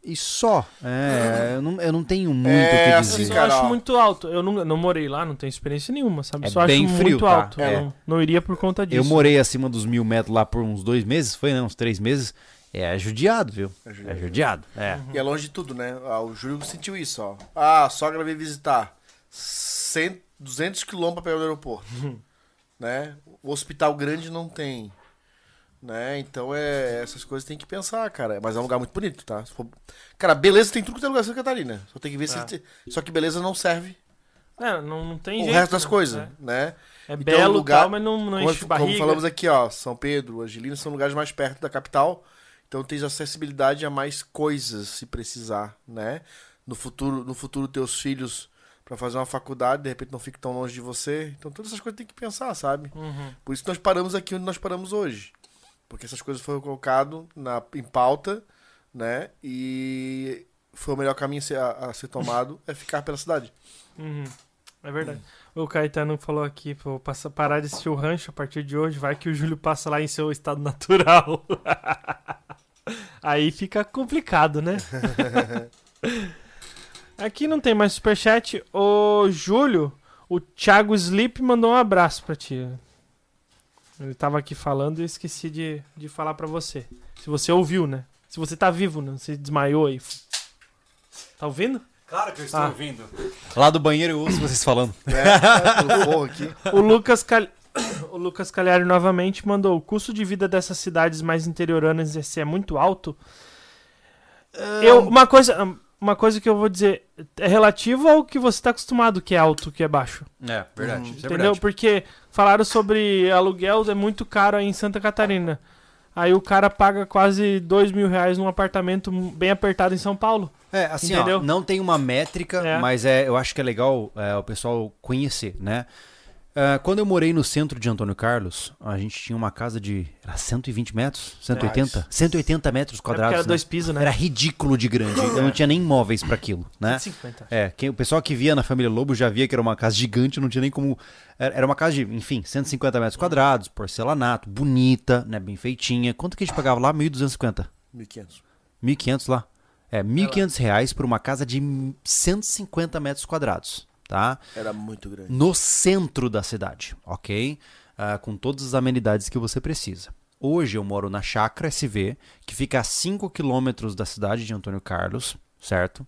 e só. É, eu, não, eu não tenho muito É, o que Eu assim, dizer. só cara, acho muito alto. Eu não, não morei lá, não tenho experiência nenhuma, sabe? É só bem acho frio, muito tá? alto. É. Eu não, não iria por conta disso. Eu morei acima dos mil metros lá por uns dois meses, foi, né? Uns três meses. É judiado, viu? É É judiado. judiado. É. E é longe de tudo, né? Ah, o Júlio sentiu isso, ó. Ah, a sogra veio visitar. 100, 200 quilômetros pra pegar o aeroporto. né? O hospital grande não tem. Né? Então é essas coisas tem que pensar, cara. Mas é um lugar muito bonito, tá? Se for- Cara, beleza tem tudo que tem lugar em Santa Catarina. Só tem que ver se É. ele te- Só que beleza não serve É, não, não tem o jeito. resto das né? coisas, É, né? É Então, belo lugar- tal, mas não, não Como, enche como barriga. falamos aqui, ó, São Pedro, Angelina são lugares mais perto da capital, então tens acessibilidade a mais coisas se precisar, né? No futuro, no futuro teus filhos para fazer uma faculdade, de repente não fique tão longe de você. Então todas essas coisas tem que pensar, sabe? Uhum. Por isso que nós paramos aqui onde nós paramos hoje. Porque essas coisas foram colocadas na, em pauta, né? E foi o melhor caminho a ser, a, a ser tomado é ficar pela cidade. Uhum. É verdade. O Caetano falou aqui, vou parar de assistir o rancho a partir de hoje, vai que o Júlio passa lá em seu estado natural. Aí fica complicado, né? Aqui não tem mais superchat. O Júlio, o Thiago Sleep mandou um abraço pra ti. Ele tava aqui falando e esqueci de, de falar pra você. Se você ouviu, né? Se você tá vivo, né? Você desmaiou aí. Tá ouvindo? Claro que eu estou Ah. ouvindo. Lá do banheiro eu ouço vocês falando. É. O Lucas, Cal... o Lucas Cagliari novamente mandou: o custo de vida dessas cidades mais interioranas esse é muito alto. Eu, uma, coisa, uma coisa que eu vou dizer é relativo ao que você está acostumado, que é alto, que é baixo. É, verdade. Uhum. Isso é entendeu? verdade. Porque falaram sobre aluguel, é muito caro aí em Santa Catarina. Aí o cara paga quase dois mil reais num apartamento bem apertado em São Paulo. É, assim, ó, não tem uma métrica, É. mas é, eu acho que é legal é, o pessoal conhecer, né? É, quando eu morei no centro de Antônio Carlos, a gente tinha uma casa de era 120 metros, 180, 180 metros É quadrados. era né? dois pisos, né? Era ridículo de grande. Eu não tinha nem móveis para aquilo, né? 50. É, quem, o pessoal que via na família Lobo já via que era uma casa gigante, não tinha nem como. Era era uma casa de, enfim, 150 metros quadrados, porcelanato, bonita, né? Bem feitinha. Quanto que a gente pagava lá? 1.250. 1500. 1.500 lá. É, 1.500 reais por uma casa de 150 metros quadrados, tá? Era muito grande. No centro da cidade, ok? Ah, com todas as amenidades que você precisa. Hoje eu moro na Chácara SV, que fica a 5 quilômetros da cidade de Antônio Carlos, certo?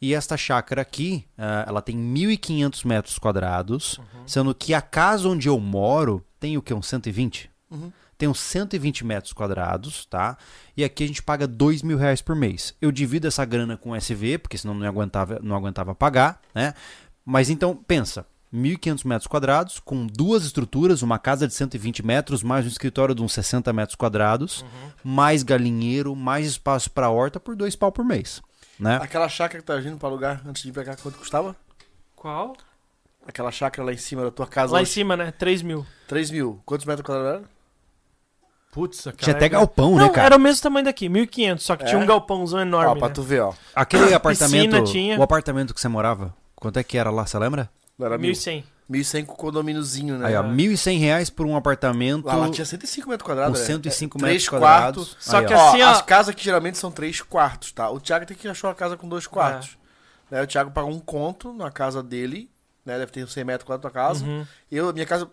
E esta chácara aqui, ah, ela tem 1.500 metros quadrados, sendo que a casa onde eu moro tem o que? Uns 120? Uhum. Tem uns 120 metros quadrados, tá? E aqui a gente paga 2 mil reais por mês. Eu divido essa grana com SV, porque senão não aguentava, não aguentava pagar, né? Mas então, pensa, 1.500 metros quadrados, com duas estruturas, uma casa de 120 metros, mais um escritório de uns 60 metros quadrados, mais galinheiro, mais espaço para horta por dois pau por mês, né? Aquela chácara que tá vindo pra alugar antes de vir pra cá, quanto custava? Qual? aquela chácara lá em cima da tua casa. Lá em hoje? cima, né? 3 mil. 3 mil. Quantos metros quadrados era? Putz, Tinha até galpão, Não, né, cara? era o mesmo tamanho daqui, 1.500, só que É? tinha um galpãozão enorme. Ó, pra né? tu ver, ó. Aquele apartamento, tinha. o apartamento que você morava, quanto é que era lá, você lembra? Não era mil. 1.100. 1.100 com condomíniozinho, né? Aí, ó, 1.100 reais por um apartamento Lá, lá tinha 105 metros com quadrados. né? 105 É, metros três quadrados. quartos. Só Aí, que ó. Assim, ó- as casas que geralmente são três quartos, tá? O Thiago tem que achar uma casa com dois quartos. É. Né? O Thiago pagou um conto na casa dele, né? Deve ter uns 100 metros quadrados na tua casa. Uhum. Eu, minha casa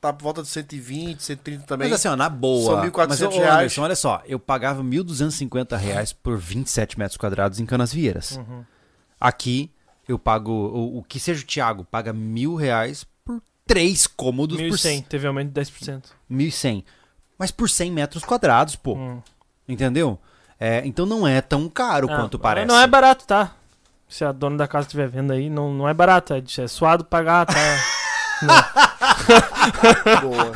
tá por volta de 120, 130 também. Mas assim, ó, na boa. São 1.400 Mas, ô, reais. Anderson, olha só, eu pagava 1.250 reais por 27 metros quadrados em Canasvieiras. Uhum. Aqui, eu pago, o, o que seja o Thiago, paga mil reais por três cômodos por 1.100, teve aumento de 10%. 1.100. Mas por 100 metros quadrados, pô. Hum. Entendeu? É, então não é tão caro Ah, quanto parece. Não é barato, tá? Se a dona da casa estiver vendo aí, não, não é barato. É, é suado pagar, tá? Boa.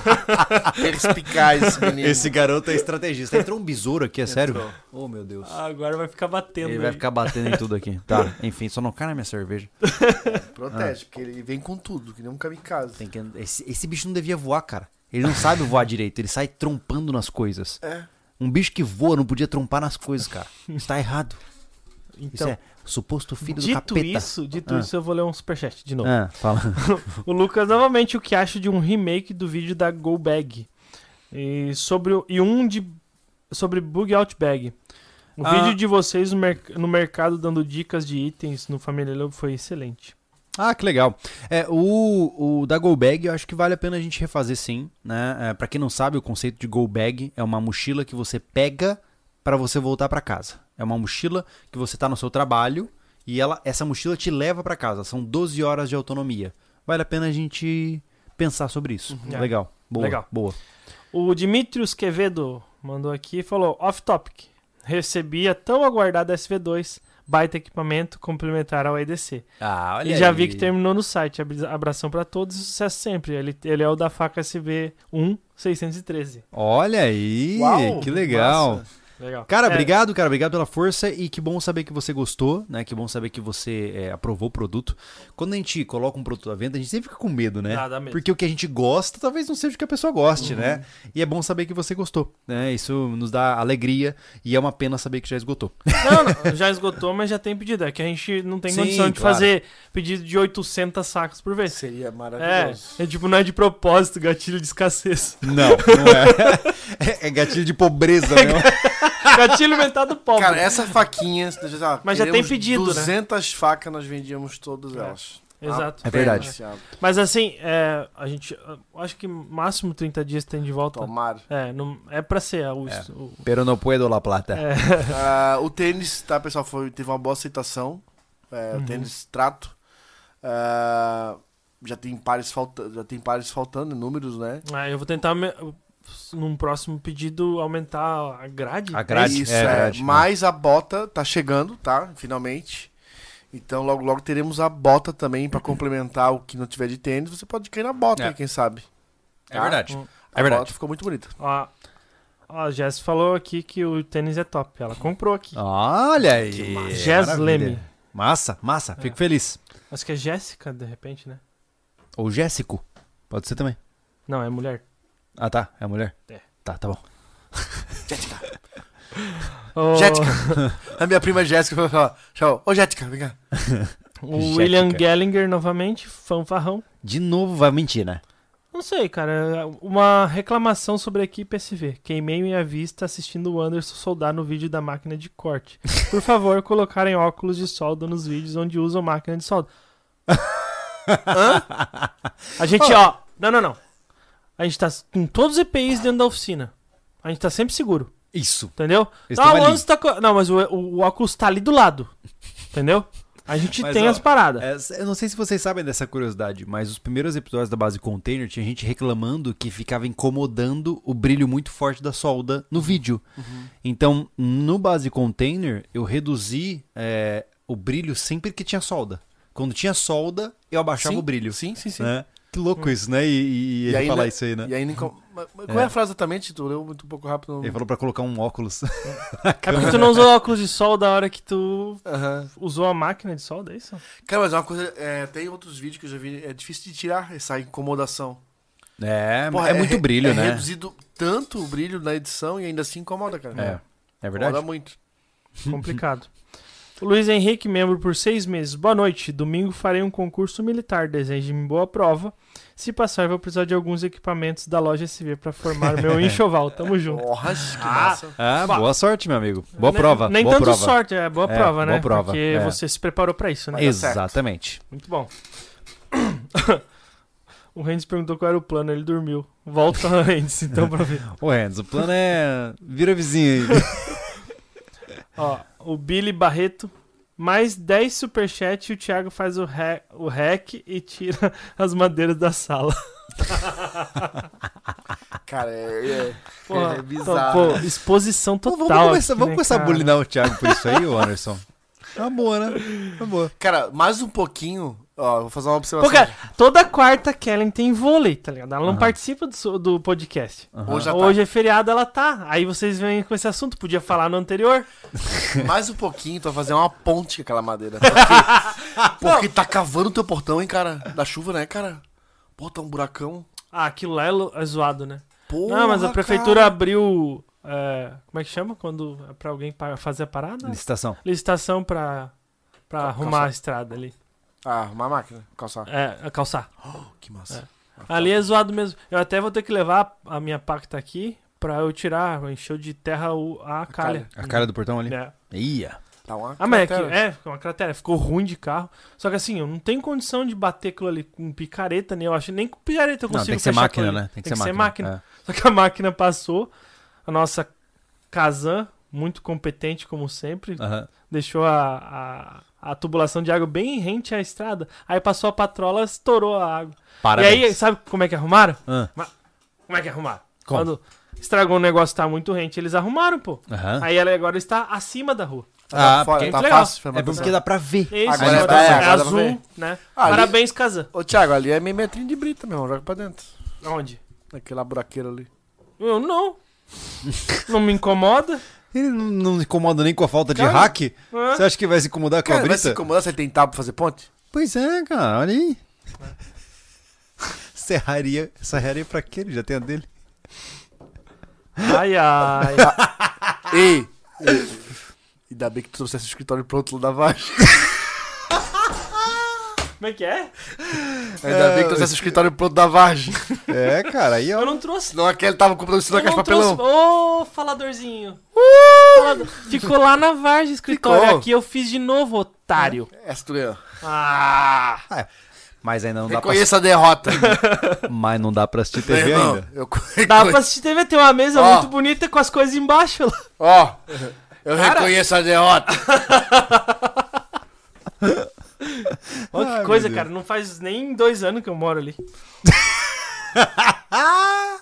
Perspicaz esse menino. Esse garoto é estrategista. Entrou um besouro aqui, é sério? Oh, meu Deus. Agora vai ficar batendo. Ele vai aí. ficar batendo em tudo aqui. Tá, enfim, só não cai na minha cerveja. Protege, porque ele vem com tudo, que nem um kamikaze. Tem que... esse, esse bicho não devia voar, cara. Ele não sabe voar direito, ele sai trompando nas coisas. É. Um bicho que voa não podia trompar nas coisas, cara. Isso tá errado. Isso Então, é suposto filho do dito capeta. isso, dito Ah. isso, eu vou ler um superchat de novo. Ah, fala. O Lucas, novamente, o que acha de um remake do vídeo da Go Bag? E, sobre, e um de, sobre Bug Out Bag. O Ah. vídeo de vocês no, merc- no mercado dando dicas de itens no Família Lobo foi excelente. Ah, que legal. É, o, o da Go Bag eu acho que vale a pena a gente refazer sim, né? É, para quem não sabe, o conceito de Go Bag é uma mochila que você pega para você voltar para casa. É uma mochila que você tá no seu trabalho e ela, essa mochila te leva para casa. São 12 horas de autonomia. Vale a pena a gente pensar sobre isso. Uhum. Legal. Boa. Legal. Boa. O Dimitrios Quevedo mandou aqui e falou: Off topic. Recebi a tão aguardada SV2, baita equipamento complementar ao EDC. Ah, olha E já aí. vi que terminou no site. Abra- Abração pra todos e sucesso sempre. Ele, ele é o da faca SV1 613. Olha aí, Uau, que legal. massa. Legal. Cara, É, obrigado, cara. Obrigado pela força e que bom saber que você gostou, né? Que bom saber que você é, aprovou o produto. Quando a gente coloca um produto à venda, a gente sempre fica com medo, né? Dá medo. Porque o que a gente gosta talvez não seja o que a pessoa goste, né? E é bom saber que você gostou, né? Isso nos dá alegria e é uma pena saber que já esgotou. Não, não, já esgotou, mas já tem pedido. É que a gente não tem Sim, condição de claro. fazer pedido de 800 sacos por vez. Seria É, maravilhoso. é tipo, não é de propósito, gatilho de escassez. Não, não é. É, é gatilho de pobreza, né? gatilho mental do pobre. Cara, essa faquinha, ah, Mas já tem pedido, né? 200 facas, nós vendíamos todas É. elas. Exato. É verdade. Mas assim, é, a gente. Acho que máximo 30 dias tem de volta. Tomara. É, não, é pra ser o, É. o- Pero no puedo la plata. é, Ah, o tênis, tá, pessoal, foi, teve uma boa aceitação. É, Uhum. O tênis trato. Ah, já tem pares faltando, já tem pares faltando, números, né? Ah, eu vou tentar, me- num próximo pedido, aumentar a grade. A grade, Isso, é, é. grade, né? Mas a bota tá chegando, tá? Finalmente. Então logo logo teremos a bota também pra complementar o que não tiver de tênis. Você pode cair na bota, É. aí, quem sabe. É verdade. Hum. A É verdade. bota ficou muito bonita. Ó, ó, a Jess falou aqui que o tênis é top. Ela comprou aqui. Olha aí. Que massa. Jess. Leme. Massa, massa. Fico feliz. Acho que é Jéssica, de repente, né? Ou Jéssico. Pode ser também. Não, é mulher. Ah, tá. É a mulher? É. Tá, tá bom. Ô, Jéssica. a minha prima Jéssica falou: ó, tchau. Ô, Jéssica, vem cá. O William Jéssica. Gellinger, novamente, fanfarrão. De novo vai mentir, né? Não sei, cara. Uma reclamação sobre a equipe SV. Queimei minha vista assistindo o Anderson soldar no vídeo da máquina de corte. Por favor, colocarem óculos de solda nos vídeos onde usam máquina de solda. Hã? A gente, ó. Não, não, não. A gente tá com todos os EPIs dentro da oficina. A gente tá sempre seguro. Isso. Entendeu? Estão o tá co- Não, mas o, o- o óculos tá ali do lado. Entendeu? A gente Mas, tem ó, as paradas. É, eu não sei se vocês sabem dessa curiosidade, mas os primeiros episódios da base container tinha gente reclamando que ficava incomodando o brilho muito forte da solda no vídeo. Então, no base container, eu reduzi é, o brilho sempre que tinha solda. Quando tinha solda, eu abaixava Sim, o brilho. Sim, sim, sim. né? Que louco isso, né? E, e, e ele ainda- falar isso aí, né? E ainda Qual é a frase exatamente? Tu leu muito um pouco rápido. Ele falou pra colocar um óculos. É porque tu não usou óculos de sol da hora que tu Aham. usou a máquina de sol, daí isso? Cara, mas é uma coisa. é, tem outros vídeos que eu já vi. É difícil de tirar essa incomodação. É, Porra, é muito brilho, é né? reduzido tanto o brilho na edição e ainda assim incomoda, cara. É, é verdade. Incomoda muito. Complicado. O Luiz Henrique, membro por seis meses. Boa noite. Domingo farei um concurso militar. Deseje-me boa prova. Se passar, vou precisar de alguns equipamentos da loja SV pra formar meu enxoval. Tamo junto. Porra, que Ah, massa. Ah, boa sorte, meu amigo. Boa Nem- prova. Nem boa tanto prova. sorte, é boa É, prova, né? boa prova, Porque é. você se preparou pra isso, né? Exatamente. Muito bom. o Rendes perguntou qual era o plano, ele dormiu. Volta, Rendes, então, pra ver. Ô, Renzo, o plano é. Vira vizinho aí. Ó, o Billy Barreto, mais 10 superchat e o Thiago faz o, re o hack e tira as madeiras da sala. Cara, é. é- Porra, É bizarro, Pô, exposição Pô, total. vamos começar, aqui, vamos né, começar a bulinar o Thiago por isso aí, Anderson. Tá boa, né? Tá boa. Cara, mais um pouquinho. Ó, vou fazer uma observação. Pô, cara, toda quarta Kellen tem vôlei, tá ligado? Ela não Aham. participa do, do podcast. Aham. Hoje tá. Hoje é feriado, ela tá. Aí vocês vêm com esse assunto. Podia falar no anterior. Mais um pouquinho, tu vai fazer uma ponte com aquela madeira. Porque, porque tá cavando o teu portão, hein, cara? Da chuva, né, cara? Pô, tá um buracão. Ah, aquilo lá é, lo- é zoado, né? Porra, não, mas a prefeitura cara. abriu. é, como é que chama? Quando é pra alguém pa- fazer a parada? Licitação. Licitação pra, pra arrumar a estrada ali. Ah, uma máquina, calçar. É, a calçar. Que massa. Ali é zoado mesmo. Eu até vou ter que levar a minha pacta aqui pra eu tirar, encheu de terra o, a calha. A cara do portão ali. É. Ia. Tá uma Ah, mas é, que, cratera. é, ficou uma cratera, ficou ruim de carro. Só que assim, eu não tenho condição de bater aquilo ali com picareta, nem eu acho, nem com picareta eu Não, consigo tem que ser máquina, né? Tem que, ser, máquina. Só que a máquina passou, a nossa Kazan, muito competente como sempre, É. Aham. deixou a, a, a tubulação de água bem rente à estrada. Aí passou a patrola, estourou a água. Parabéns. E aí, sabe como é que arrumaram? Ah, Como é que arrumaram? Como? Quando estragou o negócio tá muito rente, eles arrumaram, pô. aham. Aí ela agora está acima da rua. Ah, fora, porque- tá legal. fácil. É porque dá pra ver. É isso, Agora agora, tá- é, é, agora dá pra azul, né? Ali- Parabéns, Kazan. Ô, Thiago, ali é meio metrinho de brita, meu irmão. Joga pra dentro. Onde? Naquela buraqueira ali. Eu não. não me incomoda. Ele não, não se incomoda nem com a falta de Cara, hack. Hã? Você acha que vai se incomodar com Cara, a vai se brita? incomodar se ele tem tábua pra fazer ponte? Pois é, cara, olha aí. Serraria. Serraria pra quê? Ele já tem a dele. Ai, ai. Ei! ei. Ainda bem que tu trouxesse o escritório pronto lá da Vagem. Como é que é? Ainda bem que trouxesse o escritório pronto da Vagem. É, cara, aí Eu ó. não trouxe. Senão aquele tava comprando isso na Eu caixa não de papelão. trouxe. Ô, faladorzinho. Falado- Ficou lá na Vargem escritório. Ficou. Aqui eu fiz de novo, otário. Essa tu ganhou. Ah! Mas ainda não dá pra, Reconheça a derrota. mas não dá pra assistir TV irmão, ainda. Eu, Dá pra assistir TV, tem uma mesa Ó. muito bonita com as coisas embaixo lá. Ó, eu Cara. reconheço a derrota. Olha que Ai, coisa, cara. Não faz nem dois anos que eu moro ali.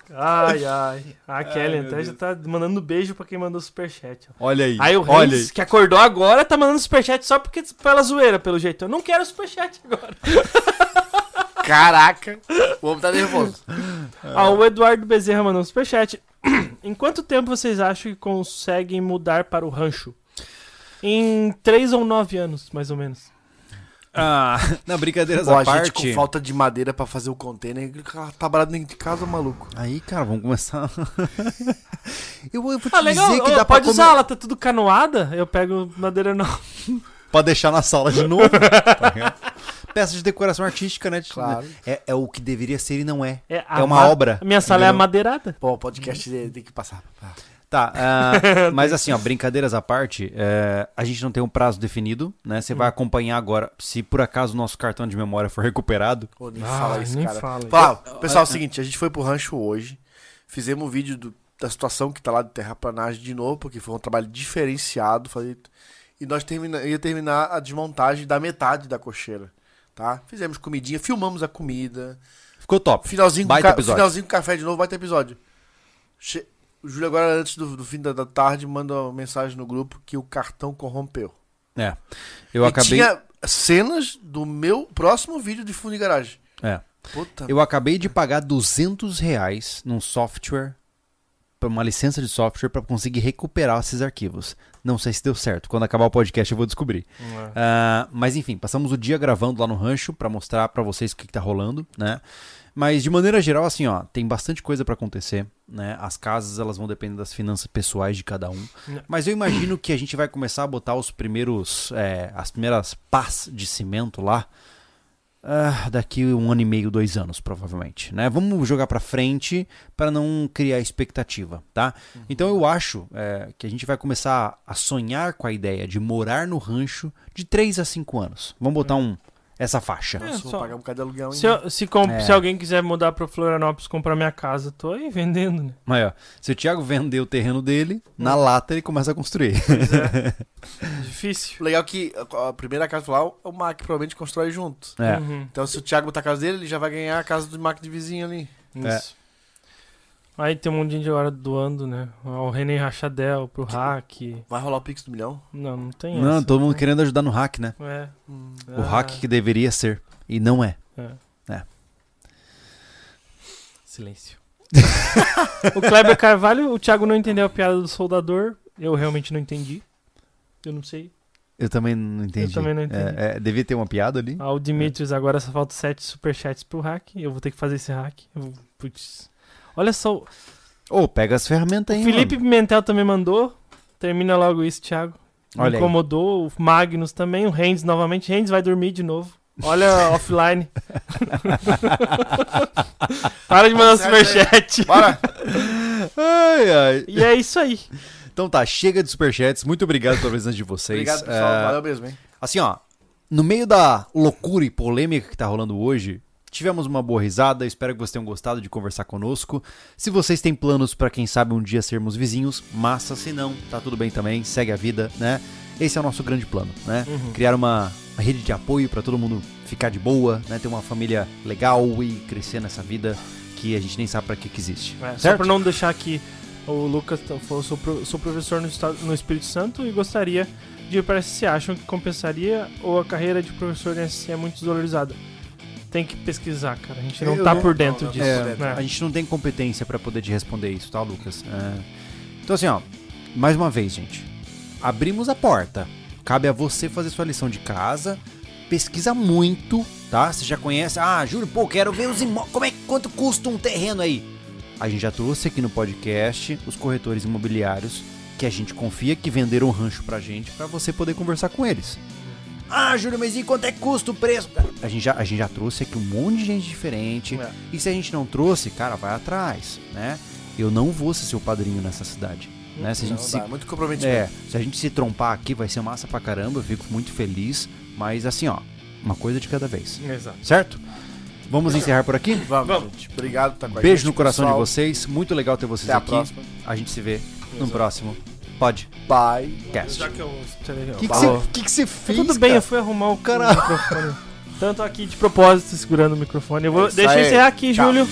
ai, ai. A Kelly meu até já tá mandando beijo pra quem mandou superchat. ó. Olha aí. Aí o olha Reis, aí. que acordou agora, tá mandando superchat só porque pela zoeira, pelo jeito. Eu não quero superchat agora. Caraca. O homem tá nervoso. Ah, o Eduardo Bezerra mandou um superchat. em quanto tempo vocês acham que conseguem mudar para o rancho? Em três ou nove anos, mais ou menos. Ah, não, brincadeiras Ó, à a gente parte. com falta de madeira pra fazer o container, tá parado dentro de casa, maluco. Aí, cara, vamos começar. eu, eu vou te Ah, legal. dizer que Ô, dá pode pra usar, comer... ela tá tudo canoada. Eu pego madeira não. Pra deixar na sala de novo. tá? Peça de decoração artística, né? Claro. É, é o que deveria ser e não é. É, É uma ma- obra, A minha sala é entendeu? amadeirada. Pô, o podcast tem que passar. Tá, ah, mas assim, ó, brincadeiras à parte, é, a gente não tem um prazo definido, né? Você Hum. vai acompanhar agora. Se por acaso o nosso cartão de memória for recuperado, Pô, nem Ah, fala isso, nem cara. fala pessoal, é o seguinte, a gente foi pro rancho hoje, fizemos um vídeo do- da situação que tá lá de terraplanagem de novo, porque foi um trabalho diferenciado, falei, e nós termina, ia terminar a desmontagem da metade da cocheira, tá? Fizemos comidinha, filmamos a comida, ficou top. finalzinho, com, episódio. finalzinho com café de novo, vai ter episódio. Che- O Júlio agora, antes do, do fim da, da tarde, manda uma mensagem no grupo que o cartão corrompeu. É. Eu e acabei. tinha cenas do meu próximo vídeo de fundo de garagem. É. Puta. Eu acabei de pagar 200 reais num software, pra uma licença de software, pra conseguir recuperar esses arquivos. Não sei se deu certo. Quando acabar o podcast eu vou descobrir. Ah, mas enfim, passamos o dia gravando lá no rancho pra mostrar pra vocês o que, que tá rolando, né? Mas de maneira geral, assim, ó, tem bastante coisa pra acontecer, né? As casas elas vão depender das finanças pessoais de cada um. Não. Mas eu imagino que a gente vai começar a botar os primeiros, é, as primeiras pás de cimento lá ah, daqui um ano e meio, dois anos, provavelmente, né? Vamos jogar pra frente para não criar expectativa, tá? Então eu acho é, que a gente vai começar a sonhar com a ideia de morar no rancho de 3 a 5 anos. Vamos botar um essa faixa. É, Nossa, vou só- pagar um bocado de aluguel Se, eu- se, com- É. se alguém quiser mudar pra Florianópolis comprar minha casa, tô aí vendendo, né? Aí, ó, se o Thiago vender o terreno dele, na lata ele começa a construir. Pois é. Difícil. Legal que a primeira casa lá, o Mac provavelmente constrói junto. É. Uhum, Então se o Thiago botar a casa dele, ele já vai ganhar a casa do Mac de vizinho ali. isso. Aí tem um monte de gente agora doando, né? O René Rachadel pro hack. Vai rolar o Pix do milhão? Não, não tem Não, essa. todo mundo querendo ajudar no hack, né? É. O hack que deveria ser. E não é. Silêncio. o Kleber Carvalho, o Thiago não entendeu a piada do soldador. Eu realmente não entendi. Eu não sei. Eu também não entendi. também não entendi. É, é, devia ter uma piada ali. Ah, o Dimitrios, agora só falta 7 superchats pro hack. Eu vou ter que fazer esse hack. Eu vou- Putz. Olha só, o Ô, pega as ferramentas aí, Felipe mano. Pimentel também mandou. Termina logo isso, Thiago. Me Olha aí. incomodou. O Magnus também. O Renz novamente. Renz vai dormir de novo. Olha offline. Para de mandar aí. superchat. Bora! Ai, ai. E é isso aí. Então tá, chega de superchats. Muito obrigado pela presença de vocês. Obrigado, pessoal. É, Valeu mesmo, hein? Assim, ó, no meio da loucura e polêmica que tá rolando hoje, tivemos uma boa risada. Espero que vocês tenham gostado de conversar conosco. Se vocês têm planos pra quem sabe um dia sermos vizinhos, massa. Se não, tá tudo bem também. Segue a vida, né? Esse é o nosso grande plano, né? Uhum. Criar uma, uma rede de apoio pra todo mundo ficar de boa, né? Ter uma família legal e crescer nessa vida que a gente nem sabe pra que que existe. É, só pra não deixar aqui o Lucas falou, sou, pro- sou professor no, estado, no Espírito Santo e gostaria de ir para SC. Acham que compensaria ou a carreira de professor em SC é muito desvalorizada? Tem que pesquisar, cara. A gente não Eu tá não- por dentro não, não disso. dentro. né? A gente não tem competência pra poder te responder isso, tá, Lucas? É. Então, assim, ó, mais uma vez, gente. Abrimos a porta. Cabe a você fazer sua lição de casa. Pesquisa muito, tá? Você já conhece. Ah, Júlio, pô, quero ver os imóveis. Como é que quanto custa um terreno aí? A gente já trouxe aqui no podcast os corretores imobiliários que a gente confia que venderam um rancho pra gente pra você poder conversar com eles. Ah, Júlio, mas e quanto é que custa o preço? A gente já, a gente já trouxe aqui um monte de gente diferente. É. E se a gente não trouxe, cara, vai atrás, né? Eu não vou ser seu padrinho nessa cidade. Né? Se a Não, gente se, dá, muito comprometimento. é, se a gente se trombar aqui, vai ser massa pra caramba. Eu fico muito feliz. Mas assim, ó, uma coisa de cada vez. Exato. Certo? Vamos encerrar por aqui? Vamos, Vamos. gente. Obrigado por estar com a Beijo gente, no coração pessoal. de vocês. Muito legal ter vocês Até a aqui. próxima. A gente se vê no Exato. Próximo Podcast. Bye. Já que eu. O que você que que você Tá fez? tudo bem, cara? eu fui arrumar o Caralho. microfone. Tanto aqui de propósito segurando o microfone. Eu vou, Isso deixa eu aí. encerrar aqui, Tchau. Júlio.